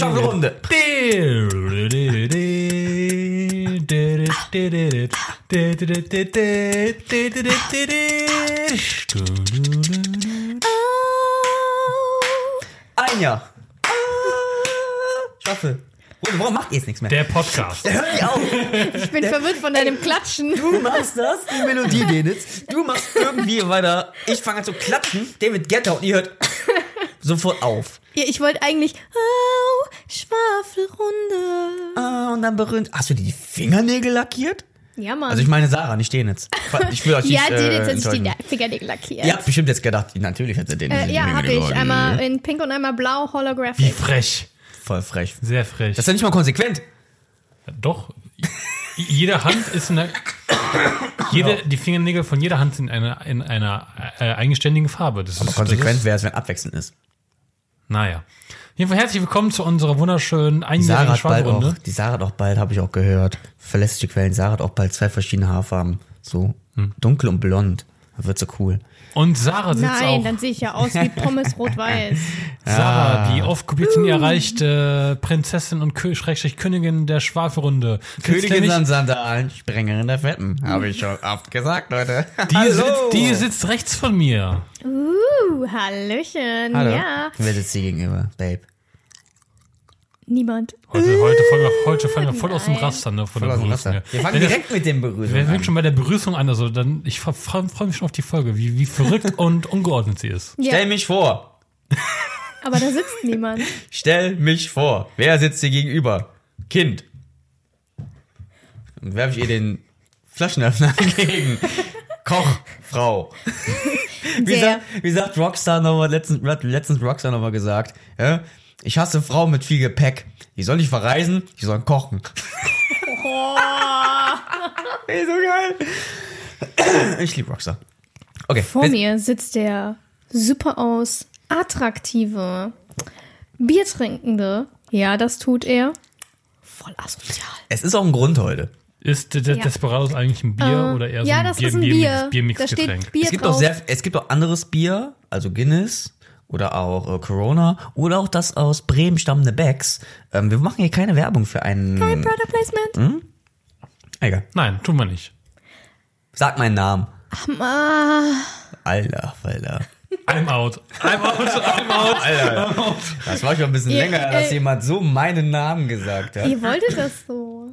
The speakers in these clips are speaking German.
Schaufelrunde. Ein Jahr. Schaffel. Warum macht ihr jetzt nichts mehr? Der Podcast. Hör die auf. Ich bin verwirrt von deinem Klatschen. Du machst das, die Melodie, Denitz. Du machst irgendwie weiter. Ich fange an zu klatschen. David Guetta und ihr hört sofort auf. Ja, ich wollte eigentlich. Oh, Schwafelrunde. Ah, und dann berühmt. Hast du dir die Fingernägel lackiert? Ja, Mann. Also ich meine Sarah, nicht Denitz. Ich will euch nicht ja, die äh, hat sich die. Fingernägel lackiert. Ihr habt bestimmt jetzt gedacht, natürlich hat sie den. Äh, ja, habe ich. Einmal in pink und einmal blau, Wie holographic. frech. Voll frech. Sehr frech. Das ist ja nicht mal konsequent. Doch. Jede Hand ist eine. Jede, die Fingernägel von jeder Hand sind in einer, in einer äh, eigenständigen Farbe. Das ist Konsequent wäre es, wenn abwechselnd ist. naja. Jedenfalls herzlich willkommen zu unserer wunderschönen einjährigen Schwabrunde. die Sarah hat auch bald, habe ich auch gehört, verlässliche Quellen, Sarah hat auch bald zwei verschiedene Haarfarben. So Hm. dunkel und blond. Das wird so cool. Und Sarah sitzt Nein, auch. dann sehe ich ja aus wie Pommes rot-weiß. Sarah, die aufkopiert erreichte Prinzessin und Kö Schrägstrich Königin der Schwafelrunde. Königin an Sandalen, Sprengerin der Fetten. Habe ich schon oft gesagt, Leute. die, Hallo. sitzt, die sitzt rechts von mir. Uh, Hallöchen. Hallo. Ja, Wer sitzt dir gegenüber, Babe? Niemand. Heute, heute, fallen wir, heute fallen wir voll aus dem. Raster, ne, von Voll der Begrüßung. Her. Wir fangen das- direkt mit dem Begrüßung Wir an. sind schon bei der Begrüßung an, also dann, ich freue freu mich schon auf die Folge, wie, wie verrückt und ungeordnet sie ist. Ja, Stell mich vor. aber da sitzt niemand. Stell mich vor. Wer sitzt dir gegenüber? Kind. Dann werfe ich ihr den Flaschenöffner entgegen. Koch, Frau. Wie, sagt, wie sagt Rockstar nochmal, letztens, hat letztens Rockstar nochmal gesagt, ja, ich hasse Frauen mit viel Gepäck. Die sollen nicht verreisen, die sollen kochen. Oh, Ey, so geil. Ich liebe Rockstar. Okay. vor mir sitzt der super aus, attraktive, Biertrinkende. Ja, das tut er. Voll asozial. Es ist auch ein Grund heute. Ist der Ja. Desperados eigentlich ein Bier Äh, oder eher so ja, ein das Bier, ist ein Bier, Bier. Bier da steht Biermixgetränk? Bier Es gibt drauf. auch sehr, es gibt auch anderes Bier, also Guinness oder auch äh, Corona oder auch das aus Bremen stammende Becks. Ähm, wir machen hier keine Werbung für einen. Kein Product Placement. Egal. Nein, tun wir nicht. Sag meinen Namen. Ah, Alter, Alter. I'm out. I'm out, I'm out. Alter. Das war schon ein bisschen Ihr- länger, dass äh, jemand so meinen Namen gesagt hat. ihr wolltet das so.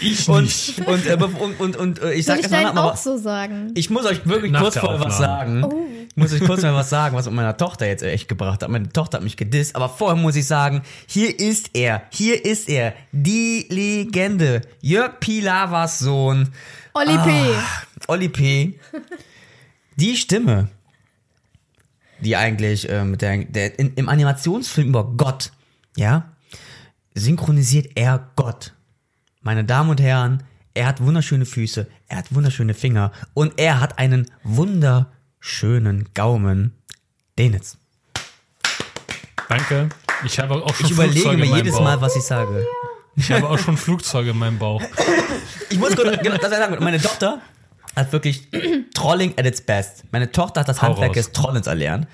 Ich Und, nicht. und, äh, und, und, und äh, ich sag ich mal, auch so sagen? ich muss euch wirklich Nach kurz vorher was sagen. Oh. Ich muss euch kurz mal was sagen, was mit meiner Tochter jetzt echt gebracht hat. Meine Tochter hat mich gedisst, aber vorher muss ich sagen, hier ist er, hier ist er, die Legende, Jörg Pilavas Sohn, Olli P. Ah. Olli P. Die Stimme, die eigentlich äh, mit der, der in, im Animationsfilm über Gott, ja, synchronisiert er Gott. Meine Damen und Herren, er hat wunderschöne Füße, er hat wunderschöne Finger und er hat einen wunderschönen Gaumen. Denitz. Danke. Ich habe auch schon Ich überlege Flugzeuge mir jedes Bauch. Mal, was ich sage. Ich habe auch schon Flugzeuge in meinem Bauch. Ich muss kurz, genau, das sagen, meine Tochter hat wirklich Trolling at its best. Meine Tochter hat das Hau Handwerk des Trollens erlernt.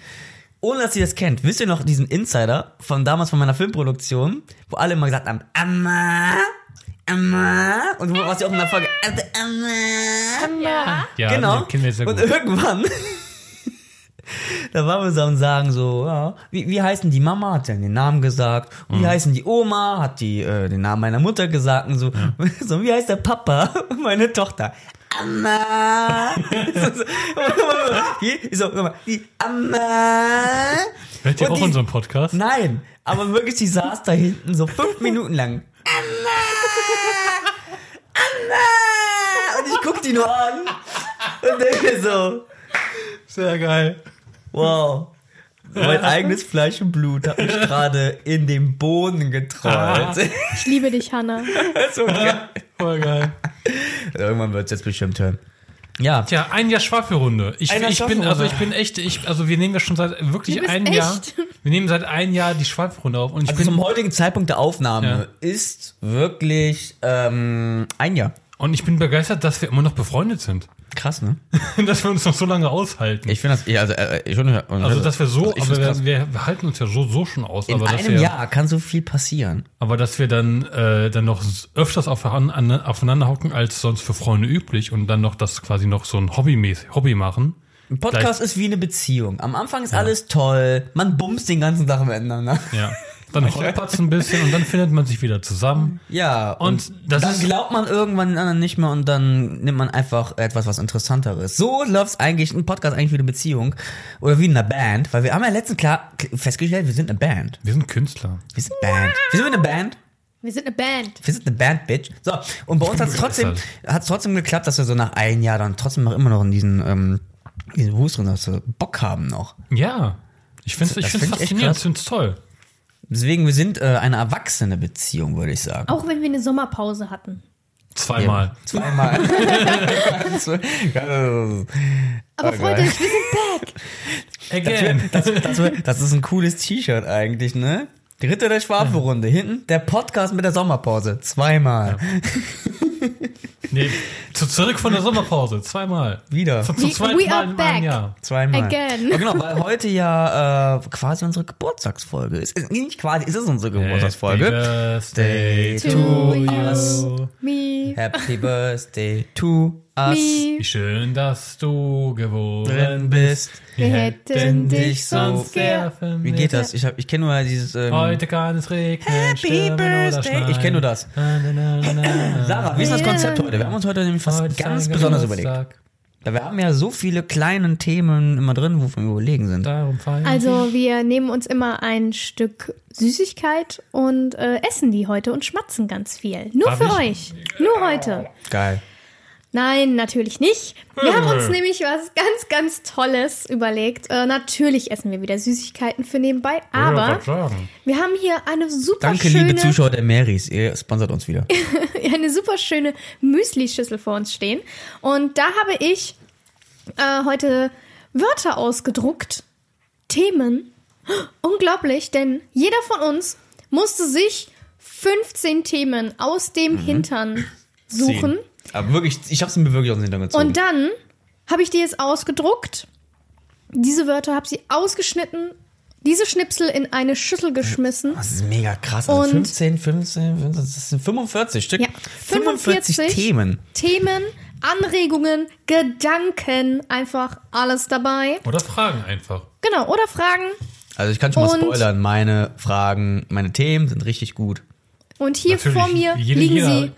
Ohne dass sie das kennt. Wisst ihr noch diesen Insider von damals von meiner Filmproduktion, wo alle immer gesagt haben, Amma, Amma, und wo, was sie auch in der Folge, also, Amma. Ja. Ja, genau. und irgendwann, da waren wir so am sagen so, ja, wie, wie heißen die Mama, hat dann den Namen gesagt, und Mhm. wie heißen die Oma, hat die äh, den Namen meiner Mutter gesagt und so, so wie heißt der Papa, meine Tochter. Amma. so, mal, die Amma. Hört ihr auch die- unseren Podcast? Nein, aber wirklich, die saß da hinten so fünf Minuten lang. Anna! Anna! Und ich guck die nur an und denke so, Sehr geil. wow. Mein eigenes Fleisch und Blut hat mich gerade in den Boden getrollt. Ich liebe dich, Hannah. so geil. Voll geil. Irgendwann wird es jetzt bestimmt hören. Ja, Tja, ein Jahr Schwafelrunde. Ich, Jahr ich bin, also ich bin echt, ich, also wir nehmen ja schon seit wirklich ein echt? Jahr. Wir nehmen seit ein Jahr die Schwafelrunde auf und ich also bin zum heutigen Zeitpunkt der Aufnahme Ja. ist wirklich ähm, ein Jahr. Und ich bin begeistert, dass wir immer noch befreundet sind. Krass, ne? dass wir uns noch so lange aushalten. Ich finde das, ja, also, äh, ich schon, also, dass wir so, ich aber wir, wir halten uns ja so, so schon aus. in einem wir, Jahr kann so viel passieren. Aber dass wir dann, äh, dann noch öfters aufeinander, aufeinander hocken als sonst für Freunde üblich und dann noch das quasi noch so ein Hobbymäßig, Hobby machen. Ein Podcast ist wie eine Beziehung. Am Anfang ist alles toll, man bumst den ganzen Tag miteinander. Ja. Dann holpert's ein bisschen und dann findet man sich wieder zusammen. Ja, und, Und das dann ist- glaubt man irgendwann den anderen nicht mehr und dann nimmt man einfach etwas, was Interessanteres. So läuft's eigentlich, ein Podcast eigentlich wie eine Beziehung oder wie in einer Band, weil wir haben ja letztens klar festgestellt, wir sind eine Band. Wir sind Künstler. Wir sind Band. Wir sind eine Band. Wir sind eine Band. Wir sind eine Band, Bitch. So, und bei uns hat es trotzdem, hat's trotzdem geklappt, dass wir so nach einem Jahr dann trotzdem noch immer noch in diesen, ähm, diesen Hust drin, dass wir Bock haben noch. Ja. Ich finde ich find's find ich echt faszinierend, ich find's toll. Deswegen, wir sind äh, eine erwachsene Beziehung, würde ich sagen. Auch wenn wir eine Sommerpause hatten. Zweimal. Zweimal. Aber Oh, freut euch, wir sind back. Again. Das, das, das ist ein cooles T-Shirt eigentlich, ne? Dritte der Schwafelrunde. Hinten der Podcast mit der Sommerpause. Zweimal. Nee, zu, zurück von der Sommerpause. Zweimal. Wieder. Zum, zum We- zweiten we Mal are in einem back. Jahr. Zweimal. Again. Oh, genau, weil heute ja äh, quasi unsere Geburtstagsfolge ist. Ist Nicht quasi, es ist unsere Geburtstagsfolge. Happy Birthday to To us. you, me, Happy Birthday to us. Wie schön, dass du geboren Drin bist. Wir hätten dich sonst sehr gern. Wie geht das? Ich, hab- ich kenne nur dieses. Ähm, Heute kann es regnen, Happy stürmen oder Birthday. schneien. Ich kenn nur das. Na, na, na, na, na. Sarah, wie ist das Konzept heute? Wir haben uns heute nämlich was Heute ist ganz dein Besonderes Geburtstag. überlegt. Weil wir haben ja so viele kleine Themen immer drin, wovon wir überlegen sind. Darum feiern Also wir nehmen uns immer ein Stück Süßigkeit und äh, essen die heute und schmatzen ganz viel. Nur Darf für ich? euch. Nur heute. Geil. Nein, natürlich nicht. Wir haben uns nämlich was ganz, ganz Tolles überlegt. Äh, natürlich essen wir wieder Süßigkeiten für nebenbei, aber wir haben hier eine super Danke, schöne, liebe Zuschauer der Marys. Ihr sponsert uns wieder. eine super schöne Müsli-Schüssel vor uns stehen. Und da habe ich äh, heute Wörter ausgedruckt, Themen. Unglaublich, denn jeder von uns musste sich 15 Themen aus dem Hintern suchen. Aber wirklich, ich hab's mir wirklich aus dem Hintergrund gezogen. Und dann habe ich die jetzt ausgedruckt. Diese Wörter habe sie ausgeschnitten, diese Schnipsel in eine Schüssel geschmissen. das ist mega krass. Also Und- 15, 15, 15, das sind 45 Stück. Ja, 45 Themen. Themen, Anregungen, Gedanken, einfach alles dabei. Oder Fragen einfach. Genau, oder Fragen. Also ich kann schon mal Und- spoilern. Meine Fragen, meine Themen sind richtig gut. Und hier Natürlich, vor mir liegen jeder- sie.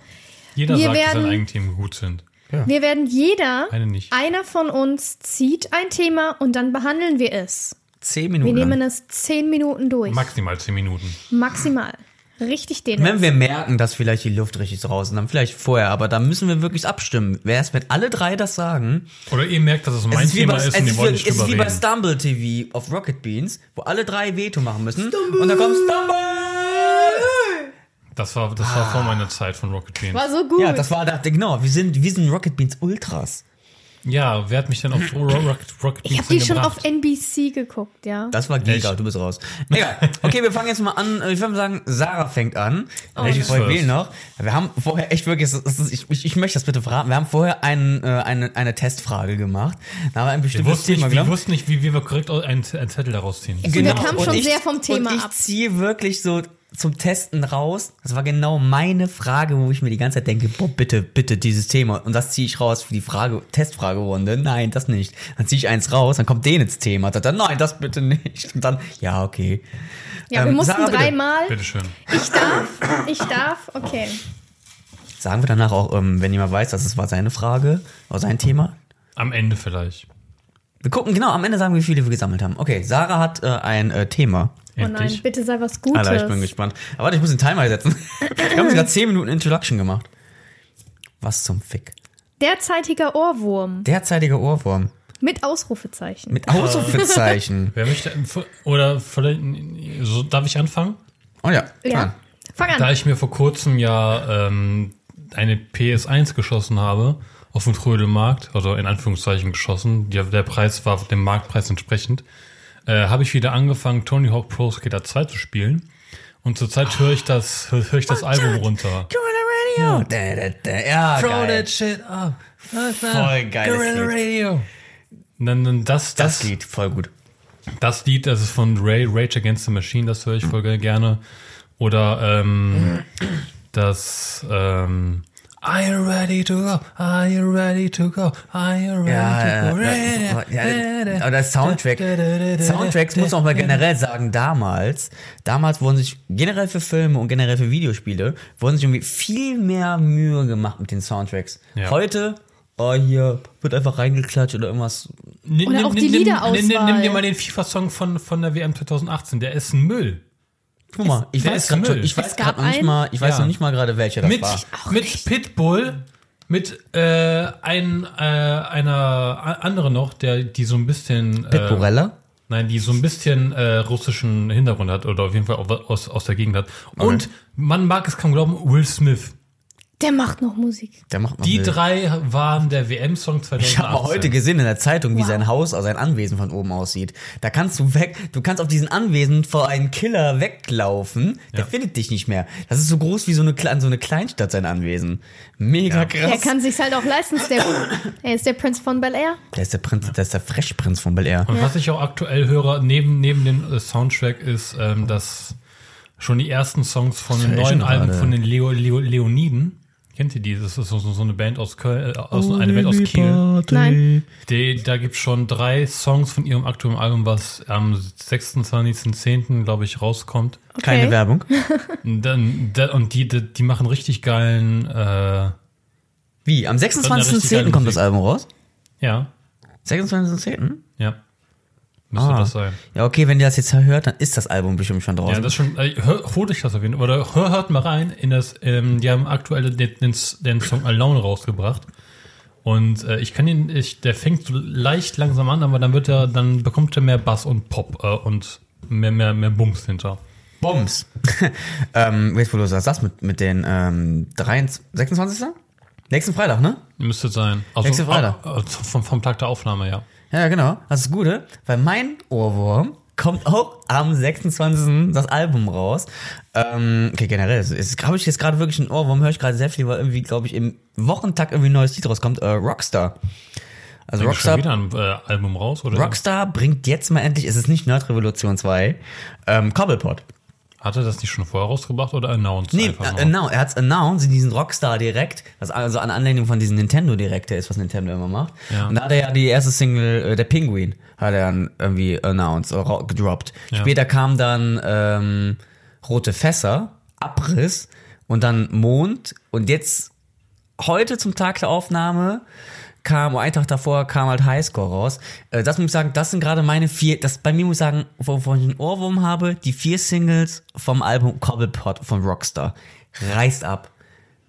Jeder Wir sagt, dass werden- seine eigenen Themen gut sind. Wir werden jeder, einer von uns zieht ein Thema und dann behandeln wir es. 10 Wir Minuten. nehmen lang. es zehn Minuten durch. Maximal 10 Minuten. Maximal. Richtig den. Wenn wir merken, dass vielleicht die Luft richtig raus ist, dann vielleicht vorher, aber da müssen wir wirklich abstimmen. Wer ist, wenn alle drei das sagen? Oder ihr merkt, dass es mein es ist Thema bei, ist es und ist ihr wollt es nicht ist drüber wie bei. Stumble TV auf Rocket Beans, wo alle drei Veto machen müssen. Und dann kommt Stumble! Das war, das Ah. war vor meiner Zeit von Rocket Beans. War so gut. Ja, das war da, genau, wir sind, wir sind Rocket Beans Ultras. Ja, wer hat mich denn auf Ro- Rocket, Rocket ich Beans habe die denn schon gebracht? auf NBC geguckt, ja. Das war Giga, Echt? du bist raus. Egal. Okay, wir fangen jetzt mal an. Ich würde sagen, Sarah fängt an. Folge first. wählen noch? Wir haben vorher echt wirklich, ich, ich, ich möchte das bitte verraten. Wir haben vorher einen, äh, eine, eine Testfrage gemacht. Da haben wir ein Wir bestimmtes wussten, Thema nicht, wir genommen. wussten nicht, wie, wie wir korrekt einen, einen Zettel daraus ziehen. wir kamen schon sehr vom Thema und ich ab. ziehe wirklich so zum Testen raus. Das war genau meine Frage, wo ich mir die ganze Zeit denke, boah, bitte, bitte dieses Thema. Und das ziehe ich raus für die Frage, Testfragerunde. Nein, das nicht. Dann ziehe ich eins raus, dann kommt den ins Thema. Dann, nein, das bitte nicht. Und dann, ja, okay. Ja, wir Ähm, mussten Sarah, bitte. dreimal. Bitteschön. Ich darf, ich darf, okay. Sagen wir danach auch, ähm, wenn jemand weiß, dass es war seine Frage oder sein Thema. Am Ende vielleicht. Wir gucken, genau, am Ende sagen wir, wie viele wir gesammelt haben. Okay, Sarah hat äh, ein äh, Thema. Oh nein, Endlich. bitte sei was Gutes. Alter, ich bin gespannt. Aber warte, ich muss den Timer setzen. Wir haben gerade 10 Minuten Introduction gemacht. Was zum Fick. Derzeitiger Ohrwurm Derzeitiger Ohrwurm. mit Ausrufezeichen. Mit Ausrufezeichen. Wer möchte, oder vielleicht, so, darf ich anfangen? Oh ja, ja. klar. Fang an. Da ich mir vor kurzem ja ähm, eine PS1 geschossen habe, auf dem Trödelmarkt, also in Anführungszeichen geschossen, der, der Preis war dem Marktpreis entsprechend, äh, habe ich wieder angefangen, Tony Hawk Pro Skater 2 zu spielen. Und zurzeit höre ich das, höre ich das Album runter. You wanna Ja, da, da, da. ja Throw geil. that shit up. Voll geiles Guerrilla Lied. Radio. Dann, dann das, Das das, Lied, voll gut. das Lied, das ist von Ray, Rage Against the Machine, das höre ich voll gerne. Oder ähm, das ähm, Are you ready to go? Are you ready to go? Are you ready Ja, to go? ja, ja, aber der Soundtrack, Soundtracks muss man auch mal generell sagen, damals, damals wurden sich generell für Filme und generell für Videospiele, wurden sich irgendwie viel mehr Mühe gemacht mit den Soundtracks. Ja. Heute, oh hier, wird einfach reingeklatscht oder irgendwas. Nimm, Oder nimm, auch nimm, die nimm, Liederauswahl. nimm, nimm, nimm dir mal den FIFA-Song von, von der WM 2018, der ist ein Müll. Guck mal, ich weiß grad schon, Müll. ich weiß gerade noch nicht mal, ich weiß Ja. noch nicht mal gerade welcher das mit, war. mit nicht. Pitbull, mit äh, ein, äh, einer a- andere noch, der die so ein bisschen äh, Pitburella? nein, die so ein bisschen äh, russischen Hintergrund hat oder auf jeden Fall aus, aus der Gegend hat. Und man mag es kaum glauben, Will Smith. Der macht noch Musik. Der macht noch Die Müll. drei waren der WM-Song 2018. Ich habe heute gesehen in der Zeitung, wie Wow. sein Haus, also sein Anwesen von oben aussieht. Da kannst du weg, du kannst auf diesen Anwesen vor einen Killer weglaufen, der Ja. findet dich nicht mehr. Das ist so groß wie so eine, so eine Kleinstadt, sein Anwesen. Mega Ja. krass. Er kann sich's halt auch leisten. Ist der, er ist der Prinz von Bel Air. der ist der Prinz, der ist der Freshprinz von Bel Air. Und was ich auch aktuell höre, neben, neben dem äh, Soundtrack, ist, ähm, dass schon die ersten Songs von den neuen Alben von den Leo, Leo, Leoniden. Kennt ihr die? Das ist so, so so eine Band aus Köln, äh, aus, eine Band aus Kiel. Nein. Die, da gibt's schon drei Songs von ihrem aktuellen Album, was am 26.10. glaube ich rauskommt. Okay. Keine Werbung. Und, dann, da, und die, die, die machen richtig geilen, äh, Wie? Am richtig 26.10. geile kommt das. Album raus? ja, 26.10.? ja. Müsste Ah. das sein. Ja, okay, wenn ihr das jetzt hört, dann ist das Album bestimmt schon draußen. Ja, das schon, äh, hör, holt euch das auf jeden Fall. Oder hör, hört mal rein in das, ähm, die haben aktuell den, den, den Song Alone rausgebracht. Und äh, ich kann ihn, ich, der fängt so leicht langsam an, aber dann wird er, dann bekommt er mehr Bass und Pop äh, und mehr, mehr, mehr Bums hinter. Bombs. ähm, jetzt, wo du sagst, das mit, mit den ähm, 23, 26. Nächsten Freitag, ne? Müsste sein. Also, Nächste Freitag. äh, äh, vom, vom Tag der Aufnahme, ja. Ja, genau. Das ist das Gute, weil mein Ohrwurm kommt auch am 26. das Album raus. Ähm, okay, generell, ist, glaube ich, jetzt gerade wirklich ein Ohrwurm, höre ich gerade sehr viel, weil irgendwie, glaube ich, im Wochentakt irgendwie ein neues Lied rauskommt, äh, Rockstar. Also schon Rockstar, wieder ein äh, Album raus, oder? Rockstar bringt jetzt mal endlich, es ist nicht Nerd Revolution 2, ähm, Cobblepot. Hat er das nicht schon vorher rausgebracht oder announced? Nee, äh, annou- er hat's announced in diesen Rockstar Direkt, was also an Anlehnung von diesem Nintendo Director ist, was Nintendo immer macht. Ja. Und da hat er ja die erste Single, äh, der Penguin, hat er dann irgendwie announced, oder ra- gedroppt. Ja. Später kam dann ähm, Rote Fässer, Abriss und dann Mond und jetzt heute zum Tag der Aufnahme kam, einen Tag davor kam halt Highscore raus. Äh, Das muss ich sagen, das sind gerade meine vier, das bei mir muss ich sagen, wovon ich einen Ohrwurm habe, die vier Singles vom Album Cobblepot von Rockstar. Reißt ab.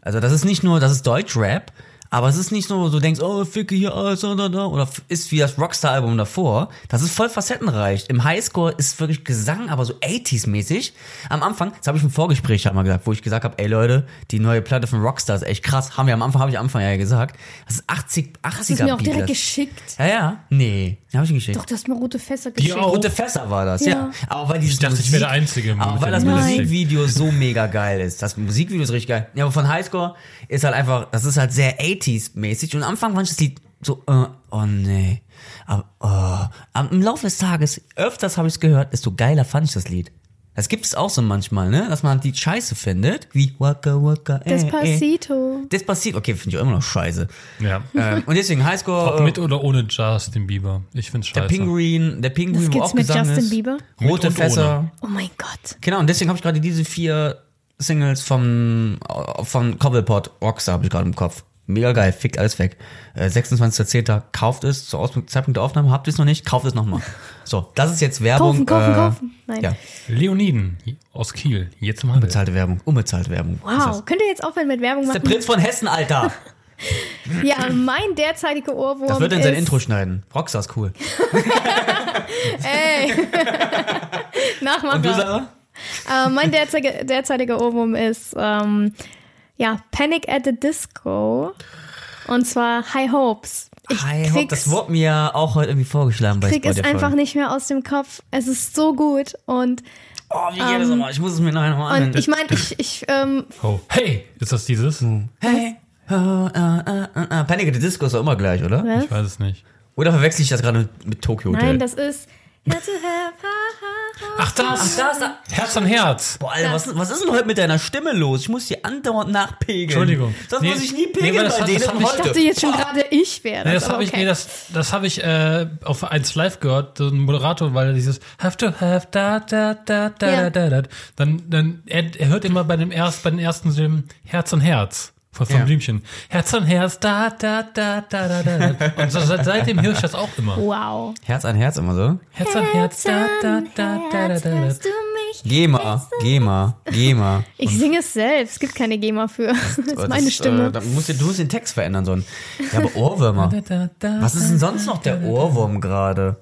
Also das ist nicht nur, das ist Deutschrap, aber es ist nicht nur, du denkst, oh, ficke hier alles, da, da, da, oder ist wie das Rockstar-Album davor. Das ist voll facettenreich. Im Highscore ist wirklich Gesang, aber so 80s-mäßig. Am Anfang, das habe ich im Vorgespräch einmal gesagt, wo ich gesagt habe, ey Leute, die neue Platte von Rockstar ist echt krass. Haben wir am Anfang, habe ich am Anfang ja gesagt. Das ist 80, 80er Hast du es mir auch direkt geschickt? Ja, ja. Nee, habe ich nicht geschickt. Doch, du hast mir rote Fässer Die geschickt. auch. Rote Fässer war das, ja. Ja. Aber weil dieses Ich dachte, ich wäre der Einzige im Aber weil das Nein. Musikvideo so mega geil ist. Das Musikvideo ist richtig geil. Ja, aber von Highscore ist halt einfach, das ist halt sehr 80s-mäßig. Und am Anfang fand ich das Lied so, äh, oh nee. Aber, oh. Aber im Laufe des Tages, öfters habe ich es gehört, desto geiler fand ich das Lied. Das gibt es auch so manchmal, ne? Dass man die scheiße findet. Wie Waka Waka. Äh, Äh. Despacito. Despacito. Okay, finde ich auch immer noch scheiße. Ja. ähm, und deswegen Highscore. Ob äh, mit oder ohne Justin Bieber. Ich find's der scheiße. Pinguin, der Pinguin, Was wo gibt's auch mit Gesang Justin ist. Bieber? Rote und Fässer. ohne. Oh mein Gott. Genau, und deswegen habe ich gerade diese vier Singles vom, von Cobblepot Rockstar habe ich gerade im Kopf. Mega geil, fickt alles weg. Äh, 26.10. kauft es, zur Aus Zeitpunkt der Aufnahme habt ihr es noch nicht, kauft es nochmal. So, das ist jetzt Werbung. Kaufen, kaufen, äh, kaufen. Nein. Ja, Leoniden aus Kiel. Jetzt Handel. unbezahlte Werbung, unbezahlte Werbung. Wow. Könnt ihr jetzt aufhören mit Werbung Das ist der machen? Prinz von Hessen, Alter. Ja, mein derzeitiger Ohrwurm Das wird in sein. Intro schneiden. Rockstar ist cool. Ey. Nachmacher. Und du, Sarah? Äh, mein derzeitiger, derzeitiger Ohrwurm ist, ähm, ja, Panic at the Disco. Und zwar High Hopes. Ich Hi, hopp, krieg's, das wurde mir auch heute irgendwie vorgeschlagen bei krieg es Spotify. einfach nicht mehr aus dem Kopf. Es ist so gut und Oh, wie geht das nochmal? Ich muss es mir nachher nochmal Und anhören. ich meine, ich, ich, ähm, Oh, hey, ist das dieses? Hey, oh, uh, uh, uh, uh. Panic at the Disco ist doch immer gleich, oder? ne? Ich weiß es nicht. Oder verwechsel ich das gerade mit, mit Tokyo Hotel? nein, das ist. Had to have, ha, ha, ha. Ach, das! da ist da. Herz an Herz! Boah, Alter, was, was ist denn heute mit deiner Stimme los? Ich muss die andauernd nachpegeln. Entschuldigung. Sonst Nee, muss ich nie nee, pegeln weil das bei hat- denen das hab ich- dachte jetzt schon gerade, ich wäre Nee, das. das habe aber ich, okay. nee, das, das habe ich äh, auf 1 Live gehört, so ein Moderator, weil er dieses have to have da da da da Ja. da da. Dann, dann er, er hört immer bei dem erst bei den ersten Silben Herz und Herz von, von Ja. Blümchen. Herz und Herz da da da da da da. da. Und so, seit, seitdem höre ich das auch immer. Wow. Herz an Herz immer so. Herz an Herz da da da da da da. da. Hörst du mich? GEMA, GEMA, GEMA. Ich singe es selbst. Es gibt keine GEMA für. Das ist meine Stimme. Äh, da musst du, du musst den Text verändern, so ein. Ja, aber Ohrwürmer. Was ist denn sonst noch der Ohrwurm gerade?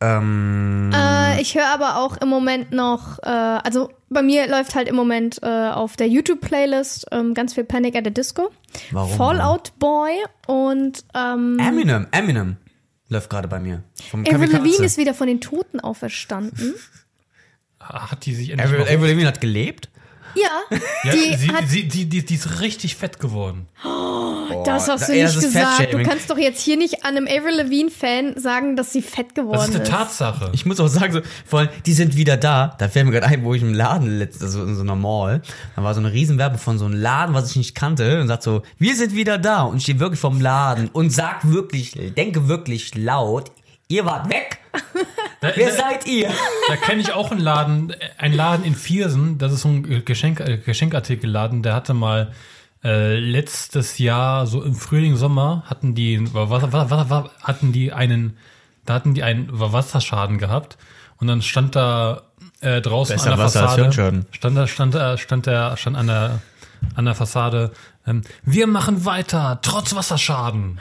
Ähm, Äh, ich höre aber auch im Moment noch, äh, also bei mir läuft halt im Moment äh, auf der YouTube-Playlist ähm, ganz viel Panic at the Disco. Warum? Fallout Boy und ähm, Eminem, Eminem läuft gerade bei mir. Avril. Lavigne ist wieder von den Toten auferstanden. Hat die sich endlich Avril, Lavigne hat gelebt? Ja, ja, die sie, hat, sie, die, die, die ist richtig fett geworden. das hast du ey, nicht ist gesagt. Du kannst doch jetzt hier nicht an einem Avril Lavigne-Fan sagen, dass sie fett geworden Das ist eine ist. Tatsache. Ich muss auch sagen, so, vor allem, die sind wieder da. Da fällt mir gerade ein, wo ich im Laden, also in so einer Mall, da war so eine Riesenwerbe von so einem Laden, was ich nicht kannte, und sagt so, wir sind wieder da. Und ich stehe wirklich vom Laden und sag wirklich, denke wirklich laut, ihr wart weg. Da- Wer da- seid ihr? Da kenne ich auch einen Laden, ein Laden in Viersen, das ist so ein Geschenk, äh, Geschenkartikelladen, der hatte mal äh, letztes Jahr, so im Frühling, Sommer, hatten die, was, was, was, was, hatten die einen, da hatten die einen Wasserschaden gehabt und dann stand da äh, draußen Besser an der Wasser Fassade, stand da, stand da, stand der, stand an der, an der Fassade, ähm, wir machen weiter, trotz Wasserschaden.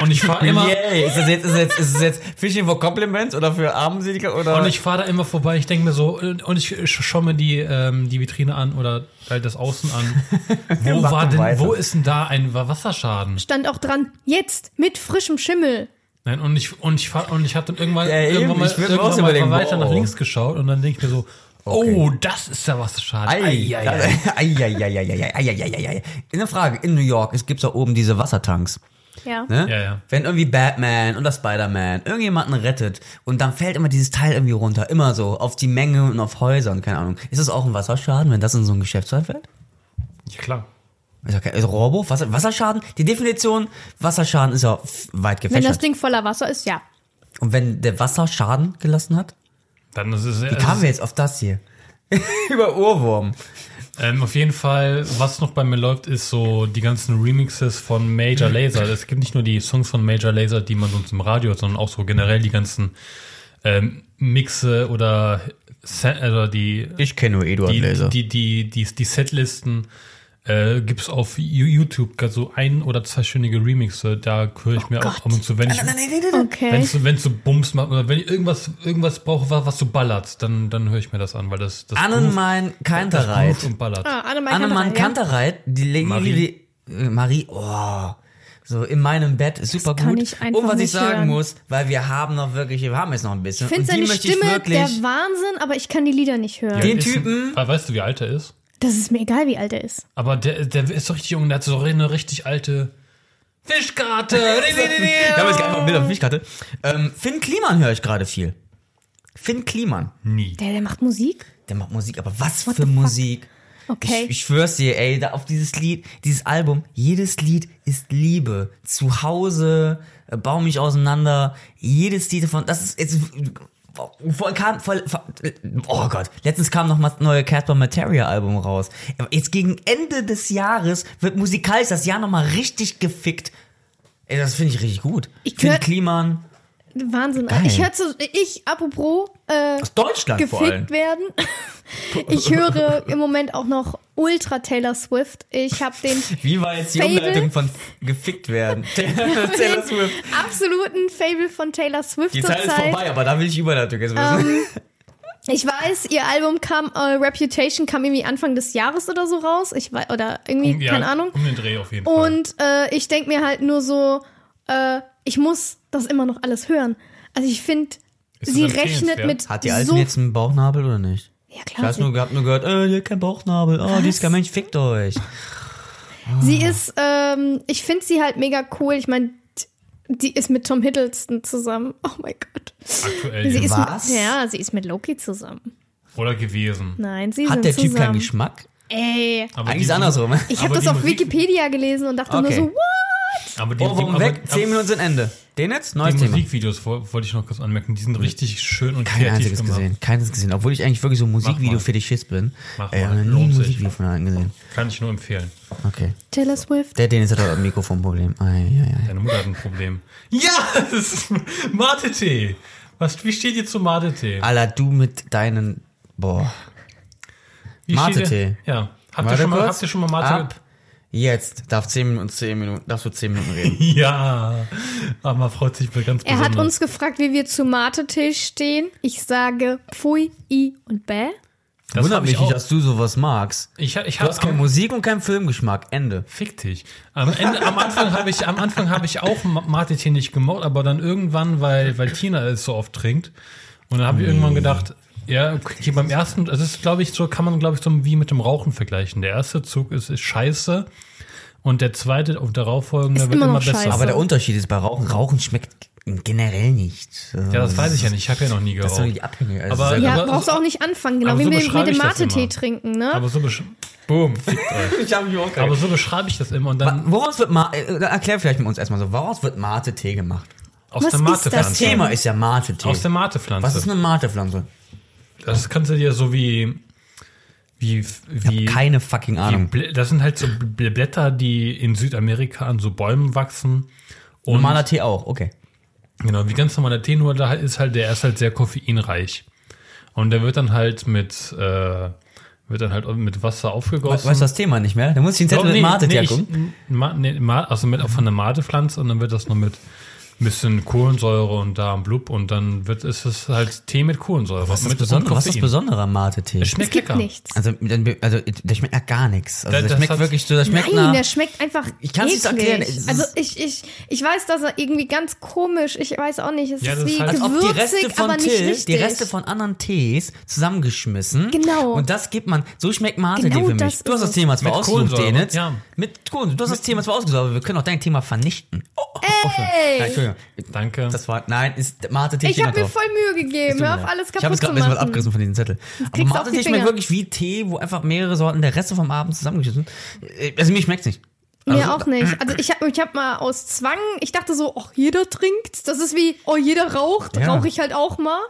Und ich fahre immer. Yeah, ist das jetzt, ist das jetzt, ist das jetzt Fishing for Compliments oder für Armseliger oder? Und ich fahre da immer vorbei. Ich denke mir so, und ich schaue mir die, ähm, die Vitrine an oder halt das Außen an. Wo war denn, wo ist denn da ein Wasserschaden? Stand auch dran, jetzt mit frischem Schimmel. Nein, und ich, und ich fahr, und ich habe dann irgendwann, ja, eben, irgendwann mal, irgendwann mal weiter oh. nach links geschaut und dann denke ich mir so, oh, Okay. Oh, das ist der Wasserschaden. Eieieiei. Eine Frage, in New York, es gibt da oben diese Wassertanks. Ja. Ne? Ja, ja. Wenn irgendwie Batman oder Spider-Man irgendjemanden rettet und dann fällt immer dieses Teil irgendwie runter, immer so, auf die Menge und auf Häuser und keine Ahnung. Ist das auch ein Wasserschaden, wenn das in so ein Geschäftsfall fällt? Ja, klar. Ist okay. Ist Robo, Wasser, Wasserschaden? Die Definition Wasserschaden ist ja weit Wenn das gefächert. Ding voller Wasser ist, ja. Und wenn der Wasser Schaden gelassen hat? Dann ist es, Wie kamen wir jetzt auf das hier? Über Ohrwurm. Ähm, auf jeden Fall, was noch bei mir läuft, ist so die ganzen Remixes von Major Laser. Es gibt nicht nur die Songs von Major Laser, die man sonst im Radio hört, sondern auch so generell die ganzen ähm, Mixe oder Set, also die, Ich kenne nur Eduard die, Laser. die, die, die, die Setlisten äh, gibt's auf Ju- YouTube gerade so ein- oder zweistündige Remixe. Da höre ich mir auch ab und zu, wenn ich, Nein, nein, nein, nein, nein. Okay. wenn so, wenn's so Bums macht oder wenn ich irgendwas, irgendwas brauche, was, was so ballert, dann, dann höre ich mir das an, weil das, das Annenmann das Kantereit. groovt und ballert. Ah, Annemann Annemann Kantereit, die Lady, Marie. die, äh, Marie, oh, so in meinem Bett, ist super kann gut. ich einfach Und was ich sagen hören. muss, weil wir haben noch wirklich, wir haben jetzt noch ein bisschen. Ich finde und die seine möchte ich Stimme wirklich, der Wahnsinn, aber ich kann die Lieder nicht hören. Den Typen- Ah, Weißt du, wie alt er ist? Das ist mir egal, wie alt er ist. Aber der, der ist doch richtig jung, der hat so eine richtig alte Fischkarte. ich habe jetzt gar nicht Bilder auf mich hatte. Ähm, Finn Kliman höre ich gerade viel. Finn Kliman, Nie. Der, der macht Musik? der macht Musik, aber was What für? Musik. Okay. Ich, ich schwör's dir, ey, da auf dieses Lied, dieses Album, jedes Lied ist Liebe. Zu Hause, äh, bau mich auseinander, jedes Lied davon, das ist jetzt, vor, kam, voll, oh Gott, letztens kam noch mal das neue Casper Materia Album raus. Jetzt gegen Ende des Jahres wird musikalisch das Jahr noch mal richtig gefickt. Ey, das finde ich richtig gut. Ich hör- Kliman, Wahnsinn. Geil. Ich höre zu, ich, apropos, äh, aus Deutschland gefickt werden. Ich höre im Moment auch noch Ultra Taylor Swift. Ich habe den Wie war jetzt die Fable? Umleitung von gefickt werden? Taylor Swift. absoluten Fable von Taylor Swift Die Zeit ist zurzeit. vorbei, aber da will ich Überleitung jetzt wissen. Ähm, Ich weiß, ihr Album kam, äh, Reputation kam irgendwie Anfang des Jahres oder so raus. Ich weiß, oder irgendwie, Ja, keine Ahnung. Um den Dreh auf jeden Fall. Und äh, ich denk mir halt nur so, äh, ich muss das immer noch alles hören. Also ich finde, sie rechnet mit Hat die Alten so jetzt einen Bauchnabel oder nicht? Ja Ich klar. weiß nur, hab nur gehört, äh, die hat keinen Bauchnabel. Oh, die ist kein Mensch, fickt euch. Sie ist, ähm, ich finde sie halt mega cool. Ich meine, die ist mit Tom Hiddleston zusammen. Oh mein Gott. Aktuell Sie ist Was? Mit, ja, sie ist mit Loki zusammen. oder gewesen. Nein, sie Hat sind der zusammen. Typ keinen Geschmack? Ey. Aber Eigentlich die- ist andersrum. Ich habe das auf Musik- Wikipedia gelesen und dachte Okay. nur so, what? Aber die, Oh, warum die, weg? aber, Zehn Minuten sind Ende. Den jetzt? Neues Die. Musikvideos wo- wollte ich noch kurz anmerken. Die sind richtig schön und Kein kreativ einziges gemacht. gesehen. Keines gesehen. Obwohl ich eigentlich wirklich so Musikvideo mal. für dich Schiss bin. Mach mal. habe nie ein Lohnt sich. Musikvideo von einem gesehen. Kann ich nur empfehlen. Okay. Taylor Swift. Der Dennis hat auch ein Mikrofonproblem. Ei, ei, ei. Deine Mutter hat ein Problem. Ja, das ist Mate-Tee. Was, wie steht ihr zu Mate-Tee? Alter, du mit deinen. Boah. Wie Mate-Tee. steht ihr- Ja. Habt ihr, Warte schon mal, kurz. habt ihr schon mal Mate? Ab. Jetzt darf 10 Minuten, 10 Minuten, darfst du 10 Minuten reden. Ja. Aber man freut sich ganz Er hat besonders. uns gefragt, wie wir zu Mate-Tee stehen. Ich sage Pfui, I und Bäh. Das Wundert hab ich mich nicht, dass du sowas magst. Ich, ich Du hast keine Musik und keinen Filmgeschmack. Ende. Fick dich. Am, Ende, am Anfang habe ich, am Anfang habe ich auch Ma- Mate-Tee nicht gemocht, aber dann irgendwann, weil, weil Tina es so oft trinkt. Und dann habe ich irgendwann gedacht, ja, okay, beim ersten, das ist, glaube ich, so kann man, glaube ich, so wie mit dem Rauchen vergleichen. Der erste Zug ist, ist scheiße und der zweite und darauffolgende Ist wird immer immer, besser. scheiße. Aber der Unterschied ist bei Rauchen, Rauchen schmeckt generell nicht. ja, das weiß ich ja nicht. Ich habe ja noch nie Das ist geraucht. die Abhängige. Also Aber- Ja, aber- brauchst du auch nicht anfangen, genau wie so mit, dem Mate-Tee trinken, ne? Aber so, besch Boom. Ich habe mich auch Aber so beschreibe ich das immer und dann Woraus wird Ma äh, erklär vielleicht mit uns erstmal so, woraus wird Mate-Tee gemacht? aus Was der ist das Mate-Pflanze. Thema ist ja Mate-Tee. Aus der Mate-Pflanze. Was ist eine Mate-Pflanze? Das kannst du dir so wie, wie, wie, Keine fucking wie Ahnung. Blä- das sind halt so Bl- Blätter, die in Südamerika an so Bäumen wachsen. Und Normaler Tee auch, okay. genau, wie ganz normaler Tee, nur da ist halt, der ist halt sehr koffeinreich. Und der wird dann halt mit, äh, wird dann halt mit Wasser aufgegossen. Weißt du das Thema nicht mehr? Da muss ich einen Zettel mit Mate-Tee ich- gucken. Ma, nee, Ma, also mit von der Mate-Pflanze und dann wird das noch mit bisschen Kohlensäure und da am Blub und dann wird ist es halt Tee mit Kohlensäure. Was ist, mit das Besondere, was ist das. Besondere am Mate-Tee? Es es schmeckt gibt lecker. nichts. Also, also, der schmeckt nach gar nichts. Also, der das schmeckt wirklich so, der schmeckt Nein, nach. der schmeckt einfach Ich nicht erklären, es eklig. ist- Also ich, ich, ich weiß, dass er irgendwie ganz komisch, ich weiß auch nicht, es Ja, ist wie halt- gewürzig, die Reste von aber nicht Till, richtig. die Reste von anderen Tees zusammengeschmissen. Genau. Und das gibt man, so schmeckt Mate-Tee Genau für mich. Du hast das es. Thema zwar Mit ausgesucht, Kohlensäure, Denitz. ja. Mit Kohlensäure. Du hast das Thema zwar ausgesucht, aber wir können auch dein Thema vernichten. Oh, oh, oh, schon. Ey! Ja, Danke. Das war, nein, ist Mate-Tee ich steht habe mir voll Mühe gegeben, hör auf alles Ich habe kaputt es zu gerade ein abgerissen von diesem Zettel. Aber die Mate-Tee schmeckt wirklich wie Tee, wo einfach mehrere Sorten der Reste vom Abend zusammengeschmissen sind. Also mir schmeckt's nicht. Mir auch nicht. Also ich habe ich hab mal aus Zwang, ich dachte so, ach, jeder trinkt. Das ist wie, oh, jeder raucht, Ja. rauche ich halt auch mal.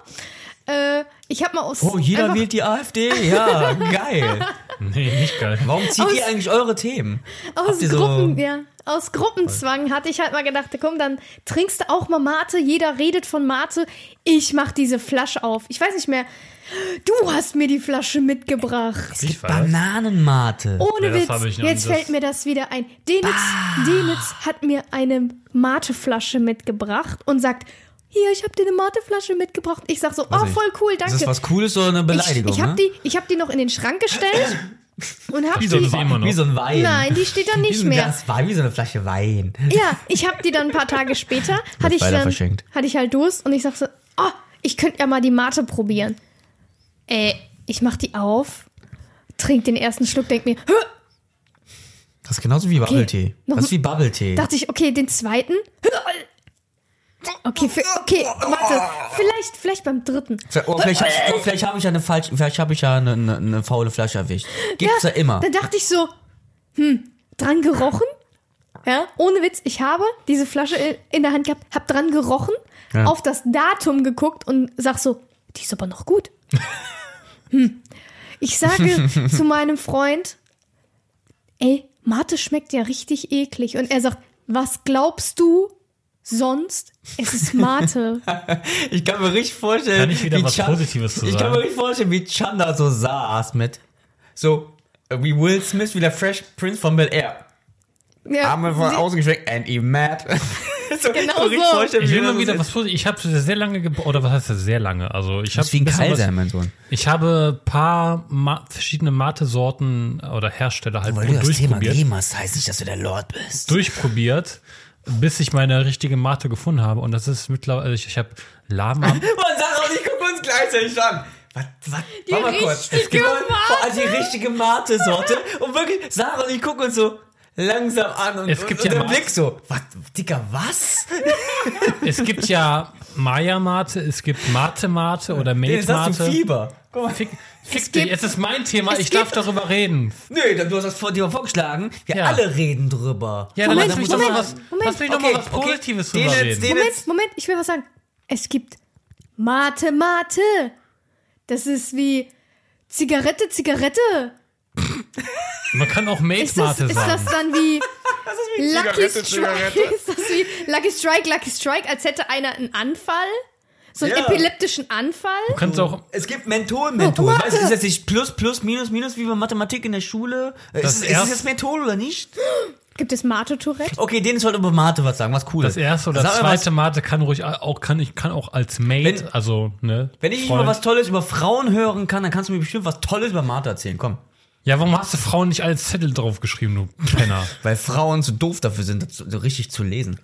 Äh, ich habe mal aus Oh, jeder wählt die AfD? Ja, geil. Nee, nicht geil. Warum zieht Aus- ihr eigentlich eure Themen? aus ihr so- Gruppen, ja, aus Gruppenzwang hatte ich halt mal gedacht, komm, dann trinkst du auch mal Mate. Jeder redet von Mate. Ich mach diese Flasche auf. Ich weiß nicht mehr. Du hast mir die Flasche mitgebracht. Ich weiß. Bananenmate. Ohne Ja, Witz, jetzt fällt mir das wieder ein. Denitz. Denitz hat mir eine Mateflasche mitgebracht und sagt, hier, ich habe dir eine Mateflasche mitgebracht. Ich sag so, oh, ich- voll cool, Ist danke. das was Cooles oder eine Beleidigung? ich ich habe ne? die, ich hab die noch in den Schrank gestellt und habe Wie die... das immer noch? Wie so ein Wein. Nein, die steht da nicht mehr. Glas Wein, wie so eine Flasche Wein. Ja, ich habe die dann ein paar Tage später, hatte ich, dann, verschenkt. hatte ich halt Durst und ich sag so, oh, ich könnte ja mal die Mate probieren. Äh, ich mach die auf, trink den ersten Schluck, denk mir, Hö! Das ist genauso wie Bubble-Tee. Noch Das ist wie Bubble-Tee. dachte ich, okay, den zweiten. Hö! Okay, für, okay, warte, vielleicht, vielleicht beim dritten. Oh, vielleicht oh, vielleicht habe ich ja eine falsche, vielleicht habe ich ja eine, eine, eine faule Flasche erwischt. Gibt's ja, immer. Dann dachte ich so, hm, dran gerochen? Ja, ohne Witz, ich habe diese Flasche in- in der Hand gehabt, hab dran gerochen, Ja. auf das Datum geguckt und sag so, die ist aber noch gut. hm. Ich sage zu meinem Freund, ey, Mate schmeckt ja richtig eklig. Und er sagt, was glaubst du sonst? Es ist Mate. Ich kann mir richtig vorstellen, Kann ich wieder wie was Chan- Positives zu Ich kann sagen? mir richtig vorstellen, wie Chanda so saß mit so äh, wie Will Smith, wie der Fresh Prince von Bel Air. ja, Arme von außen gestreckt and he mad. so, Genau richtig so. vorstellen, Ich will mal wieder was Positives. Ich habe sehr lange gebraucht, oder was heißt das sehr lange? Also ich Das habe wie ein Keil sein, mein Sohn. Ich habe paar Ma verschiedene Mate-Sorten oder Hersteller halt Weil du das Thema durchprobiert. Game hast, heißt nicht, dass du der Lord bist. durchprobiert, bis ich meine richtige Mate gefunden habe. Und das ist mittlerweile, also ich, ich habe Lama. Man sagt auch nicht, guck uns gleichzeitig an. Was, was? Die Warte mal kurz. richtige Es gibt Mate. vor allem die richtige Mate-Sorte. Und wirklich, Sarah und ich gucken uns so langsam an und, Es gibt und ja der Mate. Blick so, was, Dicker, was? es gibt ja Maya-Mate, es gibt Mate-Mate oder Mate-Mate. Fieber. Guck mal. Fick, fick Es dich, gibt- es ist mein Thema, ich darf darüber reden. Nö, du hast das vor dir vorgeschlagen. Wir Ja. alle reden drüber. Ja, Moment, lass mich Moment, doch mal was, Moment. lass mich doch mal was Positives den drüber jetzt, reden. den Moment. Moment, ich will was sagen. Es gibt Mate, Mate. Das ist wie Zigarette, Zigarette. Man kann auch Ist das, Mate-Mate ist das sagen. dann wie Lucky Zigarette, Strike? Zigarette. Ist das wie Lucky Strike, Lucky Strike, als hätte einer einen Anfall? So einen Ja. epileptischen Anfall? Du kannst auch, Es gibt Menthol, Menthol. Oh, weißt, ist das nicht plus, plus, minus, minus, wie bei Mathematik in der Schule? Äh, Das ist, ist es jetzt Menthol oder nicht? Gibt es Mate-Tourette? Okay, den sollte über Mate was sagen, was cool das erste oder Sag zweite Mate kann ruhig auch, kann ich, kann auch als Mate, Wenn- also, ne. Wenn ich Freund. mal was Tolles über Frauen hören kann, dann kannst du mir bestimmt was Tolles über Mate erzählen. Komm. Ja, warum hast du Frauen nicht als Zettel draufgeschrieben, du Penner? Weil Frauen zu doof dafür sind, das so, so richtig zu lesen.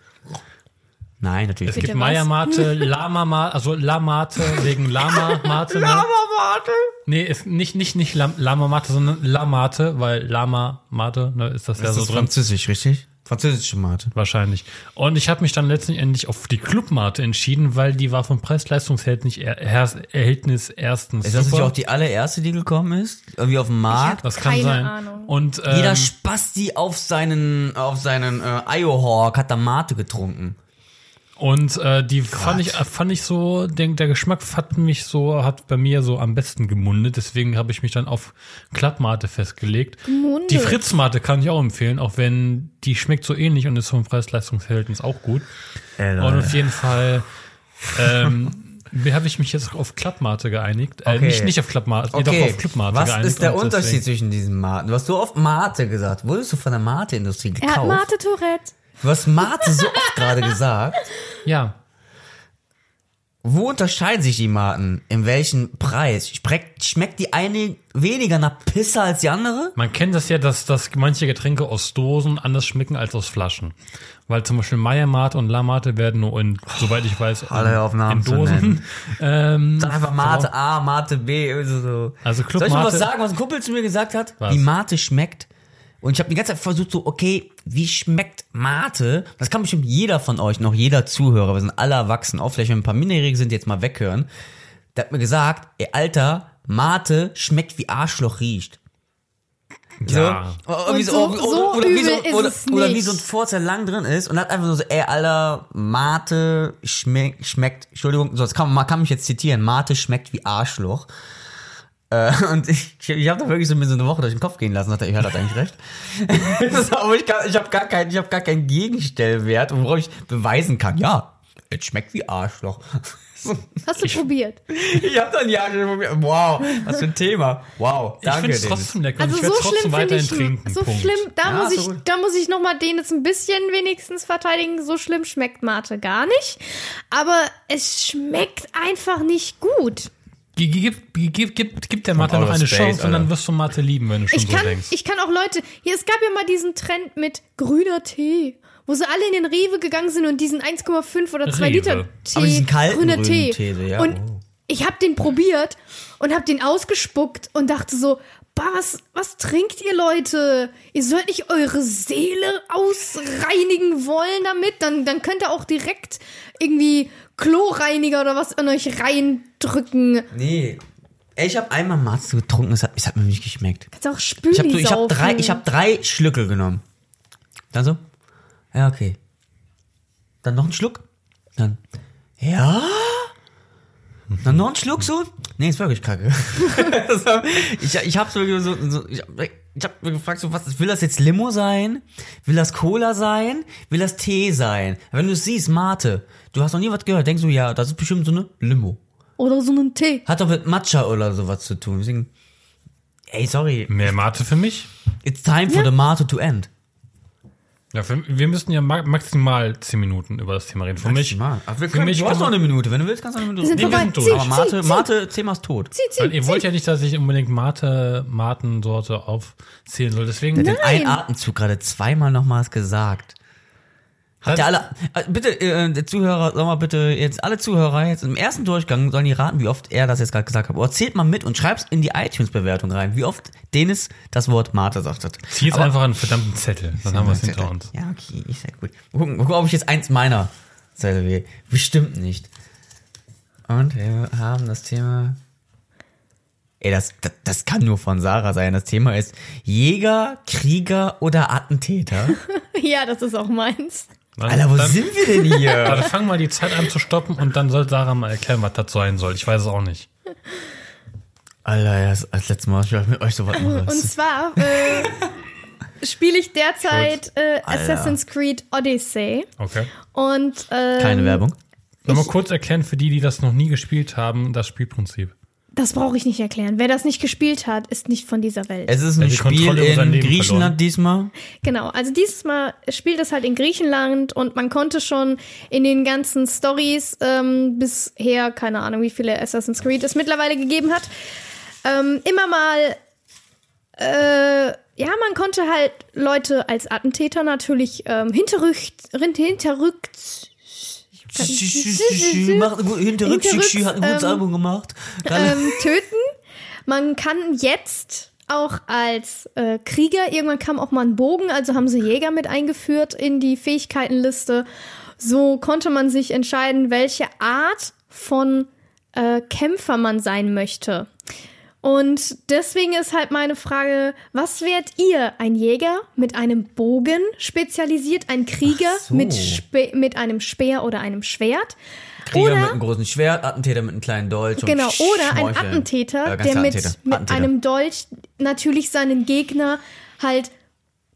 Nein, natürlich Es nicht. gibt? Maya-Mate, Lama-Mate, also Lamate wegen Lama-Mate. Ne? Mate? Nee, ist nicht, nicht, nicht Lam- Lama-Mate, sondern Lamate, weil Lama-Mate, ne, ist das, ja Das so ist drin. französisch, richtig? Französische Mate. Wahrscheinlich. Und ich habe mich dann letztendlich auf die Clubmate entschieden, weil die war vom Preis-Leistungsverhältnis er, Erhältnis erstens Ist das nicht super. auch die allererste, die gekommen ist? Irgendwie auf dem Markt? das kann Keine sein. Ahnung. Und ähm, Jeder Spasti auf seinen, auf seinen äh, Iohawk hat da Mate getrunken. Und äh, die fand ich, äh, fand ich so, der, der Geschmack hat mich so, hat bei mir so am besten gemundet. Deswegen habe ich mich dann auf Klappmate festgelegt. Gemundet. Die Fritzmate kann ich auch empfehlen, auch wenn die schmeckt so ähnlich und ist vom Preis-Leistungs-Verhältnis auch gut. Ey, Und auf jeden Fall ähm, habe ich mich jetzt auf Klappmate geeinigt. Äh, Okay. nicht, nicht auf Klappmate, nee, doch auf Clubmate was geeinigt. ist der Unterschied deswegen- zwischen diesen Maten? Du hast so oft Mate gesagt. Wurdest du von der Mate-Industrie Er hat gekauft? Mate-Tourette. Du hast Mate so oft gerade gesagt. Ja, Wo unterscheiden sich die Maten? In welchem Preis? Schmeckt, schmeckt die eine weniger nach Pisse als die andere? Man kennt das ja, dass, dass manche Getränke aus Dosen anders schmecken als aus Flaschen. Weil zum Beispiel Meiermate und Lamate werden nur in, soweit ich weiß, in, in Dosen. Ähm, Sag einfach Mate A, Mate B, so. Also Soll ich mal was sagen, was ein Kumpel zu mir gesagt hat? Was? Wie Mate schmeckt. Und ich habe die ganze Zeit versucht, so, okay, wie schmeckt Mate? Das kann bestimmt jeder von euch, noch jeder Zuhörer, wir sind alle erwachsen, auch vielleicht wenn ein paar Minderjährige sind, die jetzt mal weghören. Der hat mir gesagt, ey, Alter, Mate schmeckt wie Arschloch riecht. Ja. So, oder, wie so- oder, so oder, wie so, oder, wie so ein Furzer lang drin ist und hat einfach nur so, ey, Alter, Mate schmeckt, schmeckt, Entschuldigung, so, das kann, man kann mich jetzt zitieren, Mate schmeckt wie Arschloch. Äh, und ich, ich habe da wirklich so mir so eine Woche durch den Kopf gehen lassen, hat er, ich hat eigentlich recht. Aber ich kann, ich habe gar keinen, ich habe gar keinen Gegenstellwert, worauf ich beweisen kann, ja, es schmeckt wie Arschloch. Hast du probiert? Ich habe dann ja schon probiert. Wow, was für ein Thema. Wow, Ich danke. finde es Dennis. trotzdem lecker. Also ich werde so trotzdem schlimm finde weiterhin ich, trinken. so Punkt. schlimm, da Ja, muss ich, so gut. da muss ich noch mal den jetzt ein bisschen wenigstens verteidigen. So schlimm schmeckt Mate gar nicht, aber es schmeckt einfach nicht gut. Gib, gib, gib, gib, der Mathe noch eine Space, Chance und dann Alter. wirst du Mathe lieben, wenn du schon Ich so kann, denkst. ich kann auch Leute, hier, es gab ja mal diesen Trend mit grüner Tee, wo sie alle in den Rewe gegangen sind und diesen 1,5 oder 2 Rewe. Liter Aber Tee, diesen kalten grüner grünen Tee. Tee, ja, Und oh. ich habe den probiert und habe den ausgespuckt und dachte so, was, was trinkt ihr Leute? Ihr sollt nicht eure Seele ausreinigen wollen damit, dann, dann könnt ihr auch direkt irgendwie Kloreiniger oder was in euch reindrücken. Nee. Ey, ich habe einmal Mate getrunken, es hat, es hat mir nicht geschmeckt. Kannst auch Spüli Ich habe so, ich hab drei, ich hab drei Schlücke genommen. Dann so, ja, okay. Dann noch ein Schluck. Dann, ja. Dann noch ein Schluck so. Nee, ist wirklich kacke. War- ich, ich hab so, so, ich, hab, ich hab mir gefragt, so, was, will das jetzt Limo sein? Will das Cola sein? Will das Tee sein? Wenn du es siehst, Mate, du hast noch nie was gehört, denkst du, ja, das ist bestimmt so eine Limo. Oder so einen Tee. Hat doch mit Matcha oder sowas zu tun. Deswegen, ey, sorry. Mehr Mathe für mich? It's time for the Mate to end. Ja, für, wir müssen ja ma maximal 10 Minuten über das Thema reden. Für mich, Ach, wir für können, mich du hast noch eine Minute. Wenn du willst, kannst du noch eine Minute. Wir sind wir vorbei. sind durch. Zieh, Aber Mate, zieh, Mate, Thema ist tot. zieh, zieh, weil ihr zieh. wollt ja nicht, dass ich unbedingt Mate, Matensorte aufzählen soll. Deswegen, Den Nein. einen Atemzug gerade zweimal nochmals gesagt. Habt ihr alle, äh, bitte, äh, der Zuhörer, sag mal bitte, jetzt alle Zuhörer, jetzt im ersten Durchgang sollen die raten, wie oft er das jetzt gerade gesagt hat. Aber zählt mal mit und schreibt's in die iTunes-Bewertung rein, wie oft Dennis das Wort Mate sagt hat. Zieh jetzt Aber- einfach einen verdammten Zettel, dann haben wir es hinter uns. Ja, okay, ist ja gut. Gucken, mal gucken, ob ich jetzt eins meiner Zettel wähle. Bestimmt nicht. Und wir haben das Thema. Ey, das, das, das kann nur von Sarah sein. Das Thema ist Jäger, Krieger oder Attentäter. Ja, das ist auch meins. Dann, Alter, wo dann, sind wir denn hier? Warte, fang mal die Zeit an zu stoppen und dann soll Sarah mal erklären, was das sein soll. Ich weiß es auch nicht. Alter, ja, als letztes Mal, ich mit euch sowas mache. Und zwar äh, spiele ich derzeit äh, Assassin's Creed Odyssey. Okay. Und ähm, Keine Werbung. Nochmal kurz erklären für die, die das noch nie gespielt haben, das Spielprinzip. Das brauche ich nicht erklären. Wer das nicht gespielt hat, ist nicht von dieser Welt. Es ist ein die Spiel in Griechenland verloren. diesmal. Genau, also dieses Mal spielt es halt in Griechenland und man konnte schon in den ganzen Stories ähm, bisher, keine Ahnung, wie viele Assassin's Creed es mittlerweile gegeben hat, ähm, immer mal, äh, ja, man konnte halt Leute als Attentäter natürlich ähm, hinterrückt, hinterrückt, Macht gut, hinterrücks, Hinterrücks, hat ein gutes Album gemacht. Töten. Man kann jetzt auch als äh, Krieger, irgendwann kam auch mal ein Bogen, also haben sie Jäger mit eingeführt in die Fähigkeitenliste. So konnte man sich entscheiden, welche Art von äh, Kämpfer man sein möchte. Und deswegen ist halt meine Frage, was wärt ihr? Ein Jäger mit einem Bogen spezialisiert, ein Krieger so. mit, Spe mit einem Speer oder einem Schwert? Krieger oder- mit einem großen Schwert, Attentäter mit einem kleinen Dolch. und Genau, oder ein. Attentäter, Äh, der mit, Attentäter. mit Attentäter. einem Dolch natürlich seinen Gegner halt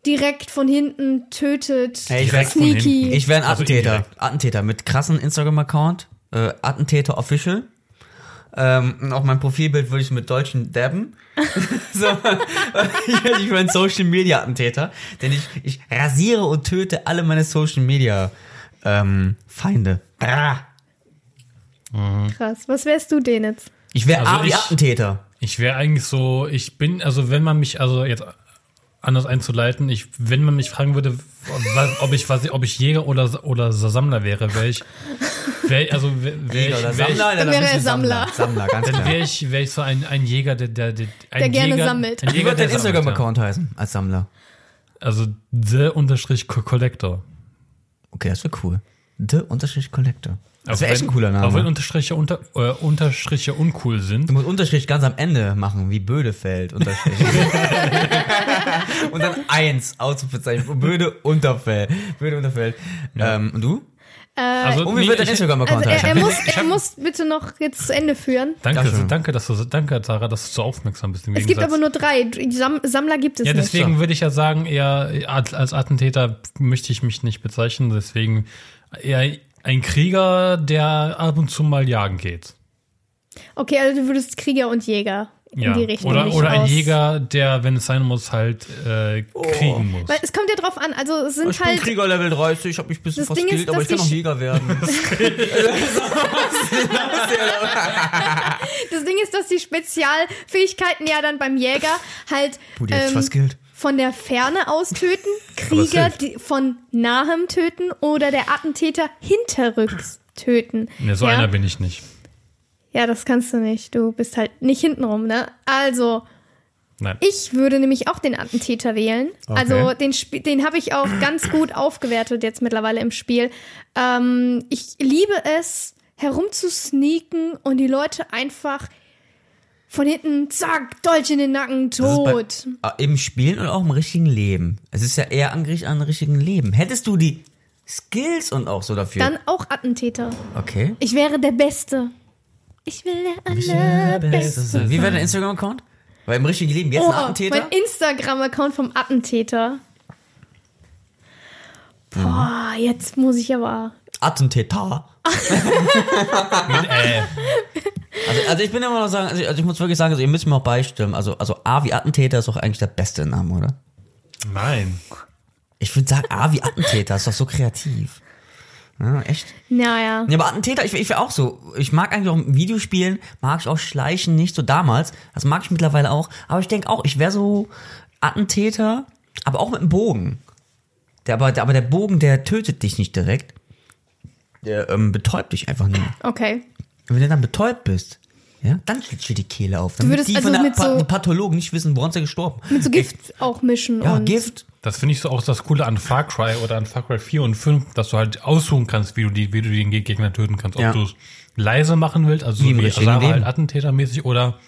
direkt von hinten tötet. Hey, ich von Sneaky. Ich wäre ein Also Attentäter. indirekt. Attentäter mit krassen Instagram-Account. Äh, Attentäter Official. Ähm, und auch mein Profilbild würde ich mit Dolchen dabben. so, ich, ich bin ein Social Media Attentäter, denn ich, ich rasiere und töte alle meine Social Media ähm, Feinde. Ah. Krass. Was wärst du denn jetzt? Ich wäre Also Attentäter. Ich wäre eigentlich so, ich bin, also wenn man mich, also jetzt anders einzuleiten, ich, wenn man mich fragen würde, ob ich, was, ob ich Jäger oder, oder Sammler wäre, wäre ich, wär, also wäre wär Jäger ich, oder wär ich, Sammler? Dann wäre er Sammler. Sammler, ganz dann klar. wäre ich, wär ich so ein, ein Jäger, der, der, der, ein Der gerne Jäger, sammelt. Ein Wie Jäger, der dein sammelt, ja. Instagram-Account heißen als Sammler? Also the unterstrich Co- Collector. Okay, das wäre cool. The Unterstrich Collector. Das wäre echt ein cooler Name. Auch wenn Unterstriche, unter, äh, Unterstriche uncool sind. Du musst Unterstrich ganz am Ende machen, wie Bödefeld, Unterstrich. und dann eins, Ausrufezeichen, Böde, Unterfeld. Böde, Unterfeld. Ähm, und du? Also, Und wie nee, wird dein Instagram-Account Also er, er, muss, er muss bitte noch jetzt zu Ende führen. Danke, Dankeschön. danke, dass du, danke, Sarah, dass du so aufmerksam bist. Im Es gibt aber nur drei. Sam Sammler gibt es Ja, nicht. deswegen würde ich ja sagen, eher als als Attentäter möchte ich mich nicht bezeichnen. Deswegen eher ein Krieger, der ab und zu mal jagen geht. Okay, also du würdest Krieger und Jäger in Ja. die Richtung. Oder, oder ein Jäger, der, wenn es sein muss, halt äh, kriegen muss. Weil es kommt ja drauf an, also es sind Ich bin halt. Krieger Level 30, ich habe mich ein bisschen Das Ding ist, verskillt, aber dass ich kann Sch- Jäger werden. Das Ding ist, dass die Spezialfähigkeiten ja dann beim Jäger halt sich ähm, verskillt. Von der Ferne aus töten, Krieger von nahem töten oder der Attentäter hinterrücks töten. Ne, so ja? einer bin ich nicht. Ja, das kannst du nicht. Du bist halt nicht hintenrum, ne? Also, Nein. ich würde nämlich auch den Attentäter wählen. Okay. Also, den, Sp- den habe ich auch ganz gut aufgewertet jetzt mittlerweile im Spiel. Ähm, ich liebe es, herumzusneaken und die Leute einfach von hinten, zack, Dolch in den Nacken, tot. Bei, äh, Im Spielen und auch im richtigen Leben. Es ist ja eher an, an richtigen Leben. Hättest du die Skills und auch so dafür. Dann auch Attentäter. okay. Ich wäre der Beste. Ich will der Allerbeste. Wie wäre dein Instagram-Account? Weil im richtigen Leben jetzt Oh, ein Attentäter? mein Instagram-Account vom Attentäter. Boah, jetzt muss ich aber. Attentäter. Äh, Also, also ich bin immer noch sagen, also ich, also ich muss wirklich sagen, also ihr müsst mir auch beistimmen. Also, also A wie Attentäter ist doch eigentlich der beste Name, oder? nein. Ich würde sagen, A wie Attentäter ist doch so kreativ. Ja, echt? Naja. Ja, aber Attentäter, ich, ich wäre auch so. Ich mag eigentlich auch Videospielen, mag ich auch Schleichen nicht so damals. Das mag ich mittlerweile auch. Aber ich denke auch, ich wäre so Attentäter, aber auch mit einem Bogen. Der, aber, der, aber der Bogen, der tötet dich nicht direkt. Der ähm, betäubt dich einfach nur. Okay. Und wenn du dann betäubt bist, ja, dann schlitzt dir die Kehle auf. Damit würdest die also von der mit pa so- Pathologen nicht wissen, woran sie gestorben. Mit so Gift auch mischen Ja, und. Gift. Das finde ich so auch das Coole an Far Cry oder an Far Cry 4 und 5, dass du halt aussuchen kannst, wie du, die, wie du den Gegner töten kannst. Ob Ja. du es leise machen willst, also Wie wie Asara halt attentätermäßig, oder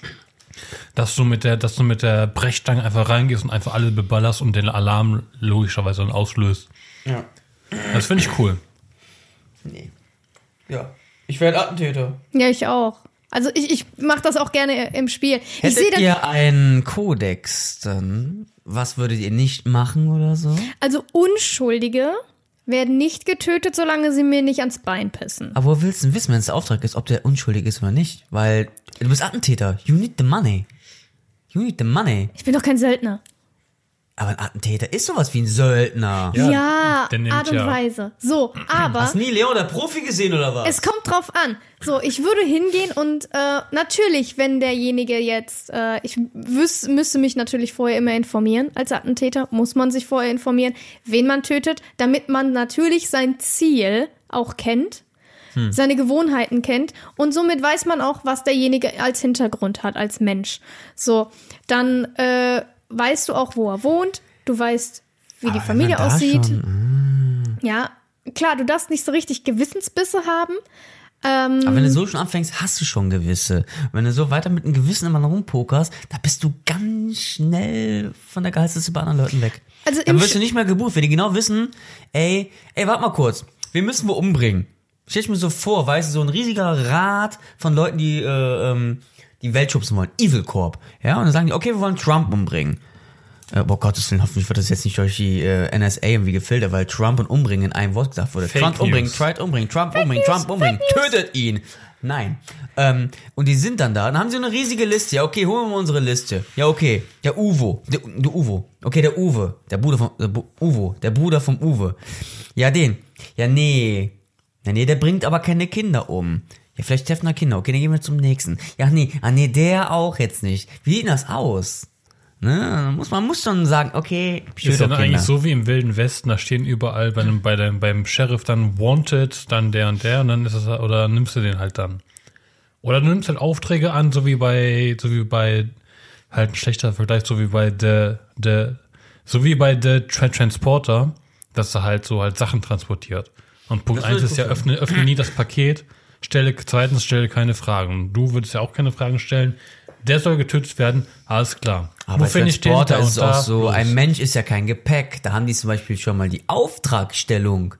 dass du mit der, dass du mit der Brechstange einfach reingehst und einfach alle beballerst und den Alarm logischerweise dann auslöst. Ja. Das finde ich cool. Nee. Ja. Ich werde Attentäter. Ja, ich auch. Also ich, ich mache das auch gerne im Spiel. ich sehe Hättet dann, ihr einen Kodex dann? Was würdet ihr nicht machen oder so? also Unschuldige werden nicht getötet, solange sie mir nicht ans Bein pissen. Aber wo willst du denn wissen, wenn es der Auftrag ist, ob der unschuldig ist oder nicht? Weil du bist Attentäter. You need the money. You need the money. Ich bin doch kein Söldner. Aber ein Attentäter ist sowas wie ein Söldner. Ja, Ja, Art und ja- Weise. So, aber Hast nie Leon der Profi gesehen oder was? es kommt drauf an. So, ich würde hingehen und äh, natürlich, wenn derjenige jetzt, äh, ich wüs müsste mich natürlich vorher immer informieren. Als Attentäter muss man sich vorher informieren, wen man tötet, damit man natürlich sein Ziel auch kennt, seine Gewohnheiten kennt und somit weiß man auch, was derjenige als Hintergrund hat, als Mensch. So, dann äh, weißt du auch, wo er wohnt, du weißt, wie die Aber wenn Familie man da aussieht. schon- Ja, klar, du darfst nicht so richtig Gewissensbisse haben. Ähm, Aber wenn du so schon anfängst, hast du schon gewisse. Wenn du so weiter mit einem Gewissen immer rumpokerst, da bist du ganz schnell von der Gehaltsliste bei anderen Leuten weg. Also Dann wirst du nicht mehr gebucht, wenn die genau wissen, ey, ey, warte mal kurz, wir müssen wir umbringen. Stell ich mir so vor, weißt du, so ein riesiger Rat von Leuten, die äh, ähm, die Welt schubsen wollen. Evil Corp. Ja, und dann sagen die, okay, wir wollen Trump umbringen. Äh, boah, Gottes Willen, hoffentlich wird das jetzt nicht durch die äh, NSA irgendwie gefiltert, weil Trump und umbringen in einem Wort gesagt wurde. Fake Trump umbringen, News. Trump umbringen, Trump umbringen, Trump umbringen, tötet ihn. Nein. Ähm, und die sind dann da, dann haben sie eine riesige Liste. Ja, okay, holen wir mal unsere Liste. Ja, okay. Der Uvo, der, der Uvo. Okay, der Uwe, der Bruder vom, der Bu Uvo, der Bruder vom Uwe. Ja, den. Ja, nee. Ja, nee, der bringt aber keine Kinder um. Ja, vielleicht treffen wir Kinder. Okay, dann gehen wir zum nächsten. Ja, nee, ah, nee, der auch jetzt nicht. Wie sieht das aus? Ne, muss, man muss schon sagen, okay, Ist ja dann Kinder. eigentlich so wie im Wilden Westen, da stehen überall bei dem, bei dem, beim Sheriff dann Wanted, dann der und der und dann ist es, oder nimmst du den halt dann. Oder du nimmst halt Aufträge an, so wie bei, so wie bei, halt ein schlechter Vergleich, so wie bei The, The, so wie bei The Tra Transporter, dass er halt so halt Sachen transportiert. Und Punkt Das würde eins ich ist ja, öffne, öffne nie das Paket, stelle, zweitens stelle keine Fragen. Du würdest ja auch keine Fragen stellen. Der soll getötet werden, alles klar. Aber finde ich den Transporter da ist es auch so, Los. ein Mensch ist ja kein Gepäck. Da haben die zum Beispiel schon mal die Auftragstellung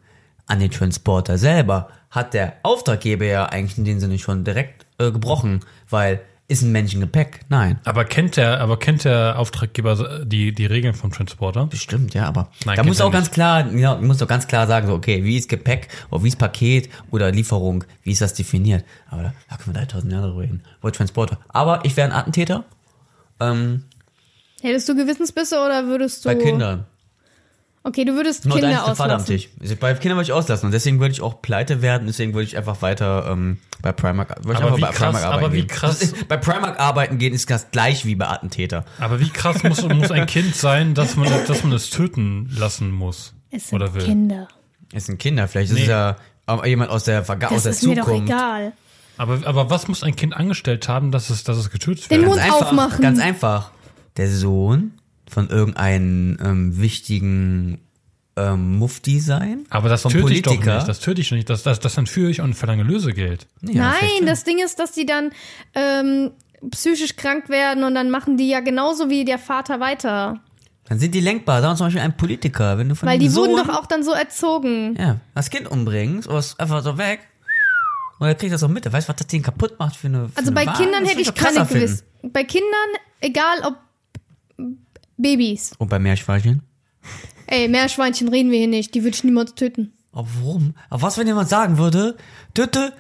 an den Transporter selber. Hat der Auftraggeber ja eigentlich in dem Sinne schon direkt äh, gebrochen, weil ist ein Mensch ein Gepäck? Nein. Aber kennt der, aber kennt der Auftraggeber die, die Regeln vom Transporter? Bestimmt, ja, aber Nein, da muss er auch ganz klar, ja, muss doch ganz klar sagen, so, okay, wie ist Gepäck oder wie ist Paket oder Lieferung, wie ist das definiert? Aber da, da können wir 3000 Jahre drüber reden. Wo Transporter. Aber ich wäre ein Attentäter. Ähm, Hättest du Gewissensbisse oder würdest du. bei Kindern. Okay, du würdest Nur Kinder auslassen. Tisch. Also Bei Kindern würde ich auslassen und deswegen würde ich auch pleite werden, deswegen würde ich einfach weiter ähm, bei Primark, ich Aber einfach wie bei krass- Primark arbeiten aber wie gehen. krass- ist, bei Primark arbeiten gehen ist das gleich wie bei Attentäter. Aber wie krass muss, muss ein Kind sein, dass man, dass man es töten lassen muss? Es sind oder will? Kinder. Es sind Kinder, vielleicht ist Nee. es ja jemand aus der, Verga aus Das der ist mir doch Zukunft. egal. Aber, aber was muss ein Kind angestellt haben, dass es, dass es getötet Den wird? Mund einfach, aufmachen. Ganz einfach. Der Sohn von irgendeinem ähm, wichtigen ähm, Mufti sein. Aber das vom töte ich doch Politiker. nicht. Das töte ich nicht. Das, das, das entführe ich und verlange Lösegeld. Ja, Nein, das Ding ist, dass die dann ähm, psychisch krank werden und dann machen die ja genauso wie der Vater weiter. Dann sind die lenkbar. Sagen wir zum Beispiel ein Politiker. Wenn du von Weil die Sohn, wurden doch auch dann so erzogen. ja, das Kind umbringst oder es einfach so weg. Und er kriegt das auch mit. Er weiß, was das Ding kaputt macht für eine. Für Also eine bei Wahl. Kindern Das hätte ich keine. Gewiss. Bei Kindern, egal ob Babys. Und bei Meerschweinchen? Ey, Meerschweinchen reden wir hier nicht. Die würde ich niemals töten. Aber warum? Aber was, wenn jemand sagen würde, töte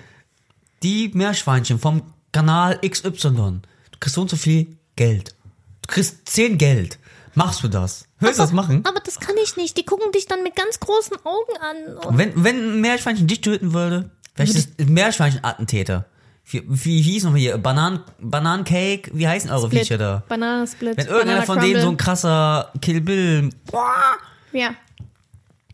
die Meerschweinchen vom Kanal XY. Du kriegst so und so viel Geld. Du kriegst 10 Geld. Machst du das? Willst du das machen? Aber das kann ich nicht. Die gucken dich dann mit ganz großen Augen an. Wenn, wenn ein Meerschweinchen dich töten würde, vielleicht ist ein Meerschweinchen-Attentäter. Wie, wie hieß nochmal hier? Banan, Bananencake? Wie heißen eure Split. Viecher da? Bananensplit. Wenn irgendeiner Banana von denen so ein Crumble. krasser Kill Bill, boah, Ja.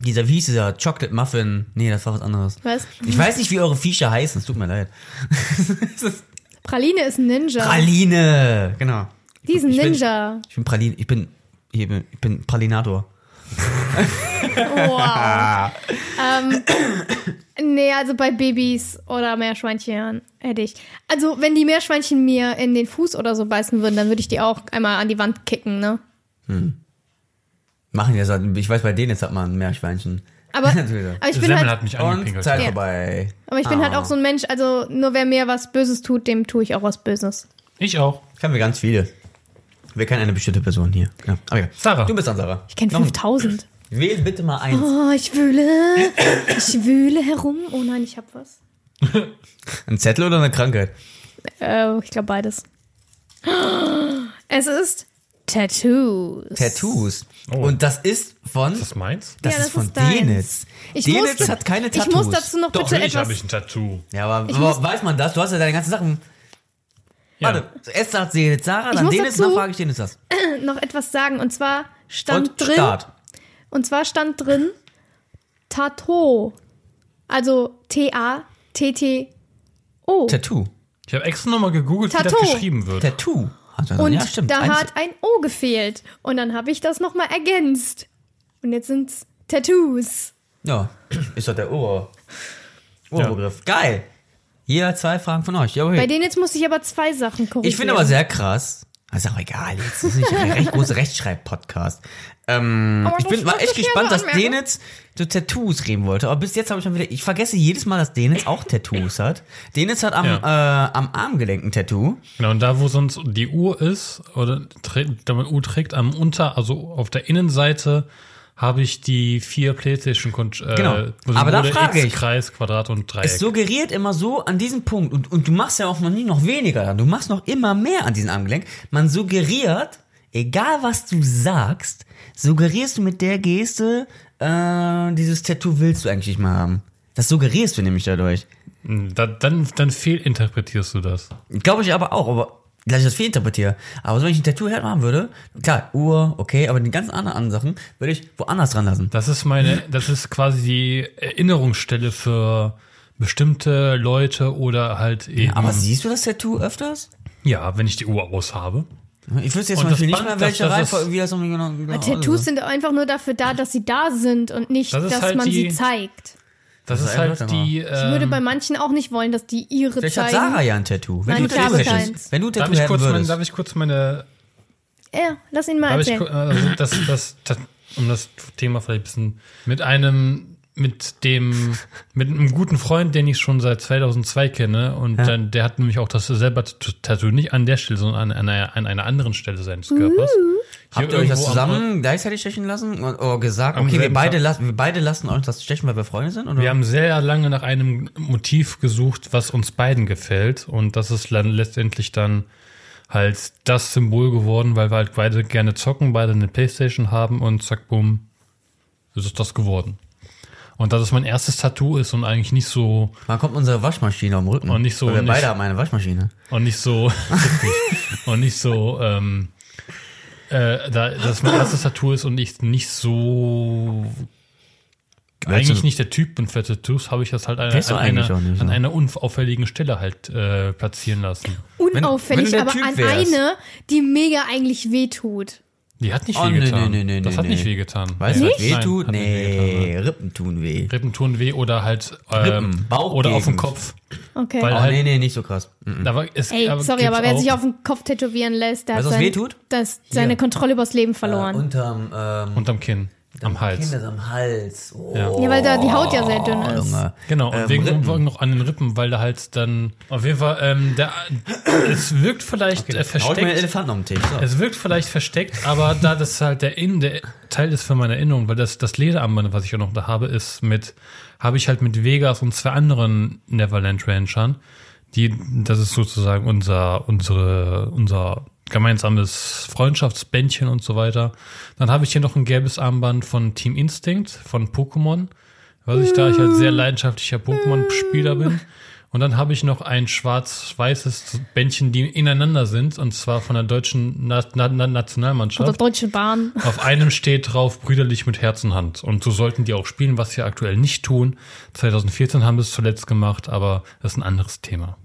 Dieser, wie hieß dieser Chocolate Muffin? Nee, das war was anderes. Was? Ich weiß nicht, wie eure Viecher heißen, es tut mir leid. Praline ist ein Ninja. Praline, genau. Die ist ein Ich bin- Ninja. Ich bin Praline, ich bin, ich bin, ich bin Pralinator. Wow. ähm, nee, also bei Babys oder Meerschweinchen hätte ich. Also, wenn die Meerschweinchen mir in den Fuß oder so beißen würden, dann würde ich die auch einmal an die Wand kicken, ne? Machen ja so, ich weiß, bei denen jetzt hat man ein Meerschweinchen. Aber, aber ich bin Semmel halt, hat mich Und. Zeit Ja. vorbei. aber ich bin halt Ah. auch so ein Mensch, also nur wer mir was Böses tut, dem tue ich auch was Böses. Ich auch. Kennen wir ganz viele. Wir kennen eine bestimmte Person hier. Ja. Aber ja. Sarah. Du bist dann Sarah. Ich kenne Noch ein- 5000. Wähl bitte mal eins. Oh, ich wühle, ich wühle herum. Oh nein, ich hab was. Ein Zettel oder eine Krankheit? Äh, ich glaube beides. Es ist Tattoos. Tattoos. Oh. Und das ist von. Ist das meins? Das Ja, ist das von ist. Denitz. Ich Denitz hat keine Ich Tattoos. muss dazu noch Doch, bitte natürlich etwas. habe ich ein Tattoo. Ja, aber Ich wo- weiß man das? Du hast ja deine ganzen Sachen. Ja. Warte, erst sagt Denitz Sarah, Ich dann Denitz, dazu- dann frage ich Denitz das. noch etwas sagen. Und zwar stand Und drin. Start. Und zwar stand drin Tato. Also T-A-T-T-O. Tattoo. Ich habe extra nochmal gegoogelt, wie Tattoo. das geschrieben wird. Tattoo. Er- Und ja, stimmt. da Eins- hat ein O gefehlt. Und dann habe ich das nochmal ergänzt. Und jetzt sind's Tattoos. Ja, ist doch der Ohr. Ohrbegriff. Geil. Hier zwei Fragen von euch. Ja, okay. Bei denen jetzt musste ich aber zwei Sachen korrigieren. Ich finde aber sehr krass. Das ist auch egal, jetzt ist nicht ein recht großer Rechtschreib-Podcast. Ähm, ich bin möchte echt gespannt, dass. Denitz zu Tattoos reden wollte. Aber bis jetzt habe ich schon wieder, ich vergesse jedes Mal, dass Denitz auch Tattoos hat. Denitz hat am, äh, am Armgelenk ein Tattoo. Genau, und da, wo sonst die Uhr ist, oder trägt, da man Uhr trägt, am Unter, also auf der Innenseite, habe ich die vier PlayStation äh, Genau. Aber da frage X, ich. Kreis, Quadrat und Dreieck. Es suggeriert immer so an diesem Punkt, und, und du machst ja auch noch nie noch weniger, dran. du machst noch immer mehr an diesem Armgelenk. Man suggeriert, egal was du sagst, suggerierst du mit der Geste, äh, dieses Tattoo willst du eigentlich nicht mehr haben. Das suggerierst du nämlich dadurch. da, dann, dann fehlinterpretierst du das. Glaube ich aber auch, aber gleich ich das fehlinterpretiere. Aber so, wenn ich ein Tattoo haben würde, klar, Uhr, okay, aber die ganzen anderen Sachen würde ich woanders dran lassen. Das ist meine, das ist quasi die Erinnerungsstelle für bestimmte Leute oder halt eben. Aber siehst du das Tattoo öfters? ja, wenn ich die Uhr aus habe. Ich wüsste jetzt das Beispiel nicht mehr, das- welche Reihenfolge, wie das nochmal genau, genau Tattoos sind einfach nur dafür da, dass sie da sind und nicht, Das dass halt man sie die- zeigt. Das, Das ist halt die. Ich würde Ähm, bei manchen auch nicht wollen, dass die ihre Vielleicht hat zeigen. Sarah ja ein Tattoo. Wenn Nein, du ich Tattoo hättest. Wenn du darf, Tattoo ich hätten kurz meine, würdest. darf ich kurz meine. Ja, lass ihn mal Darf ich, erzählen. ku- also das, das, das, um das Thema vielleicht ein bisschen. Mit einem. Mit dem, mit einem guten Freund, den ich schon seit 2002 kenne, und dann, der hat nämlich auch das selber Tattoo nicht an der Stelle, sondern an einer, an einer anderen Stelle seines Körpers. Hier Habt ihr euch das am- zusammen gleichzeitig stechen lassen? Oder gesagt, Am okay, wir beide, lassen, wir beide lassen uns das stechen, weil wir Freunde sind? Oder? Wir haben sehr lange nach einem Motiv gesucht, was uns beiden gefällt. Und das ist dann letztendlich dann halt das Symbol geworden, weil wir halt beide gerne zocken, beide eine Playstation haben und zack, bumm, ist es das geworden. Und dass es mein erstes Tattoo ist und eigentlich nicht so, Wann kommt unsere Waschmaschine am Rücken? Und nicht so- Weil wir nicht- beide haben eine Waschmaschine. und nicht so, richtig, und nicht so, ähm, äh, da, dass es mein erstes Tattoo ist und ich nicht so eigentlich nicht der Typ bin für Tattoos, habe ich das halt an, du an, eigentlich einer, nicht, an ne? einer unauffälligen Stelle halt äh, platzieren lassen. Unauffällig, wenn du der aber Typ an wärst. eine, die mega eigentlich wehtut. Die hat nicht Oh, weh nee, getan. nee, nee, nee, das nee, hat nicht nee. weh getan. Weißt du, was weh tut? wehgetan, Nee, Rippen tun weh. Rippen tun weh oder halt ähm, Rippen, Bauchgegend. oder auf dem Kopf. Okay. Weil Oh, halt, nee, nee, nicht so krass. Mhm. aber es, Ey, aber sorry, aber wer auch, sich auf den Kopf tätowieren lässt, der Weißt hat sein, weh tut? das, seine. Kontrolle übers Leben Äh, verloren. unterm, ähm, unterm Kinn, am Hals. Kinder am Hals. Oh, Ja. ja, weil da die Haut ja sehr dünn ist. Junge. Genau, und Ähm, wegen Rippen. wegen noch an den Rippen, weil da halt dann auf jeden Fall, ähm, der, es wirkt vielleicht äh, Hau ich mir versteckt. Elefanten auf den Tisch. So. Es wirkt vielleicht versteckt, aber da das halt der, In, der Teil ist für meine Erinnerung, weil das, das Lederarmband, was ich auch noch da habe, ist mit, habe ich halt mit Vegas und zwei anderen Neverland Ranchern. Die, das ist sozusagen unser, unsere, unser gemeinsames Freundschaftsbändchen und so weiter. Dann habe ich hier noch ein gelbes Armband von Team Instinct, von Pokémon, was ich da ich halt sehr leidenschaftlicher Pokémon-Spieler bin. Und dann habe ich noch ein schwarz-weißes Bändchen, die ineinander sind, und zwar von der deutschen Na Na Na Oder Nationalmannschaft. Deutsche Bahn. Auf einem steht drauf, brüderlich mit Herz und Hand. Und so sollten die auch spielen, was sie aktuell nicht tun. 2014 haben wir es zuletzt gemacht, aber das ist ein anderes Thema.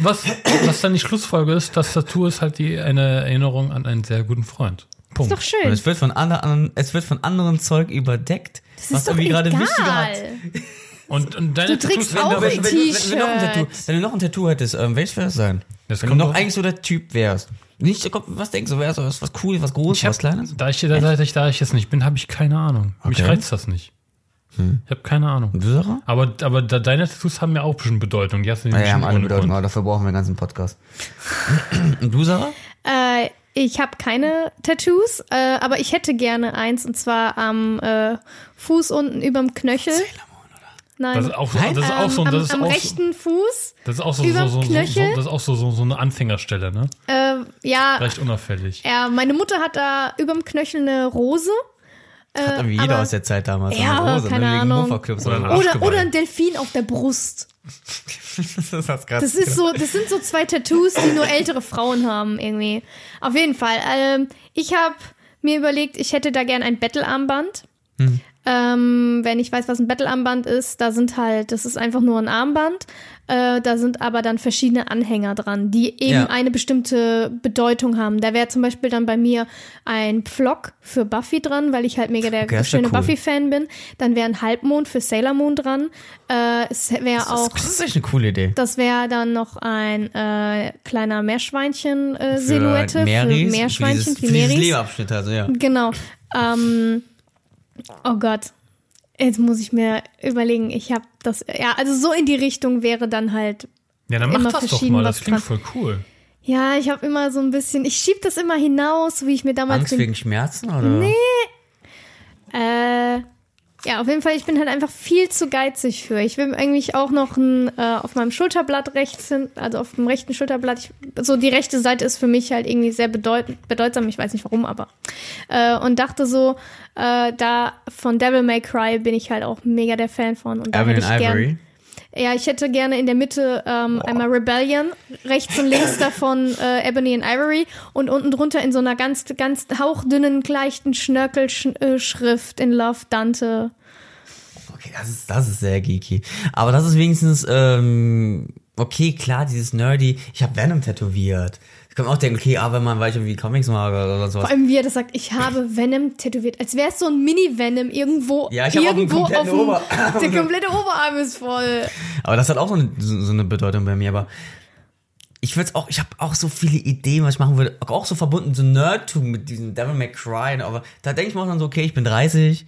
Was, was dann die Schlussfolge ist, das Tattoo ist halt die, eine Erinnerung an einen sehr guten Freund. Punkt. Ist doch Und schön. es wird von anderen, es wird von anderen Zeug überdeckt, Das was ist doch irgendwie gerade wichtiger hat. egal. Und, und deine Du trägst Tattoos, auch wenn, ein wenn, wenn, wenn, wenn, du noch ein Tattoo, T-Shirt. wenn du noch ein Tattoo hättest, ähm, welches wäre das sein? Das wenn du kommt noch eigentlich so der Typ wärst. Nicht, was denkst du, wärst du was, was cool, was groß, Ich hab, was kleines? da, ich, da, da, ich, da ich jetzt nicht bin, habe ich keine Ahnung. Mich Okay. reizt das nicht. Ich habe keine Ahnung. Sarah? Aber, aber da, deine Tattoos haben ja auch bestimmt Bedeutung. Die hast du Ja, nicht ja, haben alle Bedeutung, Grund. aber dafür brauchen wir einen ganzen Podcast. Und du, Sarah? Äh, ich habe keine Tattoos, äh, aber ich hätte gerne eins und zwar am äh, Fuß unten überm Knöchel. Nein. Das ist auch, so- Nein, das ist auch so, am, das ist am auch so, rechten Fuß. das ist auch so, so, so, so, das ist auch so, so, so eine Anfängerstelle, ne? Äh, ja, Recht unauffällig. ja, meine Mutter hat da überm Knöchel eine Rose. Hat irgendwie jeder aber- aus der Zeit damals. Ja, eine Rose, keine ne, Ahnung. Oder oder. Oder, ein Delfin auf der Brust. das ist krass. Das ist so, das sind so zwei Tattoos, die nur ältere Frauen haben irgendwie. Auf jeden Fall. Ähm, ich habe mir überlegt, ich hätte da gern ein Battle-Armband. Ähm, wenn ich weiß, was ein Battle-Armband ist, da sind halt, das ist einfach nur ein Armband. Äh, da sind aber dann verschiedene Anhänger dran, die eben Ja. eine bestimmte Bedeutung haben. Da wäre zum Beispiel dann bei mir ein Pflock für Buffy dran, weil ich halt mega der Okay, schöne cool. Buffy-Fan bin. Dann wäre ein Halbmond für Sailor Moon dran. Äh, es wäre Das auch ist, das ist echt eine coole Idee. das wäre dann noch ein äh, kleiner Meerschweinchen-Silhouette für, Meris, Meerschweinchen, für dieses, für Meris. Leberabschnitt, also ja. Genau. Ähm, oh Gott. Jetzt muss ich mir überlegen, ich habe das, ja, also so in die Richtung wäre dann halt, Ja, dann mach immer das doch verschieden mal. was Das klingt dran. voll cool. ja, ich habe immer so ein bisschen, ich schieb das immer hinaus, wie ich mir damals Angst wegen Schmerzen oder? Nee. Äh, ja, auf jeden Fall, ich bin halt einfach viel zu geizig für. Ich will eigentlich auch noch ein, äh, auf meinem Schulterblatt rechts hin, also auf dem rechten Schulterblatt, ich, so die rechte Seite ist für mich halt irgendwie sehr bedeut, bedeutsam, ich weiß nicht warum, aber. Äh, und dachte so, äh, da von Devil May Cry bin ich halt auch mega der Fan von. Und da and ich gern, Ivory. Ja, ich hätte gerne in der Mitte ähm, einmal Rebellion, rechts und links davon äh, Ebony and Ivory und unten drunter in so einer ganz, ganz hauchdünnen, leichten Schnörkelschrift in Love Dante. Okay, das ist, das ist sehr geeky. Aber das ist wenigstens, ähm, okay, klar, dieses Nerdy. Ich habe Venom tätowiert. Ich kann mir auch denken, okay, aber wenn man, weil ich irgendwie Comics mag oder sowas. Vor allem, wie er das sagt, ich habe Venom tätowiert. Als wäre es so ein Mini-Venom irgendwo. Ja, ich hab auch einen irgendwo kompletten dem- Oberarm. Der komplette Oberarm ist voll. Aber das hat auch so eine, so so eine Bedeutung bei mir. Aber ich würde auch, ich habe auch so viele Ideen, was ich machen würde. Auch so verbunden zu Nerdtum mit diesem Devil May Cry. Aber da denke ich mir auch dann so, okay, ich bin 30.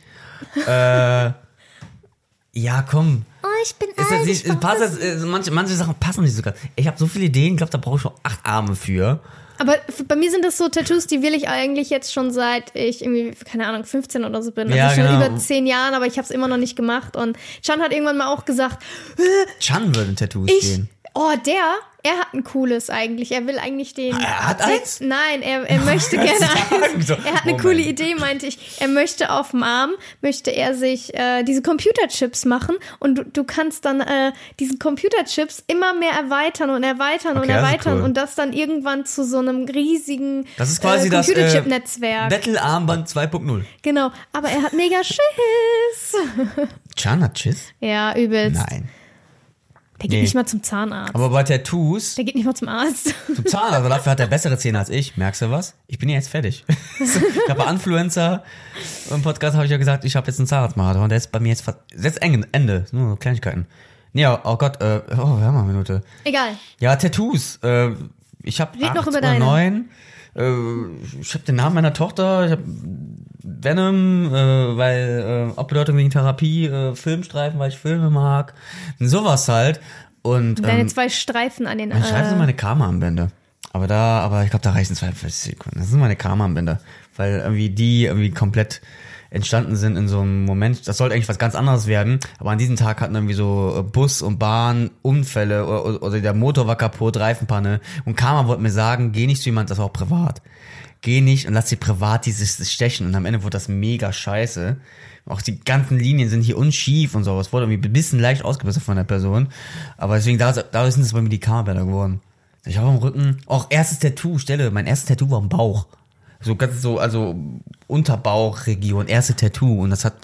äh, ja, komm. Oh, ich bin Das nicht, passt das, äh, manche, manche Sachen passen nicht sogar. Ich habe so viele Ideen, ich glaube, da brauche ich schon acht Arme für. Aber bei mir sind das so Tattoos, die will ich eigentlich jetzt schon seit ich irgendwie, keine Ahnung, 15 oder so bin. Also Ja, schon genau. über 10 Jahren, aber ich habe es immer noch nicht gemacht. Und Chan hat irgendwann mal auch gesagt, Chan würde in Tattoos ich, gehen. oh, der, er hat ein cooles eigentlich. Er will eigentlich den. Er hat eins? Nein, er, er möchte gerne eins. Er hat eine Moment. coole Idee, meinte ich. Er möchte auf dem Arm, möchte er sich äh, diese Computerchips machen und du, du kannst dann äh, diesen Computerchips immer mehr erweitern und erweitern und Okay, ist erweitern cool. und das dann irgendwann zu so einem riesigen Das ist quasi äh, äh, Computerchip-Netzwerk. Battle-Armband 2.0. genau, aber er hat mega Schiss. Chan hat Schiss? ja, übelst. Nein. Der geht Nee. nicht mal zum Zahnarzt. Aber bei Tattoos, Der geht nicht mal zum Arzt. zum Zahnarzt, aber dafür hat er bessere Zähne als ich. Merkst du was? Ich bin ja jetzt fertig. ich habe bei Influencer im Podcast habe ich ja gesagt, ich habe jetzt einen Zahnarztmarathon. Der ist bei mir jetzt fast, jetzt Ende, Ende. Nur so Kleinigkeiten. Nee, oh Gott, äh, oh, wir haben mal eine Minute. Egal. Ja, Tattoos. Äh, ich habe Red acht noch über oder deine. neun. Äh, ich habe den Namen meiner Tochter. Ich habe Venom, äh, weil äh, auch Bedeutung wegen Therapie, äh, Filmstreifen, weil ich Filme mag. Sowas halt. Und Deine ähm, zwei Streifen an den mein Streifen sind äh, meine Karma-Armbänder. Aber da, aber ich glaube, da reichen 42 Sekunden. Das sind meine Karma-Armbänder. Weil irgendwie die irgendwie komplett entstanden sind in so einem Moment. Das sollte eigentlich was ganz anderes werden. Aber an diesem Tag hatten irgendwie so äh, Bus und Bahn Unfälle oder, oder der Motor war kaputt, Reifenpanne. Und Karma wollte mir sagen, geh nicht zu jemand, das war auch privat. Geh nicht und lass dir privat dieses stechen und am Ende wurde das mega scheiße. Auch die ganzen Linien sind hier unschief und so. Es wurde irgendwie ein bisschen leicht ausgebessert von der Person. Aber deswegen, dadurch, sind es bei mir die Kammerbilder geworden. Ich habe am Rücken, auch erstes Tattoo, Stelle, mein erstes Tattoo war am Bauch. So ganz so, also Unterbauchregion, erste Tattoo. Und das hat,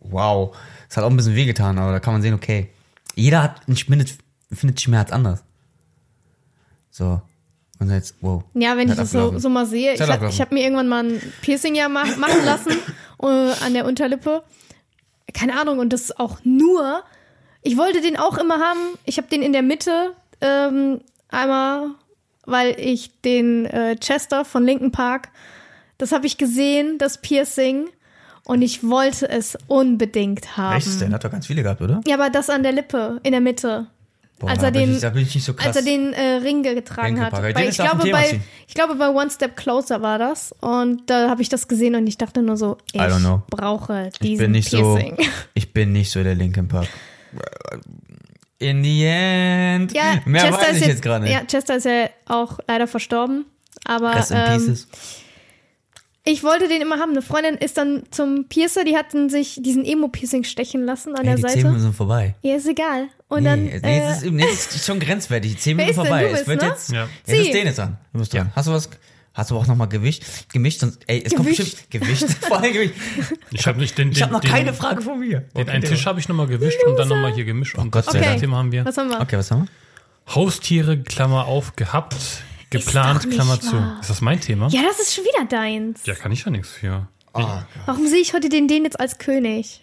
wow, das hat auch ein bisschen wehgetan, aber da kann man sehen, okay. Jeder hat, findet, findet Schmerz anders. So. Und jetzt, wow. Ja, wenn ich das so, so mal sehe. Ich, Hat hab- habe mir irgendwann mal ein Piercing ja ma machen lassen äh, an der Unterlippe. Keine Ahnung, und das auch nur. Ich wollte den auch immer haben. Ich habe den in der Mitte ähm, einmal, weil ich den äh, Chester von Linkin Park, das habe ich gesehen, das Piercing. Und ich wollte es unbedingt haben. Echt? Der hat doch ganz viele gehabt, oder? Ja, aber das an der Lippe, in der Mitte. Boah, als er den, ich- ich so als er den äh, Ring getragen hat. Weil ich, glaube, bei, ich glaube, bei One Step Closer war das. Und da habe ich das gesehen und ich dachte nur so, ich brauche ich diesen bin nicht Piercing. so, ich bin nicht so der Linkin Park. In the end. Ja, Mehr Chester weiß ist ich jetzt, jetzt gerade nicht. Ja, Chester ist ja auch leider verstorben. Aber Rest in ähm, Pieces. ich wollte den immer haben. Eine Freundin ist dann zum Piercer, die hatten sich diesen Emo-Piercing stechen lassen an Ey, der die 10 Seite. Minuten sind vorbei. Ja, ist egal. Und nee, dann. nee, äh, das ist, nee, das ist schon grenzwertig. Die 10 Wer Minuten vorbei. Du es bist, wird ne? jetzt, Ja. jetzt ist den jetzt an. Du bist dran. Hast du was, hast du auch nochmal Gewicht? Gemischt, sonst, ey, es kommt Gewicht. bestimmt, Gewicht, vor allem Gewicht. Ich habe nicht den, Ich habe noch den, keine den, Frage von mir. Den einen Tisch habe ich nochmal gewischt und dann nochmal hier gemischt. Und Gott das sei zweite Dank. Thema haben wir. was haben wir? Okay, was haben Haustiere, Klammer auf, gehabt, geplant, Klammer zu. wahr. Ist das mein Thema? Ja, das ist schon wieder deins. Ja, kann ich ja nichts für. wir? Ah, Warum sehe ich heute den, den jetzt als König?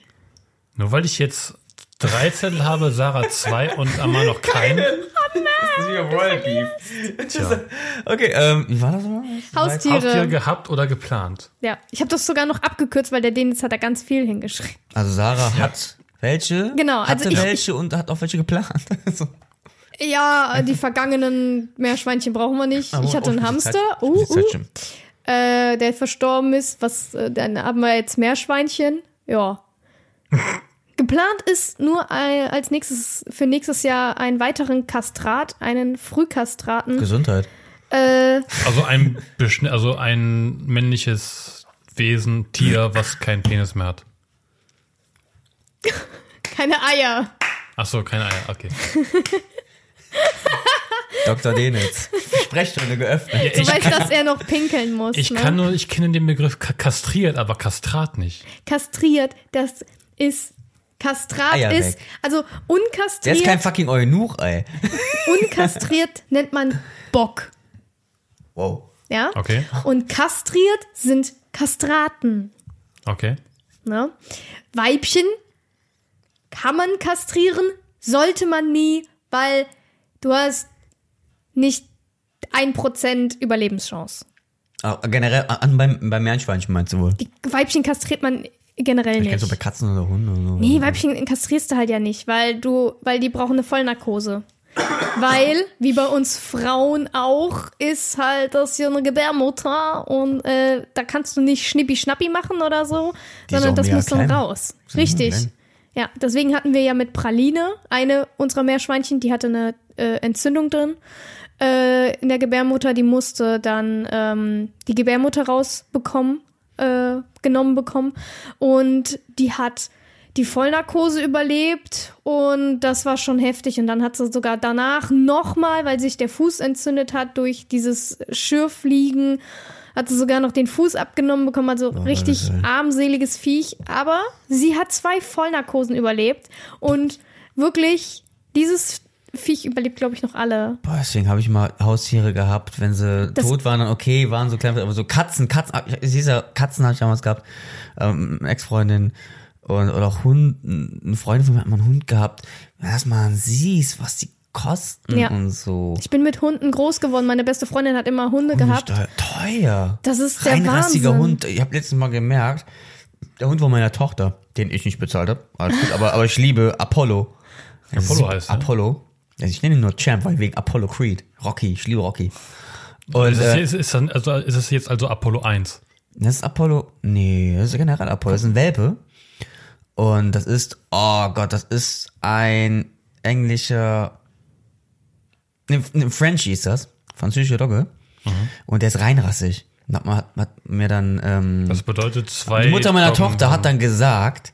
Nur weil ich jetzt drei Zettel habe, Sarah zwei und Amar noch keinen. das ist wieder. Tja. Okay, ähm, wie war das nochmal? Haustiere. Haustiere gehabt oder geplant? Ja, ich habe das sogar noch abgekürzt, weil der den jetzt hat da ganz viel hingeschrieben. Also Sarah hat welche, Genau, also hatte ich- welche und hat auch welche geplant. so. Ja, die vergangenen Meerschweinchen brauchen wir nicht. Ich hatte einen Oh, Hamster, Zeit- uh, Zeit uh, schon. äh, der verstorben ist. Was, äh, dann haben wir jetzt Meerschweinchen. Ja. Geplant ist nur ein, als nächstes für nächstes Jahr einen weiteren Kastrat, einen Frühkastraten. Gesundheit. Äh, Also ein, also ein männliches Wesen, Tier, was keinen Penis mehr hat. keine Eier. Ach so, keine Eier, okay. Dr. Denitz. Sprechstunde geöffnet. Ja, Du ich weißt, kann, dass er noch pinkeln muss. ich ne? kann nur, ich kenne den Begriff ka- kastriert, aber kastrat nicht. Kastriert, das ist Kastrat Eier ist, weg. also Der ist kein unkastriert, fucking Eunuch, ey. unkastriert nennt man Bock. Wow. Ja? Okay, Und kastriert sind Kastraten. okay. Ne? Weibchen kann man kastrieren, sollte man nie, weil du hast nicht ein Prozent Überlebenschance. Ah, generell, an, beim, beim Meerschweinchen meinst du wohl? Die Weibchen kastriert man generell Ich nicht. kenn so bei Katzen oder Hunden oder so. Nee, Weibchen kastrierst du halt ja nicht, weil du, weil die brauchen eine Vollnarkose. Weil, wie bei uns Frauen auch, ist halt das hier eine Gebärmutter und äh, da kannst du nicht Schnippi-Schnappi machen oder so, Die sondern das muss dann raus. Richtig. Ja, deswegen hatten wir ja mit Praline eine unserer Meerschweinchen, die hatte eine äh, Entzündung drin äh, in der Gebärmutter, die musste dann ähm, die Gebärmutter rausbekommen, äh, genommen bekommen. Und die hat die Vollnarkose überlebt und das war schon heftig. Und dann hat sie sogar danach nochmal, weil sich der Fuß entzündet hat durch dieses Schürfliegen, hat sie sogar noch den Fuß abgenommen bekommen, also richtig Alter. armseliges Viech, aber sie hat zwei Vollnarkosen überlebt und wirklich dieses Viech überlebt, glaube ich, noch alle. Boah, deswegen habe ich mal Haustiere gehabt, wenn sie Das- tot waren, dann okay, waren so klein, aber so Katzen, Katzen, dieser Katzen habe ich damals gehabt, ähm, Ex-Freundin und, oder auch Hund, eine Freundin von mir hat mal einen Hund gehabt, wenn das mal siehst, was die kosten Ja. und so. Ich bin mit Hunden groß geworden. Meine beste Freundin hat immer Hunde gehabt. Teuer. teuer. Das ist der Wahnsinn. Hund. Ich habe letztens mal gemerkt, der Hund von meiner Tochter, den ich nicht bezahlt habe, alles gut, aber, aber ich liebe Apollo. Apollo heißt? Apollo. Ich nenne ihn nur Champ, weil wegen Apollo Creed. Rocky, ich liebe Rocky. Und ist, es, äh, ist, dann, also, ist es jetzt also Apollo 1? das ist Apollo. Nee, das ist generell Apollo. Das ist ein Welpe. Und das ist, oh Gott, das ist ein englischer. Ne, ne Frenchie ist das. Französischer Dogge. Und der ist reinrassig. Hat, hat, hat mir dann ähm, Das bedeutet zwei. die Mutter meiner Doggen- Tochter hat dann gesagt,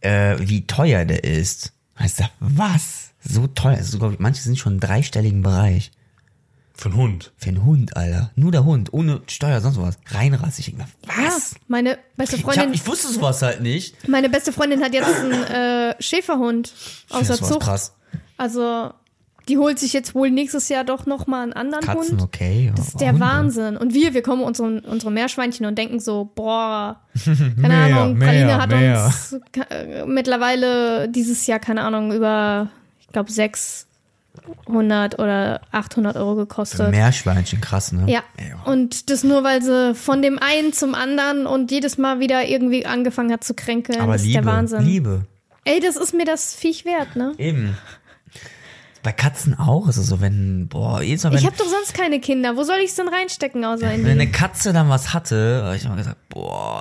äh, wie teuer der ist. Heißt da, was? So teuer? Also, glaub ich, manche sind schon im dreistelligen Bereich. Für einen Hund. Für einen Hund, Alter. Nur der Hund, ohne Steuer, sonst was. Reinrassig. Was? Ja, meine beste Ich, hab, Freundin, ich wusste sowas halt nicht. meine beste Freundin hat jetzt einen äh, Schäferhund aus der Zucht. krass. Also, die holt sich jetzt wohl nächstes Jahr doch noch mal einen anderen Katzen, Hund. okay. Das ist der Hunde. Wahnsinn. Und wir, wir kommen unsere, unsere Meerschweinchen und denken so, boah, keine Mehr, Ahnung, Praline hat mehr. uns äh, mittlerweile dieses Jahr, keine Ahnung, über, glaube, 600 oder 800 Euro gekostet. Meerschweinchen, krass, ne? Ja. Und das nur, weil sie von dem einen zum anderen und jedes Mal wieder irgendwie angefangen hat zu kränkeln. Aber das ist Liebe, der Wahnsinn. Liebe. Ey, das ist mir das Viech wert, ne? Eben. Bei Katzen auch ist es so, wenn, boah, jedes Mal, wenn, Ich habe doch sonst keine Kinder. Wo soll ich es denn reinstecken, außer in wenn die? eine Katze dann was hatte, habe ich immer gesagt, boah,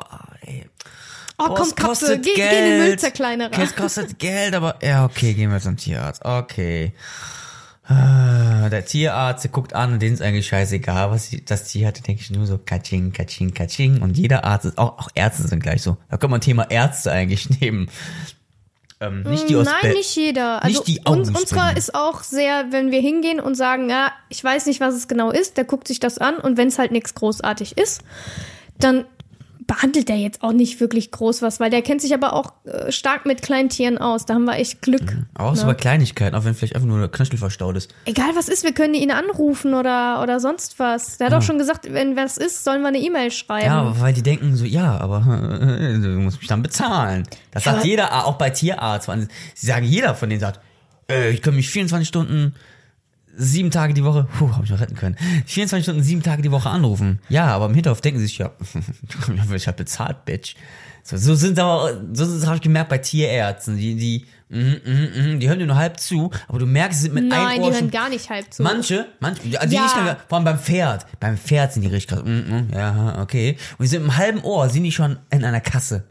Oh, boah, komm, Katze, kostet geh, geh in Geld. den Müllzerkleinerer. Es kostet Geld, aber, ja, okay, gehen wir zum Tierarzt. Okay. Ah, Der Tierarzt der guckt an denen ist eigentlich scheißegal, was das Tier hatte, denke ich nur so katsching, katsching, katsching. Und jeder Arzt ist, auch, auch Ärzte sind gleich so. Da kann man Thema Ärzte eigentlich nehmen. Ähm, nicht die aus Nein, Be- nicht jeder. Also nicht die uns, unserer ist auch sehr, wenn wir hingehen und sagen, ja, ich weiß nicht, was es genau ist, der guckt sich das an und wenn es halt nichts großartig ist, dann behandelt der jetzt auch nicht wirklich groß was, weil der kennt sich aber auch äh, stark mit Kleintieren aus. Da haben wir echt Glück. Aber auch so bei Kleinigkeiten, auch wenn vielleicht einfach nur der Knöchel verstaut ist. Egal was ist, wir können ihn anrufen oder, oder sonst was. Der hat auch schon gesagt, wenn was ist, sollen wir eine E-Mail schreiben. Ja, aber weil die denken so, ja, aber du musst mich dann bezahlen. Das sagt aber- jeder, auch bei Tierarzt. Sie sagen, jeder von denen sagt, äh, ich kann mich 24 Stunden, sieben Tage die Woche, puh, hab ich noch retten können, 24 Stunden, sieben Tage die Woche anrufen. Ja, aber im Hinterhof denken sie sich, ja, ich hab bezahlt, Bitch. So, so sind aber, so habe ich gemerkt bei Tierärzten, die, die, mhm, mhm, mhm, die hören dir nur halb zu, aber du merkst, sie sind mit einem Nein, Ohr die hören gar nicht halb zu. Manche, manche, die Ja. nicht nur, vor allem beim Pferd. Beim Pferd sind die richtig krass. Mm, mm, ja, okay. Und die sind im halben Ohr, sind die schon in einer Kasse.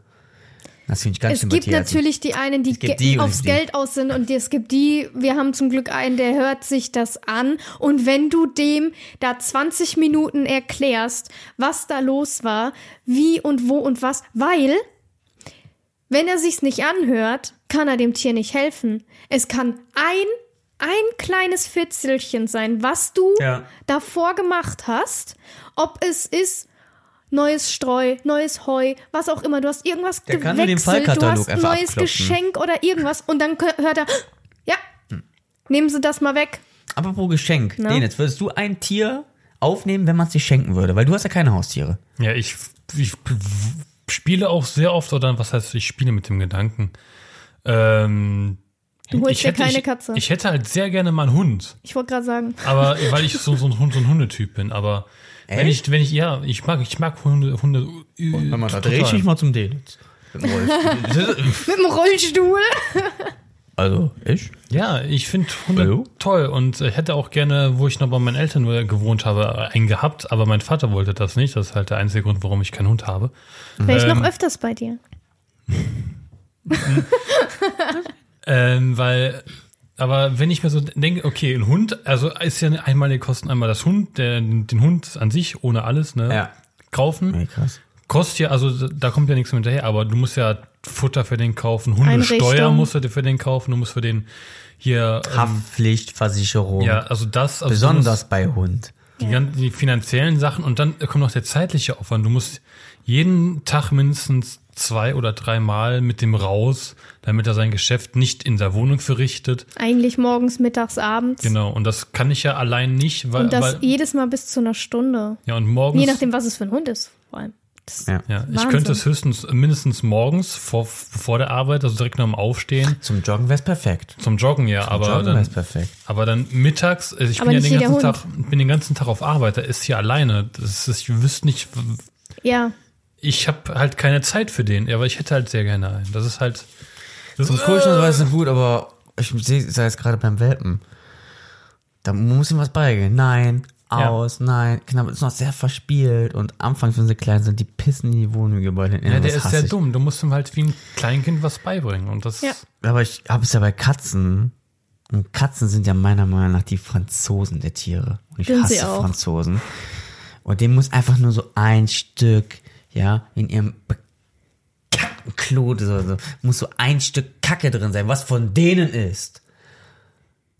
Das finde ich ganz Es gibt natürlich die einen, die, ge- die aufs die. Geld aus sind und es gibt die, wir haben zum Glück einen, der hört sich das an und wenn du dem da 20 Minuten erklärst, was da los war, wie und wo und was, weil wenn er sich's nicht anhört, kann er dem Tier nicht helfen. Es kann ein ein kleines Fitzelchen sein, was du Ja. davor gemacht hast, ob es ist neues Streu, neues Heu, was auch immer. Du hast irgendwas Der kann nur den gewechselt, du Fallkatalog hast neues abklopfen. Geschenk oder irgendwas und dann hört er, ja, nehmen Sie das mal weg. Apropos Geschenk. Na? Dennis, würdest du ein Tier aufnehmen, wenn man es dir schenken würde? Weil du hast ja keine Haustiere. Ja, ich, ich spiele auch sehr oft, oder was heißt, ich spiele mit dem Gedanken. Ähm, Du holst ich dir hätte, keine ich, Katze. Ich hätte halt sehr gerne mal einen Hund. Ich wollte gerade sagen, Aber weil ich so, so, ein, Hund- so ein Hundetyp bin. Aber wenn ich, wenn ich, ja, ich mag, ich mag Hunde, Hunde. äh, total. mal zum Dennis. mit dem Rollstuhl. also, ich? Ja, ich finde Hunde Hallo? toll und äh, hätte auch gerne, wo ich noch bei meinen Eltern äh, gewohnt habe, einen gehabt, aber mein Vater wollte das nicht. Das ist halt der einzige Grund, warum ich keinen Hund habe. Wäre ich Ähm, noch öfters bei dir. Ähm, weil, aber wenn ich mir so denke, okay, ein Hund, also ist ja einmal die Kosten einmal das Hund, der, den Hund an sich ohne alles, ne? Ja. Kaufen. Nee, krass. Kostet ja, also da kommt ja nichts mehr hinterher, aber du musst ja Futter für den kaufen, Hundesteuer musst du für den kaufen, du musst für den hier, ähm, Haftpflichtversicherung. ja, also das, also Besonders bei Hund. die, ganzen, die finanziellen Sachen und dann kommt noch der zeitliche Aufwand. Du musst jeden Tag mindestens zwei oder drei Mal mit dem raus, damit er sein Geschäft nicht in der Wohnung verrichtet. Eigentlich morgens, mittags, abends. Genau, und das kann ich ja allein nicht, weil, Und das weil jedes Mal bis zu einer Stunde. ja und morgens Je nachdem, was es für ein Hund ist, vor allem. Das, Ja. ja, ich könnte es höchstens mindestens morgens vor, vor der Arbeit, also direkt nach dem Aufstehen, Zum Joggen wär's perfekt. zum Joggen ja, aber Joggen dann, wär's perfekt. aber dann mittags, also ich Aber bin ja den ganzen. Tag, bin den ganzen Tag auf Arbeit, da ist hier alleine. Das ist, ich wüsste nicht, Ja, ich habe halt keine Zeit für den, aber ich hätte halt sehr gerne einen. Das ist halt. Das Zum Kuscheln war es gut, aber ich sehe es jetzt gerade beim Welpen. Da muss ihm was beigehen. Nein, Ja. aus, nein. Knapp ist noch sehr verspielt und anfangs, wenn sie klein sind, die pissen in die Wohnung über den ja, der ist sehr ich. dumm. Du musst ihm halt wie ein Kleinkind was beibringen. Und das. Ja. Aber ich habe es ja bei Katzen. Und Katzen sind ja meiner Meinung nach die Franzosen der Tiere. Und ich Sind hasse sie auch. Franzosen. Und dem muss einfach nur so ein Stück, ja, in ihrem bekackten Klo, so, so, muss so ein Stück Kacke drin sein, was von denen ist.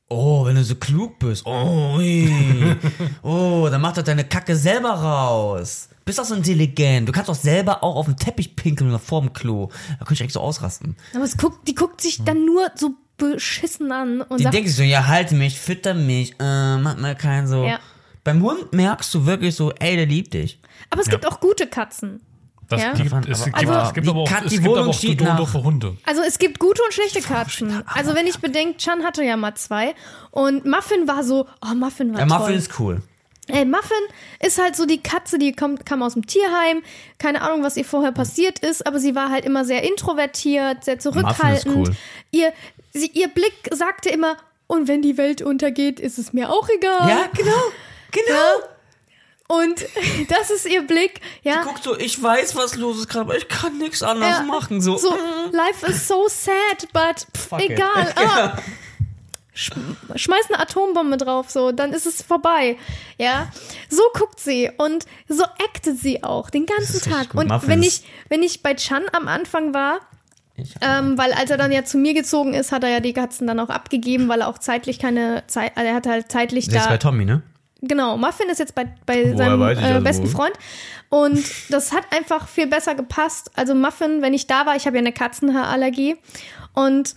Oh, wenn du so klug bist. Oh, oh, dann mach doch deine Kacke selber raus. Bist doch so intelligent. Du kannst doch selber auch auf den Teppich pinkeln oder vorm Klo. Da könnte ich echt so ausrasten. Aber es guckt, die guckt sich dann nur so beschissen an und Die sagt, denken sich so, ja, halte mich, fütter mich, äh, mach mal keinen so. Ja. Beim Hund merkst du wirklich so, ey, der liebt dich. aber es gibt auch gute Katzen. Das Ja. gibt, es, aber- gibt, aber es gibt die aber auch, Kat- es gibt aber auch steht und doofe Hunde. Also es gibt gute und schlechte Katzen. Also wenn ich bedenke, Chan hatte ja mal zwei und Muffin war so, oh Muffin war Ja, Muffin toll. ist cool. Ey, Muffin ist halt so die Katze, die kommt, kam aus dem Tierheim. Keine Ahnung, was ihr vorher passiert ist, aber sie war halt immer sehr introvertiert, sehr zurückhaltend. cool. Ihr, sie, ihr Blick sagte immer, und wenn die Welt untergeht, ist es mir auch egal. Ja, genau. Genau. Ja. Und das ist ihr Blick, ja. Guck so, ich weiß, was los ist gerade, aber ich kann nichts anderes Ja, machen. So, So, life is so sad, but pff, egal. Ah, sch schmeiß eine Atombombe drauf, so, dann ist es vorbei. Ja, so guckt sie und so actet sie auch den ganzen ist Tag. Und Muffins. wenn ich, wenn ich bei Chan am Anfang war, ähm, weil als er dann ja zu mir gezogen ist, hat er ja die Katzen dann auch abgegeben, weil er auch zeitlich keine Zeit, also er hat halt zeitlich ist da bei Tommy, ne? Genau, Muffin ist jetzt bei, bei Woher seinem äh, das besten wohl? Freund. Und das hat einfach viel besser gepasst. Also Muffin, wenn ich da war, ich habe ja eine Katzenhaarallergie. Und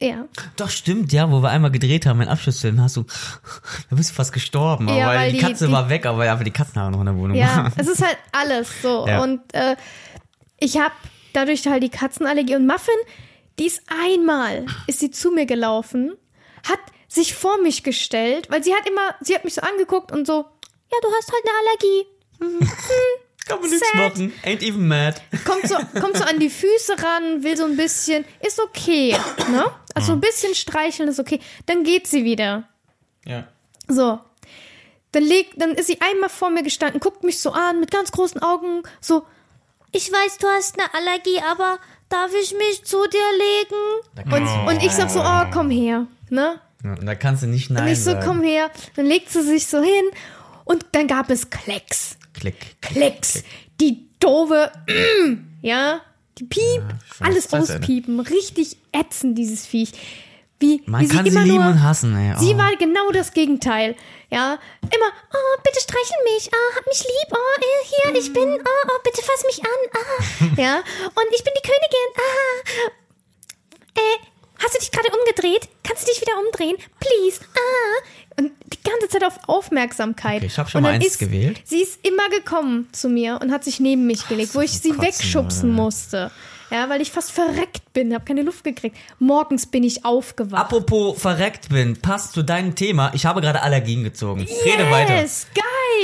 ja, Doch, stimmt, ja, wo wir einmal gedreht haben, den Abschlussfilm, hast du, da bist du fast gestorben, Ja, weil, weil die die- Katze die- war weg, aber einfach die Katzenhaare noch in der Wohnung ja, waren. es ist halt alles so. Ja. Und äh, ich habe dadurch halt die Katzenallergie. Und Muffin, die ist einmal, ist sie zu mir gelaufen, hat sich vor mich gestellt, weil sie hat immer, sie hat mich so angeguckt und so, ja, du hast halt eine Allergie. Kann man nichts machen. Ain't even mad. kommt so, kommt so an die Füße ran, will so ein bisschen, ist okay, ne? Also ein bisschen streicheln ist okay. Dann geht sie wieder. Ja. So. Dann legt, dann ist sie einmal vor mir gestanden, guckt mich so an mit ganz großen Augen, so, ich weiß, du hast eine Allergie, aber darf ich mich zu dir legen? Und, und ich sag so, oh, komm her, ne? Ja, Und da kannst du nicht nein Und ich so, sagen. komm her. Dann legt sie sich so hin und dann gab es Klecks. Klick. Klecks. Die doofe, ja, die Piep, weiß, alles ist eine. auspiepen, richtig ätzend, dieses Viech. Wie, Man wie kann sie immer lieben nur, und hassen, ey. Sie Oh. war genau das Gegenteil. Ja, immer, oh, bitte streichel mich, oh, hab mich lieb, oh, äh, hier, ich bin, oh, oh, bitte fass mich an, ah, ja, und ich bin die Königin, ah, äh, hast du dich gerade umgedreht? Kannst du dich wieder umdrehen? Please, ah. Und die ganze Zeit auf Aufmerksamkeit. Okay, ich hab schon mal eins ist, gewählt. Sie ist immer gekommen zu mir und hat sich neben mich gelegt, wo ich sie Kotzen, wegschubsen oder? musste. Ja, weil ich fast verreckt bin, habe keine Luft gekriegt. Morgens bin ich aufgewacht. Apropos verreckt bin, passt zu deinem Thema. Ich habe gerade Allergien gezogen. Rede weiter. Yes,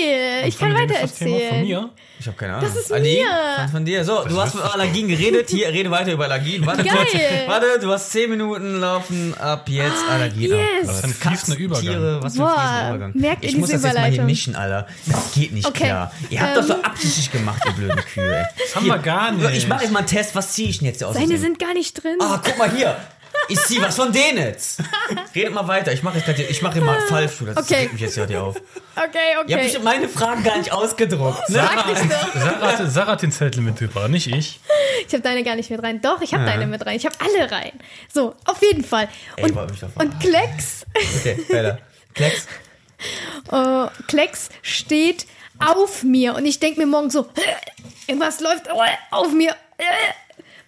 geil. Ich kann weiter das erzählen. von mir? Ich habe keine Ahnung. Das ist Allergien? mir. Von, von dir. So, du hast über Allergien geredet. Hier, rede weiter über Allergien. Warte Geil. kurz. Warte, du hast 10 Minuten laufen ab jetzt Allergien. yes. Oh, Das ist ein fließender Übergang. Tiere, was für Boah, ein fließender Übergang. merkt ihr ich muss diese das jetzt mal hier mischen, Alter. Das geht nicht Okay, klar. Ihr habt doch so ähm. absichtlich gemacht, ihr blöden Kühe. Das haben wir gar nicht. Ich mache jetzt mal einen Test. Was ziehe ich denn jetzt aus? Seine sind gar nicht drin. Ah, guck mal hier. Ich zieh was von denen jetzt. Redet mal weiter. Ich mache jetzt ich mache hier mal Fallstuhl. Das Okay. regt mich jetzt gerade hier auf. Okay, Ihr habt okay. meine Fragen gar nicht ausgedruckt. Ne? Doch. Sarah, hat- Sarah hat den Zettel mitgebracht, nicht ich. Ich habe deine gar nicht mit rein. Doch, ich habe deine mit rein. Ich habe alle rein. So, auf jeden Fall. Ey, Und, doch und Klecks, Okay, weiter. Klecks. äh, Klecks steht auf mir und ich denke mir morgen so, irgendwas läuft auf mir.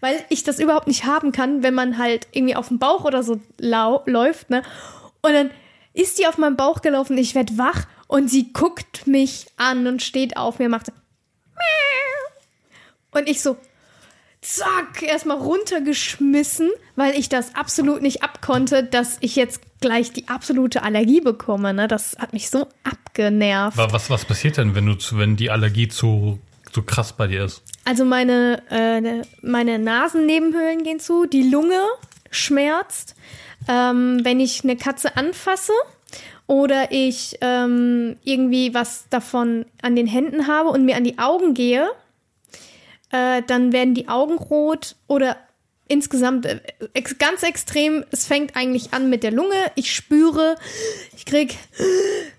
Weil ich das überhaupt nicht haben kann, wenn man halt irgendwie auf dem Bauch oder so läuft, ne? Und dann ist die auf meinem Bauch gelaufen, ich werd wach und sie guckt mich an und steht auf mir, macht so und ich so, zack, erstmal runtergeschmissen, weil ich das absolut nicht abkonnte, dass ich jetzt gleich die absolute Allergie bekomme. Ne? Das hat mich so abgenervt. Aber Was, was passiert denn, wenn, du zu, wenn die Allergie zu, so krass bei dir ist? Also meine, äh, meine Nasennebenhöhlen gehen zu, die Lunge schmerzt, ähm, wenn ich eine Katze anfasse oder ich ähm, irgendwie was davon an den Händen habe und mir an die Augen gehe, äh, dann werden die Augen rot oder insgesamt äh, ex ganz extrem. Es fängt eigentlich an mit der Lunge. Ich spüre, ich krieg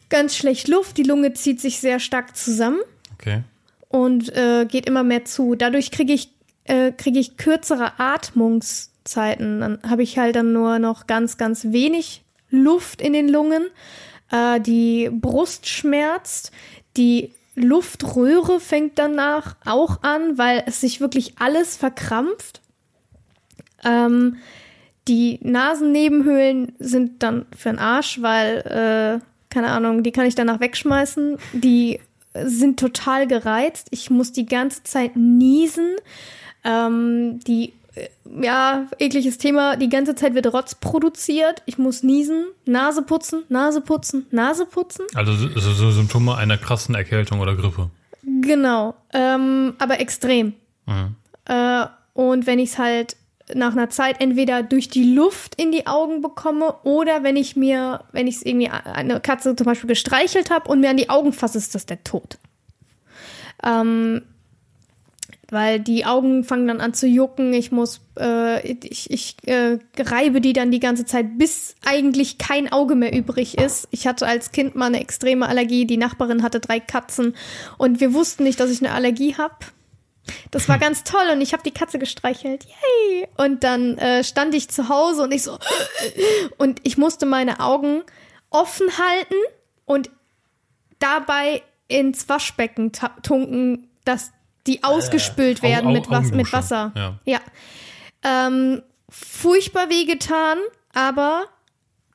ganz schlecht Luft, die Lunge zieht sich sehr stark zusammen Okay. Und äh, geht immer mehr zu. Dadurch kriege ich, äh, kriege ich kürzere Atmungszeiten. Dann habe ich halt dann nur noch ganz, ganz wenig Luft in den Lungen. Äh, die Brust schmerzt. Die Luftröhre fängt danach auch an, weil es sich wirklich alles verkrampft. Ähm, die Nasennebenhöhlen sind dann für den Arsch, weil, äh, keine Ahnung, die kann ich danach wegschmeißen. Die sind total gereizt. Ich muss die ganze Zeit niesen. Ähm, die, äh, ja, ekliges Thema. Die ganze Zeit wird Rotz produziert. Ich muss niesen, Nase putzen, Nase putzen, Nase putzen. Also so, so so Symptome einer krassen Erkältung oder Grippe. Genau. Ähm, aber extrem. Mhm. Äh, und wenn ich es halt nach einer Zeit entweder durch die Luft in die Augen bekomme oder wenn ich mir, wenn ich es irgendwie eine Katze zum Beispiel gestreichelt habe und mir an die Augen fasse, ist das der Tod. Ähm, weil die Augen fangen dann an zu jucken. Ich muss, äh, ich, ich äh, reibe die dann die ganze Zeit, bis eigentlich kein Auge mehr übrig ist. Ich hatte als Kind mal eine extreme Allergie. Die Nachbarin hatte drei Katzen und wir wussten nicht, dass ich eine Allergie habe. Das war ganz toll und ich habe die Katze gestreichelt. Yay! Und dann äh, stand ich zu Hause und ich so und ich musste meine Augen offen halten und dabei ins Waschbecken tunken, dass die ausgespült Au- werden Au- mit, was, mit. Wasser. Ja. Ja. Ähm, furchtbar wehgetan, aber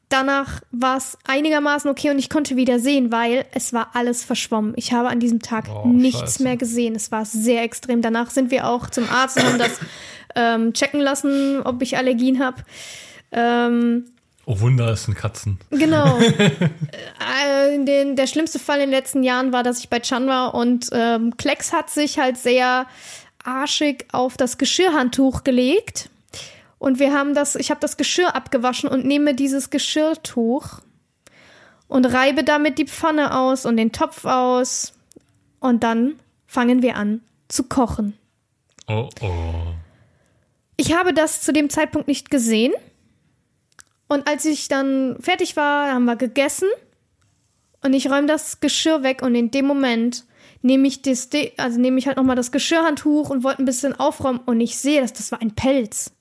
danach war es einigermaßen okay und ich konnte wieder sehen, weil es war alles verschwommen. Ich habe an diesem Tag Oh, nichts scheiße. mehr gesehen. Es war sehr extrem. Danach sind wir auch zum Arzt und haben das ähm, checken lassen, ob ich Allergien habe. Ähm, Oh Wunder, es sind Katzen. Genau. äh, den, der schlimmste Fall in den letzten Jahren war, dass ich bei Chan war und ähm, Klecks hat sich halt sehr arschig auf das Geschirrhandtuch gelegt. Und wir haben das, ich habe das Geschirr abgewaschen und nehme dieses Geschirrtuch und reibe damit die Pfanne aus und den Topf aus. Und dann fangen wir an zu kochen. Oh, oh. Ich habe das zu dem Zeitpunkt nicht gesehen. Und als ich dann fertig war, haben wir gegessen. Und ich räume das Geschirr weg und in dem Moment nehme ich das, also nehme ich halt nochmal das Geschirrhandtuch und wollte ein bisschen aufräumen und ich sehe, dass das war ein Pelz.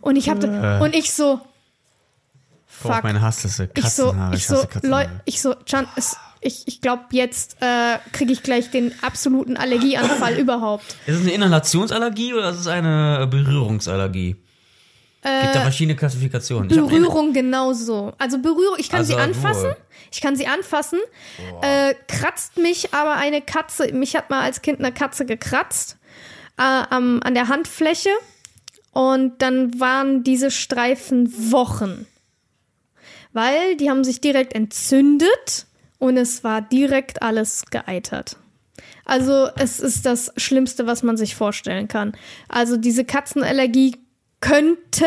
Und ich habe Äh. und ich so fuck. meine Hassliste. Ich so, Katzenhaare. ich so, Leute, ich so, Can, es, ich, ich glaube, jetzt äh, kriege ich gleich den absoluten Allergieanfall überhaupt. Ist es eine Inhalationsallergie oder ist es eine Berührungsallergie? Gibt da verschiedene Klassifikationen. Berührung genauso. Also Berührung, ich kann Also sie anfassen. wohl. Ich kann sie anfassen. Äh, kratzt mich aber eine Katze. Mich hat mal als Kind eine Katze gekratzt äh, am, an der Handfläche. Und dann waren diese Streifen Wochen. Weil die haben sich direkt entzündet und es war direkt alles geeitert. Also es ist das Schlimmste, was man sich vorstellen kann. Also diese Katzenallergie könnte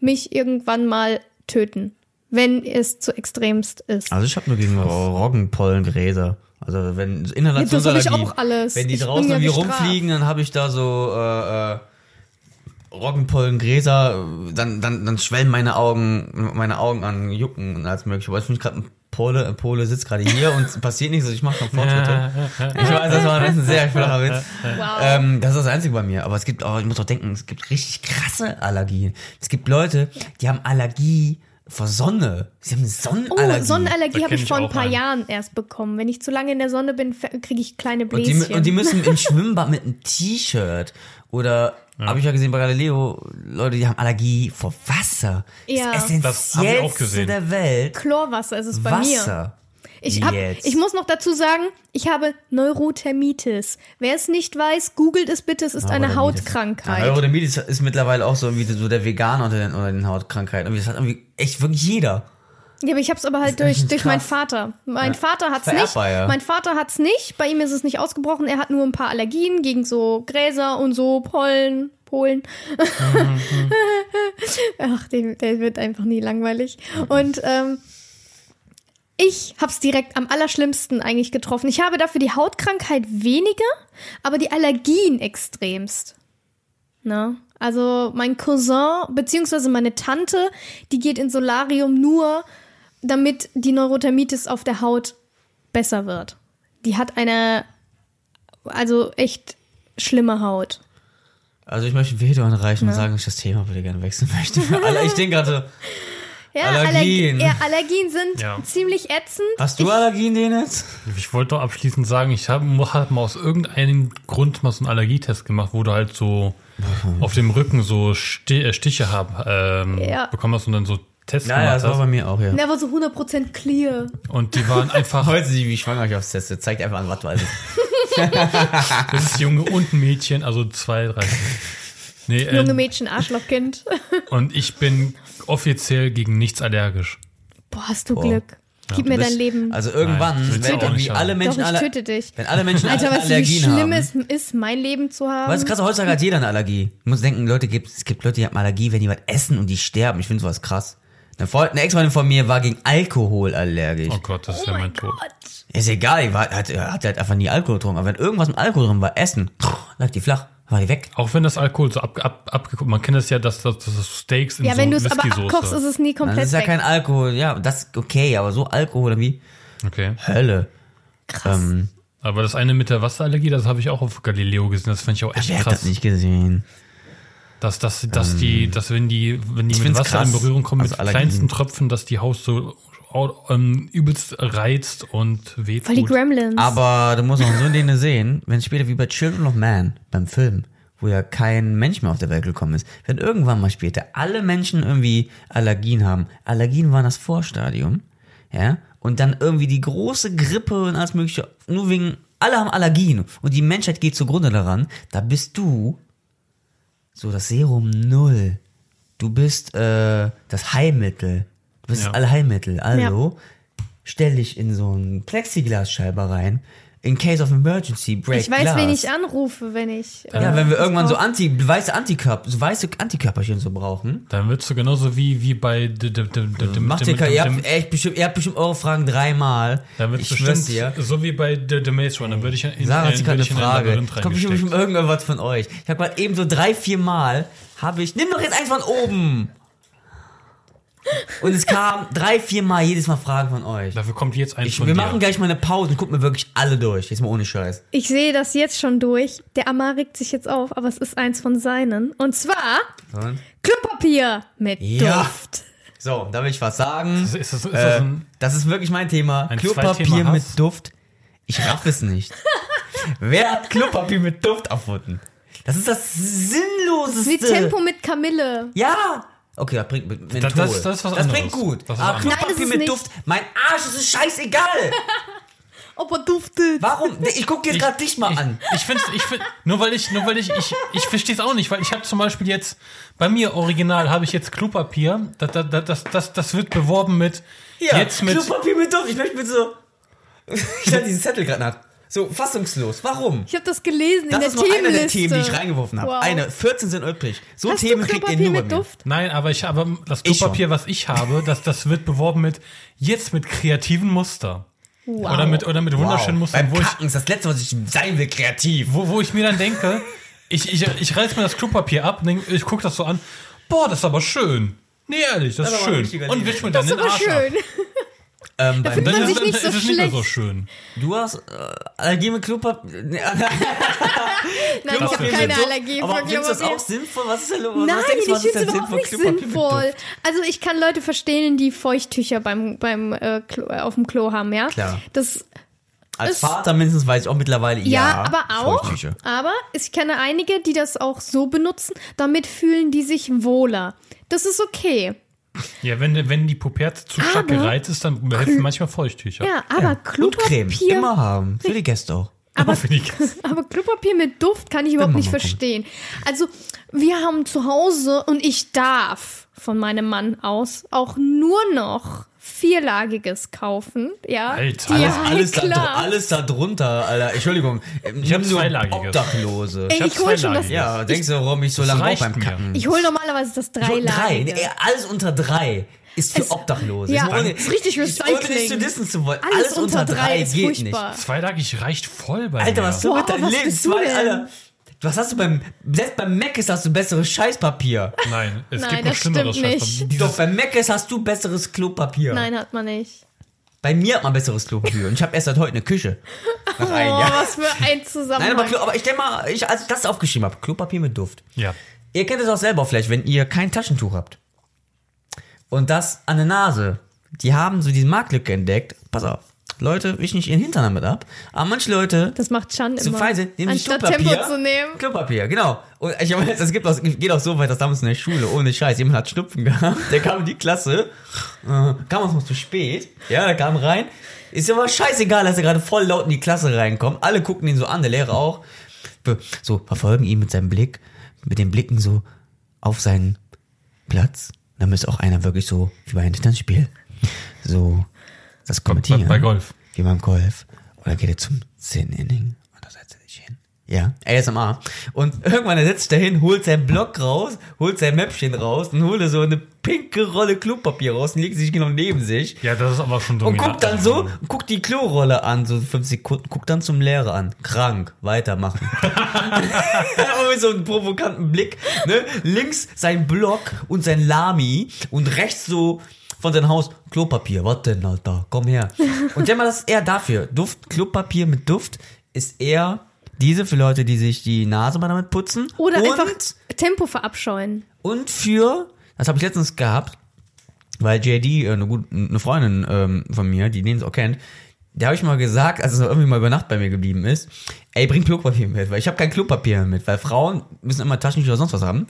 mich irgendwann mal töten, wenn es zu extremst ist. Also ich habe nur gegen Roggenpollengräser. Also wenn Ja, Inhalationsallergie. das ich auch alles. Wenn die Ich draußen ja irgendwie rumfliegen, dann habe ich da so äh, äh, Roggenpollengräser, dann, dann, dann schwellen meine Augen, meine Augen an jucken und alles mögliche. Aber ich finde gerade ein Pole, Pole sitzt gerade hier und passiert nichts, ich mache noch Fortschritte. Ich weiß, das war ein sehr flacher Witz. Wow. Ähm, das ist das Einzige bei mir. Aber es gibt auch, ich muss doch denken, es gibt richtig krasse Allergien. Es gibt Leute, die haben Allergie vor Sonne. Sie haben eine Oh, Sonnenallergie. Sonnenallergie habe ich vor ein paar einen. Jahren erst bekommen. Wenn ich zu lange in der Sonne bin, kriege ich kleine Und die, Bläschen. und die müssen im Schwimmbad mit einem T-Shirt oder habe ich ja gesehen bei Galileo, Leute, die haben Allergie vor Wasser. Ja. Das Das hab ich auch gesehen. der Welt. Chlorwasser ist es bei mir. Wasser. Ich, hab, ich muss noch dazu sagen, ich habe Neurothermitis. Wer es nicht weiß, googelt es bitte. Es ist eine. Hautkrankheit. Ja, Neurodermitis ist mittlerweile auch so wie so der Veganer unter den, unter den Hautkrankheiten. Irgendwie, Das hat irgendwie echt wirklich jeder. Ja, aber ich habe es aber halt durch, durch meinen. Vater. Mein Ja. Vater hat's nicht. Vererbbar, ja. Mein Vater hat's nicht. Bei ihm ist es nicht ausgebrochen. Er hat nur ein paar Allergien gegen so Gräser und so Pollen. Polen. Ach, der, der wird einfach nie langweilig. Und ähm, ich hab's direkt am allerschlimmsten eigentlich getroffen. Ich habe dafür die Hautkrankheit weniger, aber die Allergien extremst. Ne? Also mein Cousin beziehungsweise meine Tante, die geht ins Solarium nur, damit die Neurodermitis auf der Haut besser wird. Die hat eine, also echt schlimme Haut. Also ich möchte ein Veto anreichen und sagen, dass ich das Thema bitte gerne wechseln möchte. Alle- ich denke gerade, Ja, Allergien. Allergien, ja, Allergien sind Ja. ziemlich ätzend. hast du Allergien, Dennis? Ich wollte doch abschließend sagen, ich habe hab mal aus irgendeinem Grund mal so einen Allergietest gemacht, wo du halt so auf dem Rücken so Sti äh, Stiche haben, ähm, Ja. bekommen hast und dann so Tests Ja, ja, gemacht das war bei hast. mir auch, ja. Der war so 100% clear. Und die waren einfach, Heute sie, wie schwanger ich aufs Teste. Zeigt einfach an, was du alles. das ist Junge und ein Mädchen, also zwei, drei. Nee, Junge äh, Mädchen, Arschlochkind. und ich bin offiziell gegen nichts allergisch. Boah, hast du Boah. Glück. Gib mir bist- dein Leben. Also irgendwann, Nein, wenn irgendwie alle Doch, Menschen ich alle, töte dich. wenn alle Menschen Alter, alle weißt du, wie Allergien schlimm haben. es ist, mein Leben zu haben? Weißt du, krass, heutzutage hat jeder eine Allergie. Du musst denken, Leute, gibt, es gibt Leute, die haben Allergie, wenn die was essen und die sterben. Ich finde sowas krass. Eine, Freund- eine Ex-Freundin von mir war gegen Alkohol allergisch. Oh Gott, das ist ja mein Tod. Ist egal, die war, hat, hat halt einfach nie Alkohol getrunken. Aber wenn irgendwas mit Alkohol drin war, Essen, lag die flach, war die weg. Auch wenn das Alkohol so ab, ab, abgeguckt, man kennt das ja, dass das, das Steaks in ja, so wenn du es aber abkochst, ist es nie Das komplett ist ja weg. kein Alkohol, ja, das ist okay, aber so Alkohol irgendwie Okay. Hölle. Krass. Ähm, Aber das eine mit der Wasserallergie, das habe ich auch auf Galileo gesehen. Das fand ich auch echt hat krass. das nicht gesehen? Dass, dass, dass die, dass wenn die, wenn die ich mit Wasser krass. in Berührung kommen, Also mit Allergien. kleinsten Tröpfen, dass die Haut so ähm, übelst reizt und wehtut. Voll die Gremlins. Aber du musst auch so in denen sehen, wenn später wie bei Children of Man, beim Film, wo ja kein Mensch mehr auf der Welt gekommen ist, wenn irgendwann mal später alle Menschen irgendwie Allergien haben, Allergien waren das Vorstadium, ja, und dann irgendwie die große Grippe und alles mögliche, nur wegen, alle haben Allergien und die Menschheit geht zugrunde daran, da bist du so das Serum Null. Du bist äh, das Heilmittel. Du bist Ja. das Allheilmittel. Also stell dich in so eine Plexiglasscheibe rein. In case of emergency, break ich weiß, glass. wen ich anrufe, wenn ich. Ja, äh, wenn wir das irgendwann so. Anti, weiße Antikörper, so weiße Antikörperchen so brauchen. Dann wird's so genauso wie, wie bei Macht ihr, ihr, habt, echt bestimmt, ihr habt bestimmt eure Fragen dreimal. Dann Ich schwör's bestimmt dir. so wie bei The, the Maze Runner. Würde ich in, Sarah hat gerade eine Frage. Labyrinth Kommt bestimmt bestimmt irgendwas von euch. Ich habe gerade eben so drei, vier Mal, habe ich, nimm doch jetzt eins von oben. Und es kam drei, vier Mal jedes Mal Fragen von euch. Dafür kommt jetzt eins Ich, von wir dir. machen gleich mal eine Pause und gucken mir wirklich alle durch. Jetzt mal ohne Scheiß. Ich sehe das jetzt schon durch. Der Amar regt sich jetzt auf, aber es ist eins von seinen. Und zwar Und? Klopapier mit Ja. Duft. So, da will ich was sagen. Ist, ist, das, ist Äh, das ein, das ist wirklich mein Thema. Ein Klopapier mit Hass? Duft. Ich raff es nicht. Wer hat Klopapier mit Duft erfunden? Das ist das Sinnloseste. Wie Tempo mit Kamille. Ja. Okay, das bringt Menthol. Das- das- das ist was Das bringt gut. Das ist Aber. Klopapier mit nicht. Duft. Mein Arsch, das ist scheißegal. Ob er duftet. Warum? Ich guck dir gerade dich mal an. ich finde, ich find, nur weil ich, nur weil ich, ich, ich verstehe es auch nicht, weil ich habe zum Beispiel jetzt, bei mir original habe ich jetzt Klopapier, das, das, das, das, das wird beworben mit, Ja, jetzt mit, Klopapier mit Duft. Ich möchte mit so... Ich hatte diesen Zettel gerade. So, fassungslos. Warum? Ich habe das gelesen Das in der ist nur einer der Themenliste. Themen, die ich reingeworfen habe. Wow. Eine. 14 sind übrig. So Hast Themen du kriegt ihr nur bei mit mir. Duft? nein, aber ich habe das Ich Klopapier, was ich habe, das, das wird beworben mit, jetzt mit kreativen Muster. Wow. Oder mit, oder mit wunderschönen wow. Mustern, Beim wo ich, Kacken ist das Letzte, was ich sein will, kreativ. wo, wo ich mir dann denke, ich, ich, ich reiß mir das Klopapier ab, denk, ich gucke das so an, boah, das ist aber schön. Nee, ehrlich, das, Das ist aber schön. Und wisch mir Das dann ist den aber Arsch ab. Ähm, findet mir, man sich ist, nicht so ist es nicht mehr schlecht. so schön. du hast äh, Allergie mit Klopapier. Nein, ich habe Klopapier keine Duft. Allergie Aber für findest du das Klopapier. auch sinnvoll? Was ist denn los? Nein, was denkst was ich ist finde es überhaupt nicht Klopapier sinnvoll. Also ich kann Leute verstehen, die Feuchttücher beim, beim äh, Klo, äh, auf dem Klo haben, ja. Klar. Das Als ist- Vater mindestens weiß ich auch mittlerweile, ja. ja, aber auch. Aber ich kenne einige, die das auch so benutzen. Damit fühlen die sich wohler. Das ist okay. Ja, wenn, wenn die Pupperte zu stark Aber- gereizt ist, dann helfen manchmal Feuchttücher. Ja, aber Und Creme. Klopapier, Immer haben. Für die Gäste auch. aber aber Klopapier mit Duft kann ich überhaupt nicht verstehen. Also wir haben zu Hause und ich darf von meinem Mann aus auch nur noch vierlagiges kaufen. Ja, Alter, Alles, alles, da, alles da drunter, Alter. Entschuldigung. Ich hab so zweilagiges. Obdachlose. Ey, hab ich hol schon das. Ja, denkst du, warum ich so lange brauche reicht beim. Kacken? Ich hole normalerweise das Ich hol drei. Alles unter drei ist für Es- Obdachlose. Ja, mal ist richtig Ohne Recycling. dich zu dissen zu wollen. Alles, unter drei ist geht furchtbar. Zweilagig reicht voll bei nicht. Alter, mir. was du Wow, mit deinem was Leben bist du zwei, denn? Alter. Was hast du beim, selbst beim Meckes hast du besseres Scheißpapier. Nein, es Nein, gibt noch das schlimmeres stimmt Scheißpapier. Dieses- Doch, beim Meckes hast du besseres Klopapier. Nein, hat man nicht. Bei mir hat man besseres Klopapier. Und ich habe erst seit heute eine Küche. Nach einem Oh, Jahr. was für ein Nein, Zusammenhang. aber, Klo, aber ich denke mal, ich, als ich das aufgeschrieben habe, Klopapier mit Duft. Ja. Ihr kennt es auch selber vielleicht, wenn ihr kein Taschentuch habt. Und das an der Nase. Die haben so diese Marktlücke entdeckt. Pass auf. Leute wischen nicht ihren Hintern damit ab. Aber manche Leute das macht Chan zu immer. fein sind, nehmen Anstatt Klopapier. Tempo zu nehmen. Klopapier, genau. Und ich meine, es gibt auch, geht auch so weit, dass damals in der Schule, ohne Scheiß, jemand hat Schnupfen gehabt, der kam in die Klasse, äh, kam uns noch zu spät, ja, der kam rein, ist aber scheißegal, dass er gerade voll laut in die Klasse reinkommt, alle gucken ihn so an, der Lehrer auch, so, verfolgen ihn mit seinem Blick, mit den Blicken so auf seinen Platz, dann ist auch einer wirklich so, wie bei einem Titanspiel, so, das Bei, kommentieren. bei Golf. Wie beim Golf. Oder geht er zum Zehn-Inning und da setzt er sich hin. Ja, ASMR. Und irgendwann er setzt er hin, holt seinen Block raus, holt sein Mäppchen raus und holt er so eine pinke Rolle Klopapier raus und legt sich genau neben sich. Ja, das ist aber schon Und dominant. guckt dann so, guckt die Klorolle an, so fünf Sekunden, guckt dann zum Lehrer an. Krank, weitermachen. Und mit so einem provokanten Blick, ne? Links sein Block und sein Lami und rechts so von seinem Haus Klopapier. Was denn, Alter? Komm her. Und denk mal, das ist eher dafür. Duft, Klopapier mit Duft ist eher diese für Leute, die sich die Nase mal damit putzen. Oder und, einfach Tempo verabscheuen. und für, das habe ich letztens gehabt, weil JD, äh, eine, gut, eine Freundin ähm, von mir, die den es auch kennt, der habe ich mal gesagt, als er irgendwie mal über Nacht bei mir geblieben ist, ey, bring Klopapier mit, weil ich habe kein Klopapier mit, weil Frauen müssen immer Taschentücher oder sonst was haben.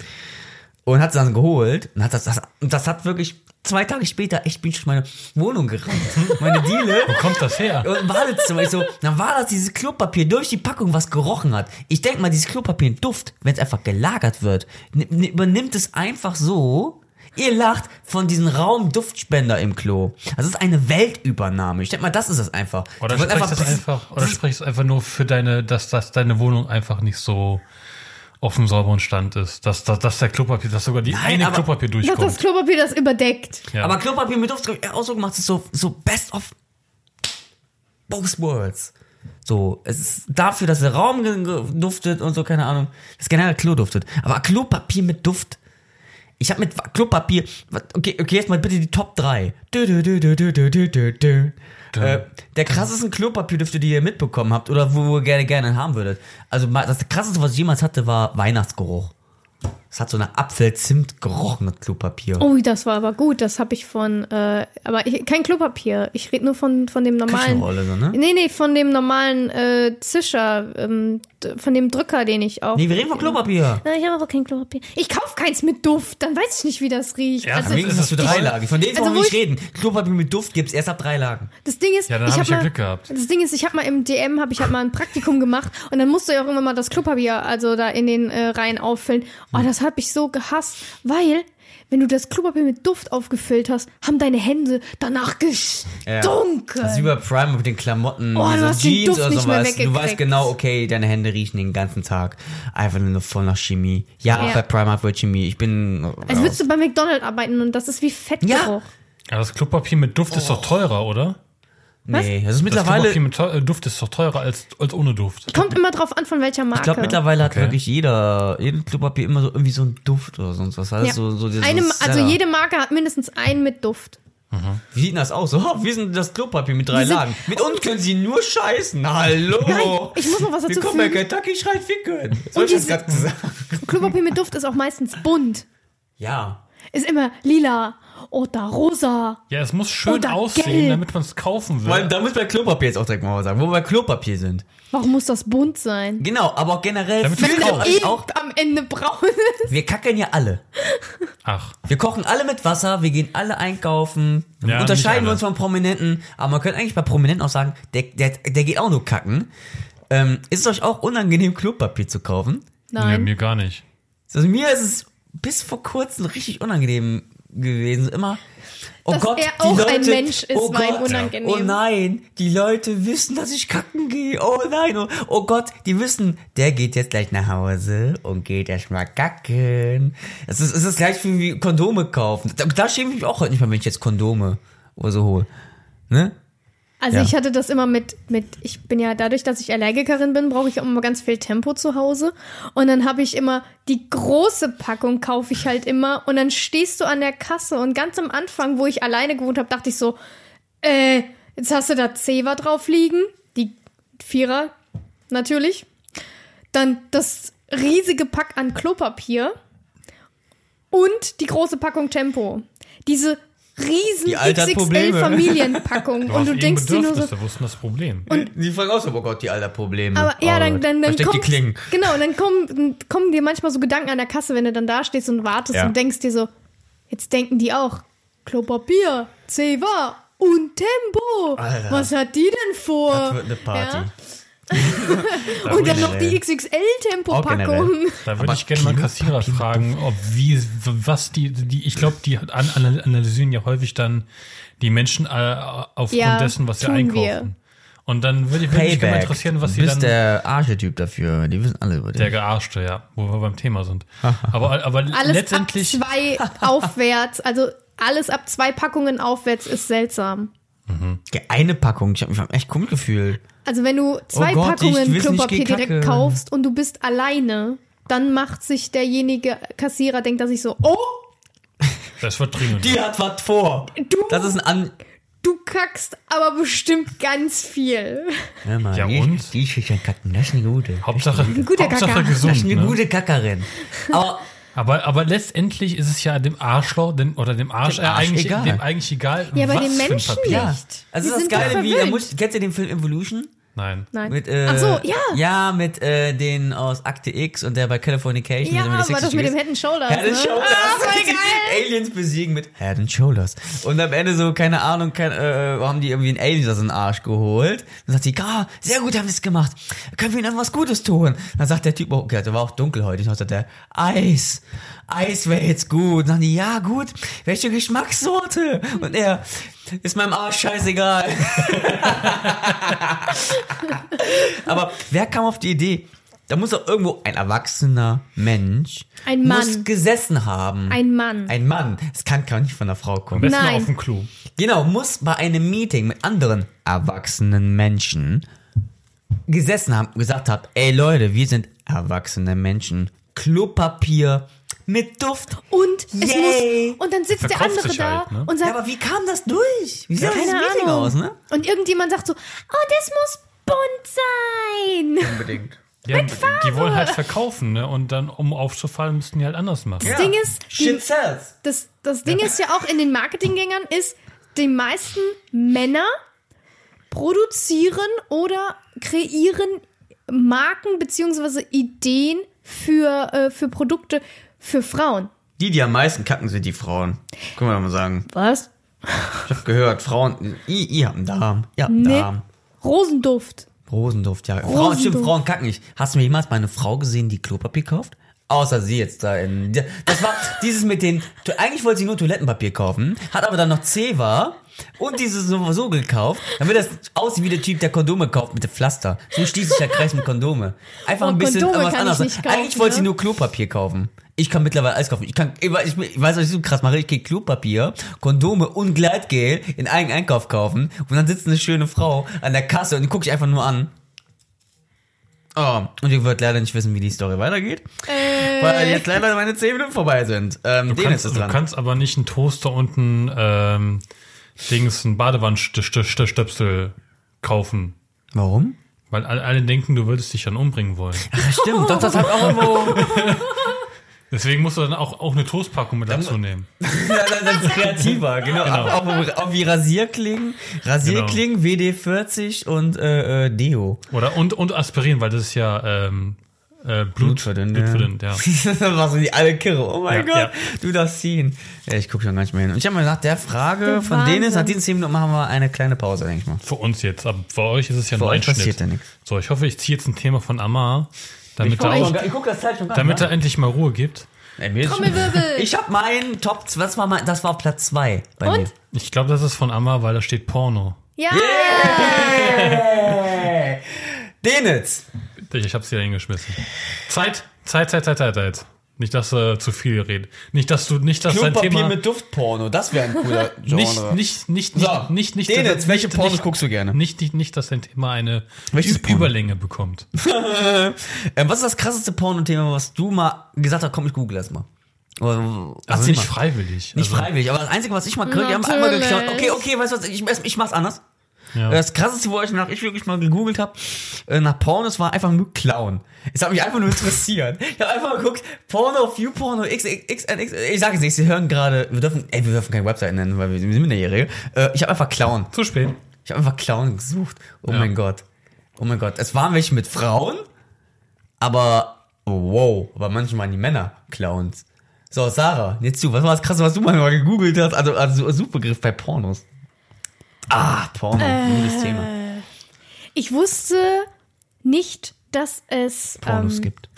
Und hat es dann geholt und hat das, das, das hat wirklich zwei Tage später echt bin ich durch meine Wohnung gerannt. Meine Diele. Wo kommt das her? Und im Badezimmer, ich so, dann war das dieses Klopapier durch die Packung, was gerochen hat. Ich denk mal, dieses Klopapier in Duft, wenn es einfach gelagert wird, übernimmt es einfach so. Ihr lacht von diesem Raumduftspender im Klo. Das ist eine Weltübernahme. Ich denk mal, das ist es einfach. Oder sprichst es einfach, oder sprichst einfach nur für deine, dass, dass deine Wohnung einfach nicht so auf einem sauberen Stand ist. Dass, dass, dass der Klopapier, dass sogar die Nein, eine aber- Klopapier Dass das durchkommt. Klopapier das überdeckt. Ja. Aber Klopapier mit Duft auch so gemacht, ist so, so best of both worlds. So, es ist dafür, dass der Raum ge- ge- duftet und so, keine Ahnung. Das generell Klo duftet. Aber Klopapier mit Duft. Ich habe mit Klopapier, okay, okay, jetzt mal bitte die Top 3. Dö, dö, dö, dö, dö, dö, dö, dö, dö. Äh, der krassesten Klopapierdüfte, die ihr mitbekommen habt oder wo ihr gerne gerne haben würdet. Also das krasseste, was ich jemals hatte, war Weihnachtsgeruch. Es hat so eine Apfel-Zimt gerochen, das Klopapier. Oh, das war aber gut. Das habe ich von, äh, aber ich, kein Klopapier. Ich rede nur von, von dem normalen. Küchenrolle, so, ne? Nee, nee, von dem normalen äh, Zischer, ähm, von dem Drücker, den ich auch. Nee, wir reden von Klopapier. Na, ich habe aber kein Klopapier. Ich kauf keins mit Duft, dann weiß ich nicht, wie das riecht. Ja, also, dann Wenigstens hast du drei Lagen. Von denen Also, wollen wir nicht ich- reden. Klopapier mit Duft gibt's erst ab drei Lagen. das Ding ist, Ja, dann ich hab habe ich ja mal, Glück gehabt. Das Ding ist, ich habe mal im DM habe ich halt mal ein Praktikum gemacht und dann musste ich auch irgendwann mal das Klopapier also da in den äh, Reihen auffüllen. Oh, das habe ich so gehasst, weil wenn du das Klopapier mit Duft aufgefüllt hast, haben deine Hände danach gestunken. Das ist wie bei Prime mit den Klamotten, Oh, den Jeans Duft oder nicht mehr sowas. Du weißt genau, okay, deine Hände riechen den ganzen Tag. Einfach nur voll nach Chemie. Ja, auch Ja. bei Primark wird Chemie. Ich bin. Als würdest du bei McDonald's arbeiten und das ist wie Fettgeruch. Ja, das Klopapier mit Duft ist doch teurer, oder? Nee, das ist Das mittlerweile. Klopapier mit äh, Duft ist doch teurer als, als ohne Duft. Kommt immer drauf an, von welcher Marke. Ich glaube, mittlerweile hat Okay. wirklich jeder, jeden Klopapier immer so irgendwie so einen Duft oder sonst was. Also ja. so, so dieses Eine, also jede Marke hat mindestens einen mit Duft. Wie sieht denn das aus? So, oh, wir sind das Klopapier mit drei Lagen. Mit uns können sie nur scheißen. Hallo. Nein, ich muss noch was dazu Willkommen bei. Kentucky schreit ficken. So ich das gerade gesagt. Klopapier mit Duft ist auch meistens bunt. Ja. Ist immer lila oder rosa. Ja, es muss schön Oder aussehen, gelb. damit man es kaufen will. Weil da muss bei Klopapier jetzt auch direkt mal was sagen, wo wir bei Klopapier sind. Warum muss das bunt sein? Genau, aber auch generell Damit euch Eh auch. am Ende braun ist. Wir kacken ja alle. Ach, Wir kochen alle mit Wasser, wir gehen alle einkaufen. Ja, unterscheiden wir uns von Prominenten. Aber man könnte eigentlich bei Prominenten auch sagen, der, der, der geht auch nur kacken. Ähm, ist es euch auch unangenehm, Klopapier zu kaufen? nee, Nein. mir gar nicht. Also mir ist es bis vor kurzem richtig unangenehm gewesen. Immer. Oh Dass Gott, er die auch Leute, ein Mensch ist, oh war Gott, unangenehm. Oh nein, die Leute wissen, dass ich kacken gehe. Oh nein, oh, oh Gott, die wissen, der geht jetzt gleich nach Hause und geht erstmal kacken. Es ist, es ist gleich wie Kondome kaufen. Da, da schäme ich mich auch heute nicht mehr, wenn ich jetzt Kondome oder so hole. Ne? Also Ja. ich hatte das immer mit, mit, ich bin ja dadurch, dass ich Allergikerin bin, brauche ich auch immer ganz viel Tempo zu Hause. Und dann habe ich immer die große Packung kaufe ich halt immer. Und dann stehst du an der Kasse und ganz am Anfang, wo ich alleine gewohnt habe, dachte ich so, äh, jetzt hast du da Zewa drauf liegen, die Vierer natürlich. Dann das riesige Pack an Klopapier und die große Packung Tempo. Diese riesen. XXL-Familienpackung. Und du denkst dir nur so, wo ist denn das Problem? Die fragen auch so, oh Gott, die alter Probleme. aber ja, oh dann, Gott. dann, dann kommt, Klingen. genau, und dann kommen, kommen dir manchmal so Gedanken an der Kasse, wenn du dann da stehst und wartest Ja. und denkst dir so, jetzt denken die auch, Klopapier, Zewa und Tempo. Alter. Was hat die denn vor? Das wird eine Party. Ja. Und dann noch die XXL-Tempo-Packung. Da würde ich gerne mal Kassierer fragen, ob wie, was die, die ich glaube, die an, an- analysieren ja häufig dann die Menschen äh, aufgrund Ja, dessen, was sie einkaufen. wir. Und dann würde ich, mich gerne mal interessieren, was du sie bist dann. der Archetyp dafür. Die wissen alle über dich. der Gearschte, ja, wo wir beim Thema sind. aber aber Alles letztendlich. ab zwei aufwärts, also alles ab zwei Packungen aufwärts ist seltsam. Ja, Eine Packung. Ich habe mich echt komisch gefühlt. Also wenn du zwei Oh Gott, ich Packungen nicht Klopapier gekacke. direkt kaufst und du bist alleine, dann macht sich derjenige Kassierer, denkt er sich so, oh, Das wird dringend. Die hat was vor. Du- Das ist ein An. du kackst aber bestimmt ganz viel. Hör mal, Ja, die, und? Die Schüchtern kacken, das ist eine gute. Hauptsache, guter Hauptsache Kacker. Das ist gesund. eine Ne? gute Kackerin. Aber Aber, aber letztendlich ist es ja dem Arschloch dem, oder dem Arsch, Dem Arsch eigentlich, egal. Dem eigentlich egal. Ja, aber den ein Menschen Papier. ja, Nicht. also das sind doch Geile, wie, da muss, kennst du den Film Evolution? Nein. Nein. Mit, äh, Ach so, ja. Ja, mit äh, den aus Akte X und der bei Californication. Ja, den war das 60 mit dem. Head and Shoulders. Head and ne? Shoulders. Ah, voll geil. Aliens besiegen mit Head and Shoulders. Und am Ende so, keine Ahnung, kein, äh, haben die irgendwie einen Alien aus dem Arsch geholt. Dann sagt sie, ah, sehr gut haben wir es gemacht. Können wir ihnen dann was Gutes tun? Dann sagt der Typ, oh, okay, der war auch dunkelhäutig. Dann sagt der, Eis. Eis wäre jetzt gut. Dann sagen die, ja gut, welche Geschmackssorte? Und er, ist meinem Arsch scheißegal. Aber wer kam auf die Idee? Da muss doch irgendwo ein erwachsener Mensch Ein muss Mann. gesessen haben. Ein Mann. Ein Mann. Es kann gar nicht von einer Frau Am kommen. besten Nein. auf dem Klo. Genau, muss bei einem Meeting mit anderen erwachsenen Menschen gesessen haben und gesagt haben, ey Leute, wir sind erwachsene Menschen. Klopapier mit Duft. Und es Yay. muss, und dann sitzt der andere da halt, ne? und Ja, sagt, aber wie kam das durch? Wie sah keine das Meeting Ahnung. aus, ne? Und irgendjemand sagt so, oh, das muss bunt sein. Unbedingt. Ja, die wollen halt verkaufen, ne? Und dann, um aufzufallen, müssten die halt anders machen. Das Ding ist, die, das, das Ding ist ja auch in den Marketinggängern ist, die meisten Männer produzieren oder kreieren Marken beziehungsweise Ideen für, äh, für Produkte für Frauen. Die, die am meisten kacken, sind die Frauen. Können wir mal sagen. Was? Ich hab gehört, Frauen, ihr, ihr habt einen Darm. Ihr habt einen Nee. Darm. Rosenduft. Rosenduft, ja. Frauen, Rosenduft. stimmt, Frauen kacken nicht. Hast du mir jemals mal eine Frau gesehen, die Klopapier kauft? Außer sie jetzt da in. Das war dieses mit den. Eigentlich wollte sie nur Toilettenpapier kaufen, hat aber dann noch Zewa und dieses so, so gekauft, damit das aussieht wie der Typ, der Kondome kauft mit dem Pflaster. So schließt sich der Kreis mit Kondome. Einfach Oh, ein bisschen was anderes. kaufen, Eigentlich wollte sie ne? nur Klopapier kaufen. Ich kann mittlerweile alles kaufen. Ich kann, ich weiß, ich weiß, was ich so krass mache. Ich gehe Klopapier, Kondome und Gleitgel in einen Einkauf kaufen und dann sitzt eine schöne Frau an der Kasse und die guckt sich einfach nur an. Oh, und ihr wird leider nicht wissen, wie die Story weitergeht, Äh, weil jetzt leider meine 10 Minuten vorbei sind. Ähm, Du kannst, du kannst aber nicht einen Toaster und ein ähm, Dings, ein Badewannenstöpsel kaufen. Warum? Weil alle, alle denken, du würdest dich dann umbringen wollen. Ach, stimmt, doch, das hat auch irgendwo. Deswegen musst du dann auch, auch eine Toastpackung mit dazu nehmen. ja, das das ist kreativer, genau. Auch, auch, auch wie Rasierklingen, Rasierklingen, WD-40 und äh, äh, Deo. Oder und, und Aspirin, weil das ist ja ähm, äh, Blut, Blutverdünnt, Blutverdünnt, ja. Was sind die alle Kirre? Oh mein Ja, Gott, ja. du darfst ziehen. Ja, ich gucke schon gar nicht mehr hin. Und ich habe mir gedacht, der Frage Der von denen ist, nach Wahnsinn. diesen 10 Minuten machen wir eine kleine Pause, denke ich mal. Für uns jetzt, aber für euch ist es ja Für nur ein euch passiert ja nichts. So, ich hoffe, ich ziehe jetzt ein Thema von Amar, damit, er, auch, ich guck das Zeit schon gar damit er endlich mal Ruhe gibt. Ey, Trommelwirbel. Ich habe meinen Top, das war mein, das war auf Platz 2 bei Und? mir. Ich glaube, das ist von Amar, weil da steht Porno. Ja. Den jetzt. Ich, ich hab's hier hingeschmissen. Zeit, Zeit, Zeit, Zeit, Zeit, Zeit. Nicht, dass er zu viel redet. Nicht, dass du, nicht, dass dein Thema. mit Duftporno, das wäre ein cooler Genre. nicht, nicht, nicht, So, nicht, nicht, nicht, Denitz, dass- welche nicht, Pornos nicht, guckst du gerne? Nicht, nicht, nicht, dass dein Thema eine Welches Ü- Porno? Überlänge bekommt. Ähm, was ist das krasseste Porno-Thema, was du mal gesagt hast, komm, ich google das mal. Also erzähl nicht mal. freiwillig. Nicht also, freiwillig, aber das Einzige, was ich mal kriege, die haben einmal geklaut. Okay, okay, weißt du was, ich, ich mach's anders. Ja. Das krasseste, wo ich nach ich wirklich mal gegoogelt habe, nach Pornos war einfach nur Clown. Es hat mich einfach nur interessiert. Ich habe einfach mal geguckt, Porno, View Porno, X, X, X, ich sage es nicht, sie hören gerade, wir dürfen, ey, wir dürfen keine Website nennen, weil wir, wir sind minderjährige. Äh, ich habe einfach Clown. Zu spät. Ich habe einfach Clown gesucht. Oh Ja. mein Gott. Oh mein Gott. Es waren welche mit Frauen, aber oh, wow, aber manchmal waren die Männer Clowns. So, Sarah, jetzt du, was war das krasse, was du mal gegoogelt hast? Also, also Suchbegriff bei Pornos. Ah, Porno, gutes Thema. Ich wusste nicht, dass es. Pornos ähm, gibt.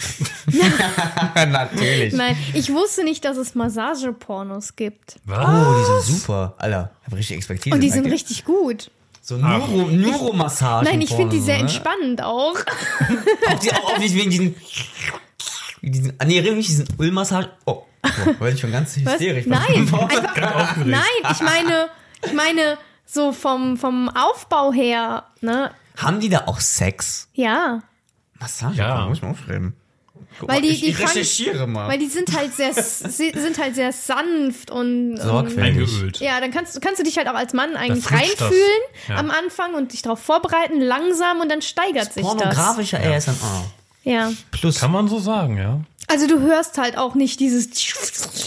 Natürlich. Nein, ich wusste nicht, dass es Massagepornos gibt. Was? Oh, die sind super. Alter, ich hab richtig Expertise. Und die sind richtig gut. So Neuro, Neuromassagen. Nein, ich finde die sehr ne? entspannend auch. Auch, die, auch nicht wegen diesen. diesen ah, nee, richtig, diesen Ölmassagen. Oh, oh werde ich schon ganz Was? hysterisch. Nein, Ganz einfach, nein, ich meine, ich meine, so vom, vom Aufbau her, ne? Haben die da auch Sex? Ja. Massage? Ja. Muss ich mal aufschreiben. Guck Weil mal, die, ich, die ich fangen- recherchiere mal. Weil die sind halt sehr, sind halt sehr sanft und, Sorgfältig. Ja, dann kannst, du- kannst du dich halt auch als Mann eigentlich das. reinfühlen Ja. am Anfang und dich darauf vorbereiten, langsam und dann steigert sich das. Pornografischer ASMR. Ja. Plus. Kann man so sagen, ja. Also du hörst halt auch nicht dieses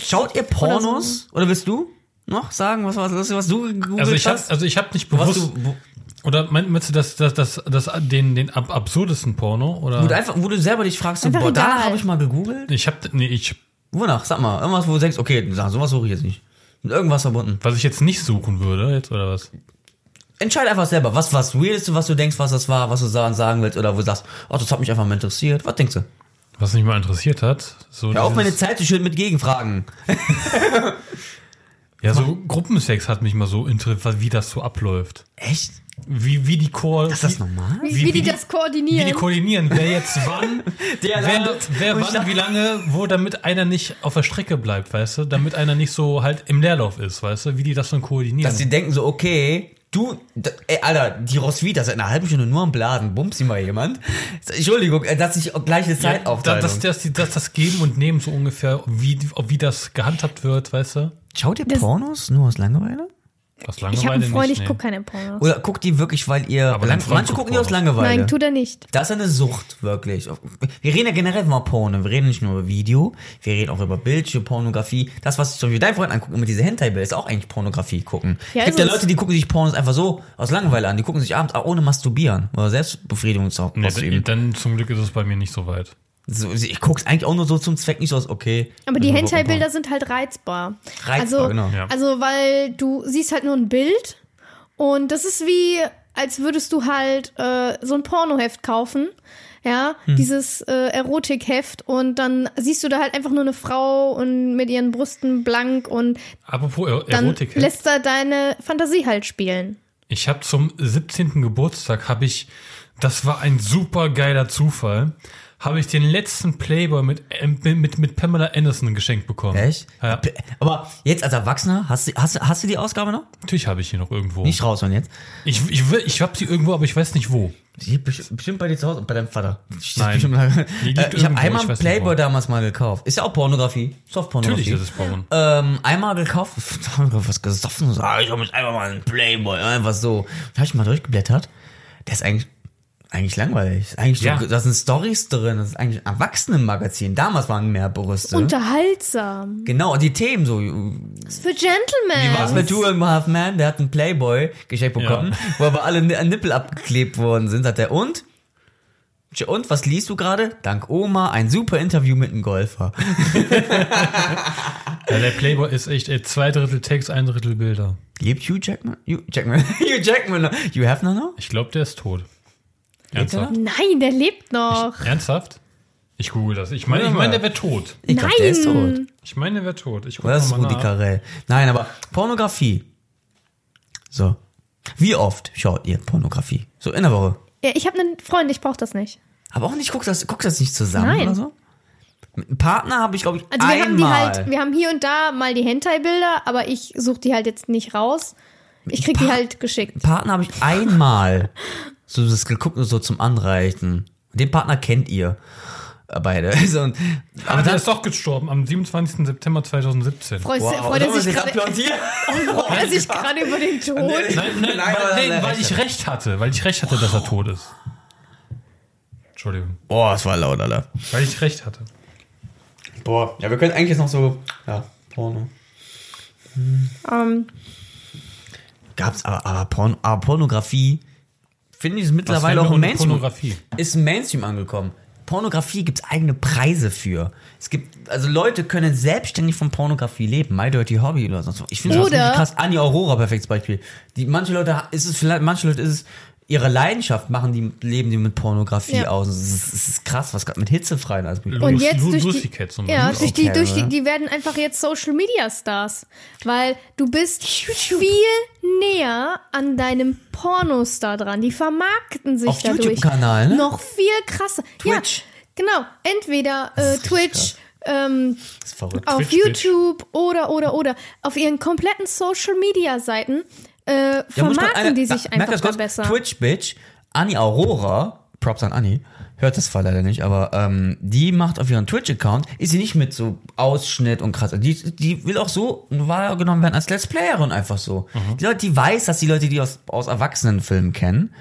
Schaut ihr Pornos? Oder, willst du noch sagen, was, was, was du gegoogelt Also ich habe hast? also ich hab nicht bewusst du, oder mein- meinst du das das das, das den den ab, absurdesten Porno oder wo, du einfach, wo du selber dich fragst, Einfach boah, danach egal. habe ich mal gegoogelt. ich habe nee, ich Wonach? Sag mal, irgendwas, wo du denkst, okay, sowas suche ich jetzt nicht. Mit irgendwas verbunden. was ich jetzt nicht suchen würde jetzt oder was? Entscheide einfach selber, was was Weirdeste, was du denkst, was das war, was du sagen, sagen willst, oder wo du sagst, oh, das hat mich einfach mal interessiert. Was denkst du? Was mich mal interessiert hat, so Hör auf, meine Zeit zu schön mit Gegenfragen. ja so Gruppensex hat mich mal so interessiert, wie das so abläuft. Echt? Wie wie die Chor Ist das normal? wie, Wie- wie, die die- das koordinieren. wie die koordinieren, wer jetzt wann, Der wer, wer wann, dachte- wie lange, wo, damit einer nicht auf der Strecke bleibt, weißt du, damit einer nicht so halt im Leerlauf ist, weißt du, wie die das dann koordinieren. Dass sie denken so, okay, du, ey, Alter, die Roswitha seit einer halben Stunde nur am Blasen, bumst sie mal jemand. Entschuldigung, äh, dass ich gleiche Ja, Zeitaufteilung. dass, dass, die- dass das Geben und Nehmen so ungefähr, wie, wie das gehandhabt wird, weißt du? Schaut ihr Pornos nur aus Langeweile? Aus ich habe Langeweile einen Freund, nicht, ich nee. gucke keine Pornos. Oder guckt die wirklich, weil ihr. Aber Lang, manche gucken die aus. Langeweile. Nein, tut er nicht. Das ist eine Sucht, wirklich. Wir reden ja generell über Porno. Wir reden nicht nur über Video, wir reden auch über Bildschirm, Pornografie. Das, was zum Beispiel dein Freund anguckt, immer diese Hentai-Bilder, ist auch eigentlich Pornografie gucken. Ja, es gibt ja. Leute, die gucken sich Pornos einfach so aus Langeweile an. Die gucken sich abends auch ohne Masturbieren oder Selbstbefriedigung zu Nee, auszuüben. dann zum Glück ist es bei mir nicht so weit. So, ich guck's eigentlich auch nur so zum Zweck, nicht so aus, okay. Aber die müssen wir Hentai-Bilder sind halt reizbar. Reizbar, also, genau. Ja. Also, weil du siehst halt nur ein Bild und das ist wie, als würdest du halt äh, so ein Pornoheft kaufen. Ja, Hm. dieses äh, Erotikheft und dann siehst du da halt einfach nur eine Frau und mit ihren Brüsten blank und Apropos Er- dann Erotik. lässt da deine Fantasie halt spielen. Ich habe zum 17. Geburtstag habe ich, das war ein super geiler Zufall, habe ich den letzten Playboy mit, ähm, mit, mit Pamela Anderson geschenkt bekommen. Echt? Ja. Aber jetzt als Erwachsener, hast du, hast, du- hast du die Ausgabe noch? Natürlich habe ich hier noch irgendwo. Nicht raus von jetzt. Ich, ich, ich habe sie irgendwo, aber ich weiß nicht wo. Die bestimmt bei dir zu Hause und bei deinem Vater. Die Nein. Die liegt äh, ich habe einmal ich Playboy damals mal gekauft. Ist ja auch Pornografie. Softpornografie. Natürlich ist es Porn. Ähm, einmal gekauft, was gesoffen, so, ah, ich hol mich einfach mal einen Playboy, einfach so. Da hab ich mal durchgeblättert. Der ist eigentlich, eigentlich langweilig. Ist Eigentlich Ja. so, da sind Stories drin, das ist eigentlich ein Erwachsenenmagazin. Damals waren mehr Brüste. Unterhaltsam. genau, und die Themen so, Das ist für Gentlemen. was mit Two and a Half Man, der hat einen Playboy geschenkt bekommen, wo aber alle Ni- Nippel abgeklebt worden sind, hat er und? Und was liest du gerade? Dank Oma, ein super Interview mit einem Golfer. Ja, der Playboy ist echt ey, zwei Drittel Text, ein Drittel Bilder. Lebt Hugh Jackman? Hugh Jackman. Hugh Jackman. noch? You have no no? Ich glaube, der ist tot. Er Ernsthaft? Nein, der lebt noch. Ernsthaft? Ich google das. Ich meine, ich mal. der wäre tot. Ich glaub, der ist tot. Ich meine, der wäre tot. Ich das ist Rudi. Carell. Nein, aber Pornografie. So. Wie oft schaut ihr Pornografie? So in der Woche. Ja, ich habe einen Freund, ich brauche das nicht. Aber auch nicht, guckt das, guckt das nicht zusammen Nein. oder so? Mit einem Partner habe ich, glaube ich, Also wir einmal. haben die halt, wir haben hier und da mal die Hentai-Bilder, aber ich suche die halt jetzt nicht raus. Ich krieg die halt geschickt. Partner habe ich einmal so das geguckt und so zum Anreichen. Den Partner kennt ihr beide. So, und, Aber aber der dann ist doch gestorben am 27. September 2017. Freut, Wow, freut er sich gerade freut er sich gerade über den Tod? Nein, nein, Nein, weil, er weil ich recht hatte, weil ich recht hatte, dass er tot ist. Entschuldigung. Boah, das war laut, Alter. Weil ich recht hatte. Boah, ja, wir können eigentlich jetzt noch so, ja, Porno. Ähm, Gab's aber, aber, Porno, aber Pornografie, finde ich, ist mittlerweile auch im Mainstream. Pornografie? Ist im Mainstream angekommen. Pornografie gibt's eigene Preise für. Es gibt, also Leute können selbstständig von Pornografie leben. My Dirty Hobby oder sonst was. Ich finde das krass. Annie Aurora, perfektes Beispiel. Die, manche Leute, ist es vielleicht, manche Leute ist es, ihre Leidenschaft machen die, leben die mit Pornografie Ja. aus. Es ist, es ist krass, was gerade mit Hitzefreien alles Lu- und jetzt durch die, Cat zum ja, durch die, durch die, die werden einfach jetzt Social Media Stars, weil du bist viel näher an deinem Pornostar dran. Die vermarkten sich Auf dadurch YouTube-Kanal, ne? noch viel krasser. Twitch. Ja, genau. Entweder äh, Twitch. Ähm, auf Twitch, Twitch. YouTube oder oder oder auf ihren kompletten Social Media Seiten äh, vermarkten eine- die sich merkt einfach kurz, besser. Twitch Bitch, Annie Aurora, Props an Annie, hört das zwar leider nicht, aber ähm, die macht auf ihren Twitch-Account, ist sie nicht mit so Ausschnitt und krass. Die, die will auch so wahrgenommen werden als Let's Playerin einfach so. Mhm. Die Leute, die weiß, dass die Leute, die aus, aus Erwachsenenfilmen kennen,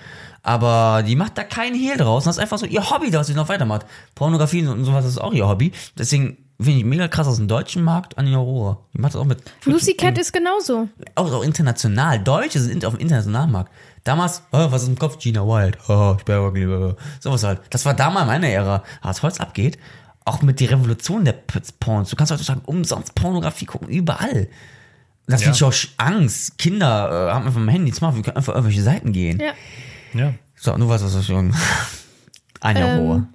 aber die macht da keinen Hehl draus. Das ist einfach so ihr Hobby, das sie noch weitermacht. Pornografie und sowas ist auch ihr Hobby. Deswegen finde ich mega krass aus dem deutschen Markt Annie Aurora. Die macht das auch mit Lucy Cat ist genauso. auch, auch international. Deutsche sind auf dem internationalen Markt. Damals, oh, was ist im Kopf? Gina Wild. Oh, ich bin aber lieber. Sowas halt. Das war damals meine Ära. Aber Was heute abgeht, auch mit der Revolution der P- Pornos. Du kannst heutzutage umsonst Pornografie gucken, überall. Das Ja. finde ich auch Angst. Kinder äh, haben einfach mein Handy smart, wir können einfach auf irgendwelche Seiten gehen. Ja. Ja. So, nur was, was ich schon. Anja Ähm, Rohr.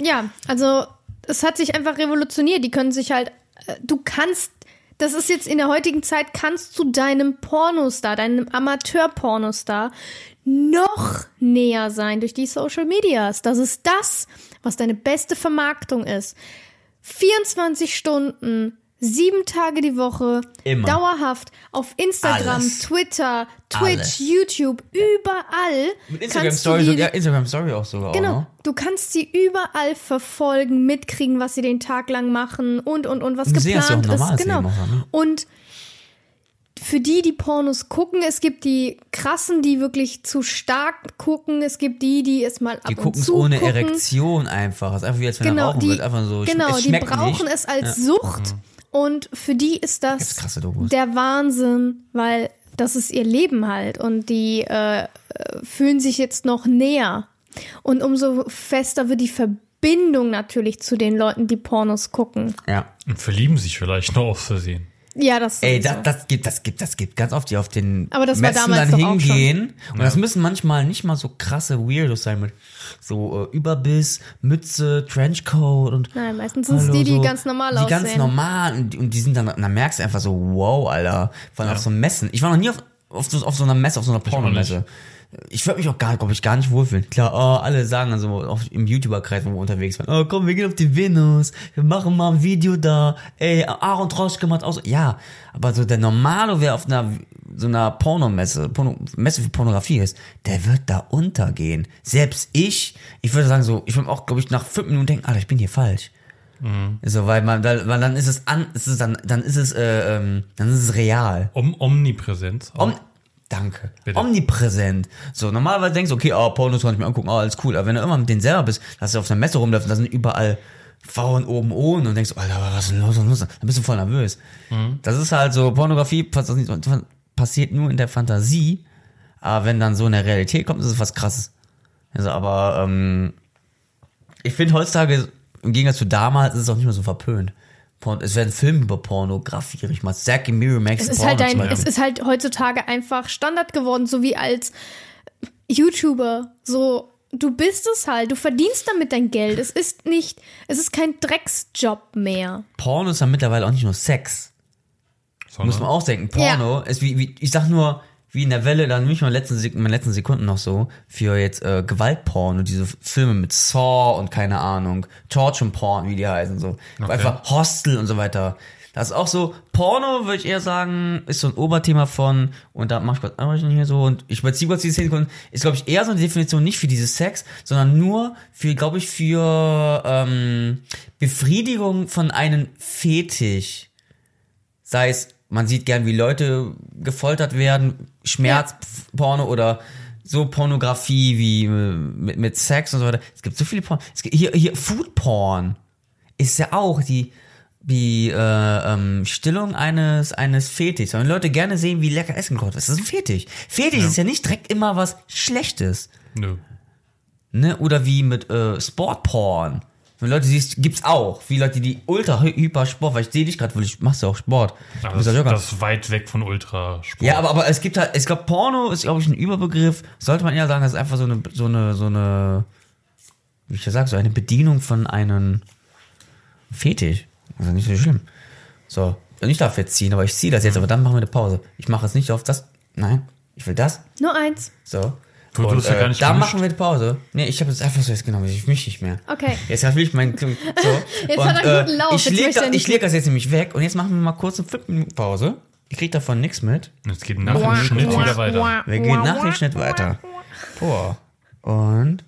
Ja, also es hat sich einfach revolutioniert. Die können sich halt, äh, du kannst, das ist jetzt in der heutigen Zeit, kannst du deinem Pornostar, deinem Amateur-Pornostar noch näher sein durch die Social Medias. Das ist das, was deine beste Vermarktung ist. 24 Stunden, sieben Tage die Woche, Immer. dauerhaft auf Instagram, Alles. Twitter, Twitch, Alles. YouTube, überall. Mit Instagram kannst du Story, die- sogar, Instagram Story auch sogar Genau. auch, ne? Du kannst sie überall verfolgen, mitkriegen, was sie den Tag lang machen und und und was Und ja geplant ist. normales Genau. Auch, ne? Und für die, die Pornos gucken, es gibt die krassen, die wirklich zu stark gucken. Es gibt die, die es mal ab Die und gucken es zu ohne gucken. Erektion einfach. Das ist einfach wie als wenn er Genau, rauchen die, wird. Einfach so, genau, die brauchen nicht. es als Ja. Sucht. Und für die ist das der Wahnsinn, weil das ist ihr Leben halt. Und die äh, fühlen sich jetzt noch näher. Und umso fester wird die Verbindung natürlich zu den Leuten, die Pornos gucken. Ja. Und verlieben sich vielleicht noch aus Versehen. Ja, das Ey, das, das gibt, das gibt, das gibt ganz oft, die auf den Aber das war Messen damals dann doch auch schon. hingehen. Und das müssen manchmal nicht mal so krasse Weirdos sein mit so äh, Überbiss, Mütze, Trenchcoat und. Nein, meistens sind es die, die ganz normal Die ganz aussehen. normal und, die- und die sind dann, dann merkst du einfach so, wow, Alter. Vor allem auf so Messen. Ich war noch nie auf, auf, so, auf so einer Messe, auf so einer Pornomesse. Ich würde mich auch gar, glaube ich, gar nicht wohlfühlen. Klar, oh, alle sagen dann so auch im YouTuber-Kreis, wo wir unterwegs waren, oh komm, wir gehen auf die Venus, wir machen mal ein Video da, ey, Aaron Troschke macht aus. Ja, aber so der Normalo, wer auf einer so einer Pornomesse, Porno, Messe für Pornografie ist, der wird da untergehen. Selbst ich, ich würde sagen so, ich würde auch, glaube ich, nach fünf Minuten denken, Alter, ich bin hier falsch. So, weil man, weil, weil dann ist es an, es ist dann, dann ist es, äh, ähm, dann ist es real. Om Omnipräsenz. Om Danke. Bitte. Omnipräsent. So, normalerweise denkst du, okay, oh, Pornos kann ich mir angucken, oh, alles cool. Aber wenn du immer mit denen selber bist, dass du auf der Messe rumläufst, da sind überall Frauen oben ohne und denkst, Alter, was ist denn los, was ist los? Dann bist du voll nervös. Das ist halt so, Pornografie passiert passiert nur in der Fantasie, aber wenn dann so in der Realität kommt, ist es was krasses. Also, aber ähm, ich finde heutzutage, im Gegensatz zu damals, ist es auch nicht mehr so verpönt. Porn- Es werden Filme über Pornografie, ich mal Zack and Miri Max Es ist, Porno halt ein, es ist halt heutzutage einfach Standard geworden, so wie als YouTuber. So, du bist es halt, du verdienst damit dein Geld. Es ist nicht, es ist kein Drecksjob mehr. Porno ist ja mittlerweile auch nicht nur Sex. Sondern Muss man auch denken. Porno ist wie, wie, ich sag nur, wie in der Welle, dann nehme ich meine letzten, Sek meine letzten Sekunden noch so für jetzt äh, Gewaltporn und diese Filme mit Saw und keine Ahnung, Torture Porn, wie die heißen, so. Okay. Einfach Hostel und so weiter. Das ist auch so, Porno, würde ich eher sagen, ist so ein Oberthema von, und da mach ich kurz Anrichten hier so, und ich überziehe kurz die 10 Sekunden, ist, glaube ich, eher so eine Definition nicht für dieses Sex, sondern nur für, glaube ich, für ähm, Befriedigung von einem Fetisch. Sei es, man sieht gern, wie Leute gefoltert werden, Schmerzporno oder so Pornografie wie äh, mit, mit Sex und so weiter. Es gibt so viele Porn. Es gibt, hier, hier Food Porn ist ja auch die die äh, ähm, Stillung eines eines Fetischs. Wenn Leute gerne sehen, wie lecker Essen gekocht wird, das ist ein Fetisch. Fetisch ist ja nicht direkt immer was Schlechtes, Nö. ne? Oder wie mit äh, Sportporn. Wenn Leute siehst, gibt's auch. Wie Leute, die ultra hy- hyper Sport, weil ich sehe dich gerade, weil ich machst ja auch Sport. Bist das, ja das ist weit weg von Ultrasport. Ja, aber, aber es gibt halt, ich glaube, Porno ist, glaube ich, ein Überbegriff. Sollte man eher sagen, das ist einfach so eine, so eine, so eine, wie ich ja sag, so eine Bedienung von einem Fetisch. Also nicht so schlimm. So. Und ich darf jetzt ziehen, aber ich ziehe das jetzt, aber dann machen wir eine Pause. Ich mache jetzt nicht auf das. Nein, ich will das. Nur eins. So. Du- du Und, ja äh, gar nicht da gemischt. machen wir eine Pause. Nee, ich habe jetzt einfach so jetzt genommen. Ich mich nicht mehr. Okay. Jetzt will ich meinen. So. Jetzt hat er guten Lauf, Ich jetzt leg, möchte er da, leg das jetzt nämlich weg und jetzt machen wir mal kurz eine 5 Minuten Pause. Ich krieg davon nichts mit. Jetzt geht nach dem Schnitt wieder weiter. Wir gehen nach dem Schnitt weiter. Boah. Und